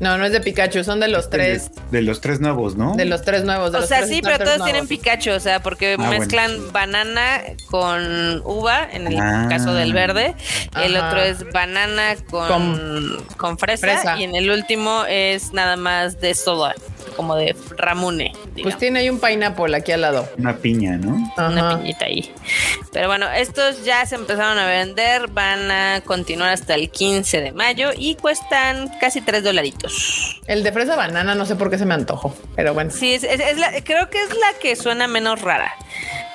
No, no es de Pikachu, son de los tres, De, de los tres nuevos, ¿no? de los tres nuevos. de o los sea, tres sí, pero todos tienen. Pikachu, o sea, porque Ah, mezclan banana con uva, en el Ah. caso del verde. El otro es banana con, con, fresa, fresa. Y en el último es nada más de soda, como de ramune. Pues tiene ahí un pineapple aquí al lado. Una piña, ¿no? una piñita ahí. Pero bueno, estos ya se empezaron a vender, van a continuar hasta el 15 de mayo y cuestan casi 3 dolaritos. El de fresa banana, no sé por qué se me antojó, pero bueno. Sí, es, es- es la- creo que es la que suena menos rara.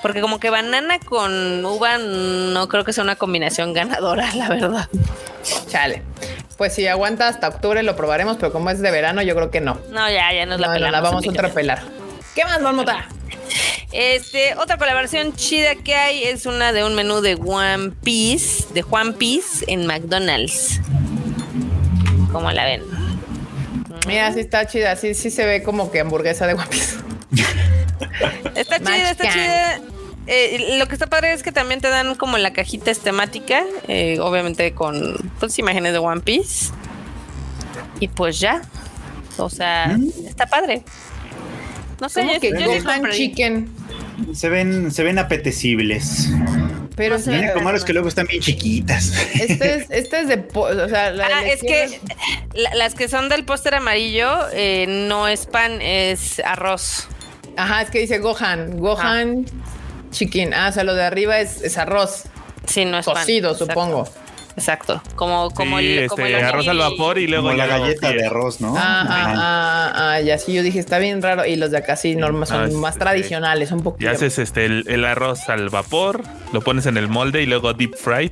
Porque como que banana con uva no creo que sea una combinación ganadora, la verdad. Chale. Pues si aguanta hasta octubre lo probaremos, pero como es de verano, yo creo que no. No, ya, ya nos la No, no, pelamos. la vamos a amiga. ultrapelar. ¿Qué más, Marmota? Este, otra colaboración chida que hay es una de un menú de One Piece, de One Piece en McDonald's. ¿Cómo la ven? Mira, sí está chida, sí, sí se ve como que hamburguesa de One Piece. Está chida, está chida. Eh, lo que está padre es que también te dan como la cajita es temática, eh, obviamente con pues, imágenes de One Piece. Y pues ya. O sea, Mm. está padre. No sé, Como yo, que yo Gohan. Chicken. Se ven, se ven apetecibles. Pero No sé. Lo único malo es que luego están bien chiquitas. este es, este es de, o sea, la Ah, es que la- las que son del póster amarillo eh, no es pan, es arroz. Ajá, es que dice Gohan, Gohan Chicken. Ah, o sea, lo de arriba es, es arroz Sí, no es cocido, supongo. Exacto. Como, como sí, el, este, como el arroz al vapor y luego Como la ya galleta de arroz, ¿no? Ajá, Ajá. ah, ah, Ajá, y así yo dije, está bien raro. Y los de acá sí normas son Ah, más este, tradicionales, un poquito. Y haces este el, el arroz al vapor, lo pones en el molde y luego deep fried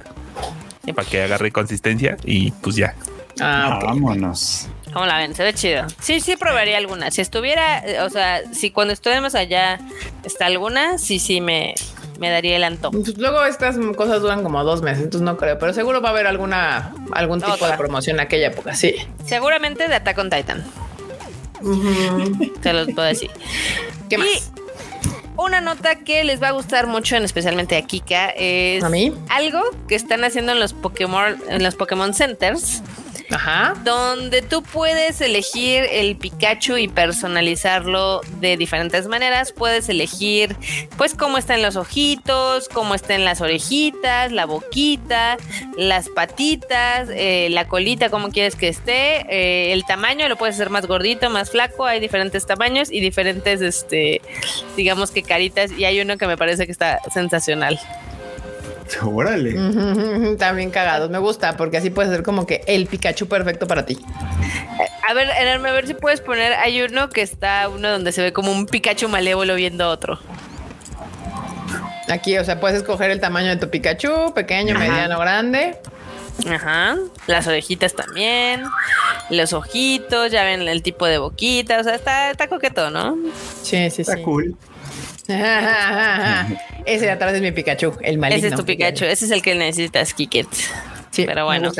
para que agarre consistencia y pues ya. Ah. Vámonos. ¿Cómo la ven? Se ve chido. Sí, sí probaría alguna. Si estuviera, o sea, si cuando estuviéramos allá está alguna, sí, sí me, me daría el antojo. Pues luego estas cosas duran como dos meses, entonces no creo, pero seguro va a haber alguna algún tipo de promoción en aquella época, sí. Seguramente de Attack on Titan. Te los puedo decir. ¿Qué más? Y una nota que les va a gustar mucho, en especialmente a Kika, es ¿A mí? algo que están haciendo en los Pokémon, en los Pokémon Centers, Ajá. donde tú puedes elegir el Pikachu y personalizarlo de diferentes maneras. Puedes elegir, pues, cómo están los ojitos, cómo están las orejitas, la boquita, las patitas, eh, la colita, cómo quieres que esté, eh, el tamaño, lo puedes hacer más gordito, más flaco. Hay diferentes tamaños y diferentes, este, digamos que caritas. Y hay uno que me parece que está sensacional. Órale. Están bien cagados, me gusta porque así puedes hacer como que el Pikachu perfecto para ti. A ver, Enorme, a ver si puedes poner. Hay uno que está, uno donde se ve como un Pikachu malévolo viendo a otro. Aquí, o sea, puedes escoger el tamaño de tu Pikachu, pequeño, mediano, grande. Ajá. Las orejitas también. Los ojitos, ya ven el tipo de boquita. O sea, está, está coqueto, ¿no? Sí, sí, Está sí. cool. Ese de atrás es mi Pikachu, el maligno. Ese es tu Pikachu. Ese es el que necesitas, Kiket. Sí, Pero bueno.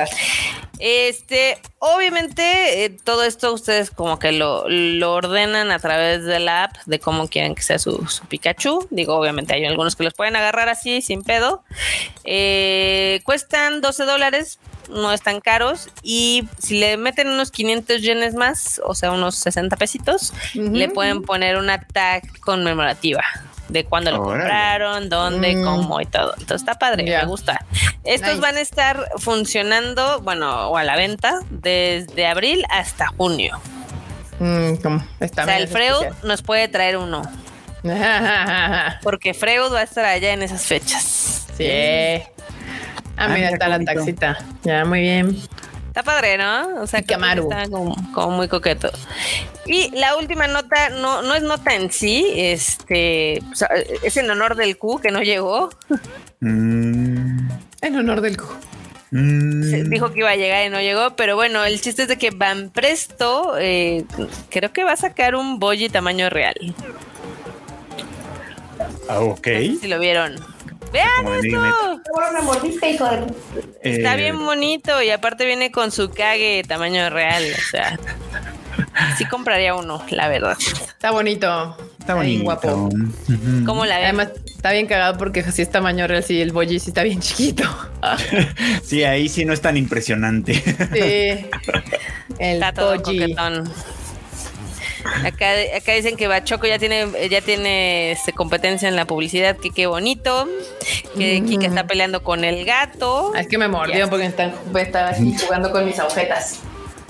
Este, obviamente, eh, todo esto ustedes como que lo, lo ordenan a través de la app de cómo quieren que sea su, su Pikachu. Digo, obviamente hay algunos que los pueden agarrar así, sin pedo. Eh, cuestan 12 dólares, no están caros. Y si le meten unos 500 yenes más, o sea, unos 60 pesitos, le pueden poner una tag conmemorativa. De cuándo lo Órale. compraron, dónde, Mm. cómo y todo. Entonces está padre, me gusta. Estos Nice. van a estar funcionando, bueno, o a la venta desde abril hasta junio. Mm, ¿cómo? Está o sea, el Freud especial. nos puede traer uno, porque Freud va a estar allá en esas fechas. Sí. Ah, Ah, mira, mira está la taxita. Ya, muy bien. Está padre, ¿no? O sea, que está como, como muy coqueto. Y la última nota, no, no es nota en sí, este, o sea, es en honor del Q que no llegó. Mm, En honor del Q. mm. Se dijo que iba a llegar y no llegó, pero bueno, el chiste es de que Van Presto eh, creo que va a sacar un Boji tamaño real. Ah, ok. No sé si lo vieron. Vean esto. Está Eh, bien bonito y aparte viene con su Kage tamaño real, o sea. Sí compraría uno, la verdad. Está bonito. Está bien bonito. guapo. Ujú. ¿Cómo la ven? Además, está bien cagado porque si es tamaño real, sí, el Boji sí está bien chiquito. Sí, ahí sí no es tan impresionante. Sí. El Está todo Boji. coquetón. Acá, acá dicen que Bachoco ya tiene, ya tiene este, competencia en la publicidad, que qué bonito. Que. Kika está peleando con el gato. Es que me mordió porque están, estaba aquí jugando con mis agujetas.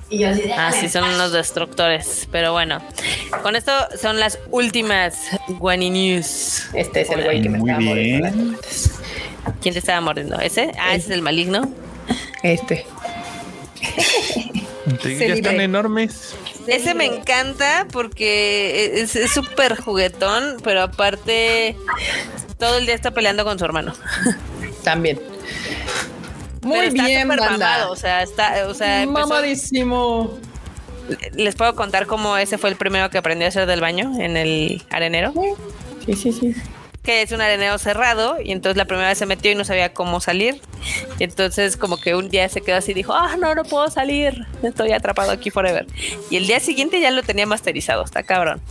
Y yo así de, Ah, sí, son unos destructores. Pero bueno, con esto son las últimas Guani News. Este es el güey que me Muy estaba mordiendo bien. ¿Quién te estaba mordiendo? ¿Ese? Ah, ese es el maligno. Este. Sí, Se ya están enormes. Ese me encanta porque es súper juguetón, pero aparte todo el día está peleando con su hermano. También. Muy Pero está bien, banda. mamado, o sea, está, o sea, Mamadísimo. les puedo contar cómo ese fue el primero que aprendió a hacer del baño en el arenero, Sí, sí, sí. Que es un arenero cerrado y entonces la primera vez se metió y no sabía cómo salir. Y entonces como que un día se quedó así y dijo, ah, no, no puedo salir, estoy atrapado aquí forever. Y el día siguiente ya lo tenía masterizado, está cabrón.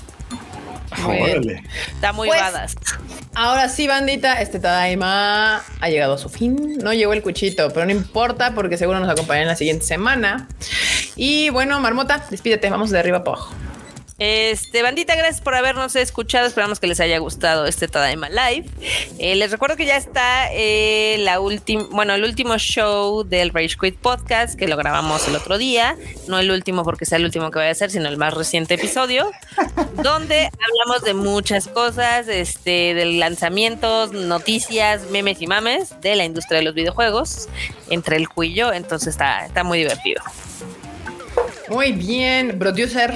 Muy. Órale. Está muy Pues, badass. Ahora sí, bandita, este Tadaima ha llegado a su fin. No llegó el cuchito, pero no importa porque seguro nos acompaña en la siguiente semana. Y bueno, Marmota, despídete, vamos de arriba para abajo. Este, bandita, gracias por habernos escuchado. Esperamos que les haya gustado este Tadaima Live. Eh, les recuerdo que ya está eh, la última, bueno, el último show del Rage Quit Podcast que lo grabamos el otro día. No el último porque sea el último que vaya a ser, sino el más reciente episodio, donde hablamos de muchas cosas, este, de lanzamientos, noticias, memes y mames de la industria de los videojuegos, entre el cuillo. Entonces está, está muy divertido. Muy bien, producer.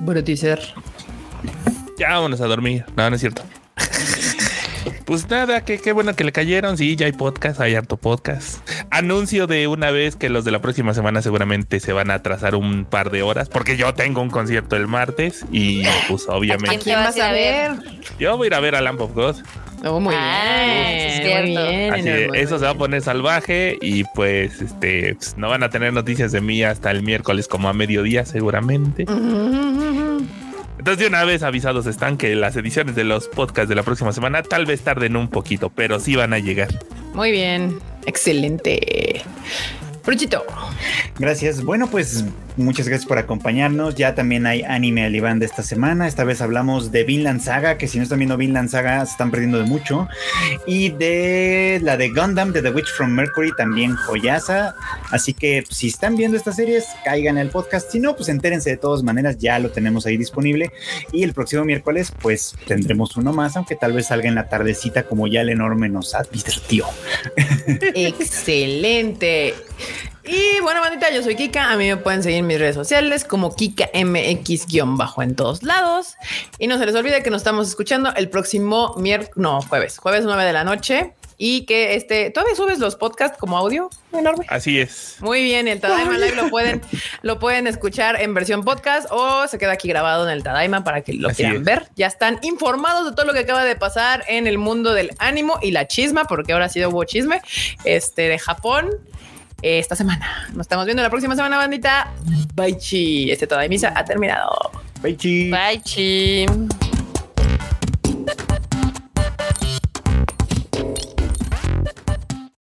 Brutícer. Ya vámonos a dormir. No, no es cierto. Pues nada, qué, qué bueno que le cayeron. Sí, ya hay podcast, hay harto podcast. Anuncio de una vez que los de la próxima semana seguramente se van a atrasar un par de horas porque yo tengo un concierto el martes y pues obviamente. ¿A quién vas a ver? Yo voy a ir a ver a Lamp of God. Oh, muy Ah, bien. muy bien. Así de, eso se va a poner salvaje y pues este pues, no van a tener noticias de mí hasta el miércoles como a mediodía seguramente. Entonces de una vez avisados están que las ediciones de los podcasts de la próxima semana tal vez tarden un poquito, pero sí van a llegar. Muy bien. Excelente. Bruchito. Gracias. Bueno, pues muchas gracias por acompañarnos. Ya también hay anime al Iván de esta semana. Esta vez hablamos de Vinland Saga, que si no están viendo Vinland Saga se están perdiendo de mucho. Y de la de Gundam, de The Witch from Mercury, también joyaza. Así que si están viendo estas series, caigan al podcast. Si no, pues entérense de todas maneras, ya lo tenemos ahí disponible. Y el próximo miércoles, pues tendremos uno más, aunque tal vez salga en la tardecita, como ya el enorme nos advirtió. Excelente. Y bueno, bandita, yo soy Kika. A mí me pueden seguir en mis redes sociales como Kika MX-bajo en todos lados. Y no se les olvide que nos estamos escuchando el próximo miércoles, no, jueves, jueves 9 de la noche. Y que este, todavía subes los podcasts como audio enorme. Así es. Muy bien, el Tadaima Live lo pueden, lo pueden escuchar en versión podcast o se queda aquí grabado en el Tadaima para que lo Así quieran es. ver. Ya están informados de todo lo que acaba de pasar en el mundo del ánimo y la chisma, porque ahora sí hubo chisme este, de Japón esta semana. Nos estamos viendo la próxima semana, bandita. Bye chi. Este Tadaimisa ha terminado. Bye, chi. Bye, Chim.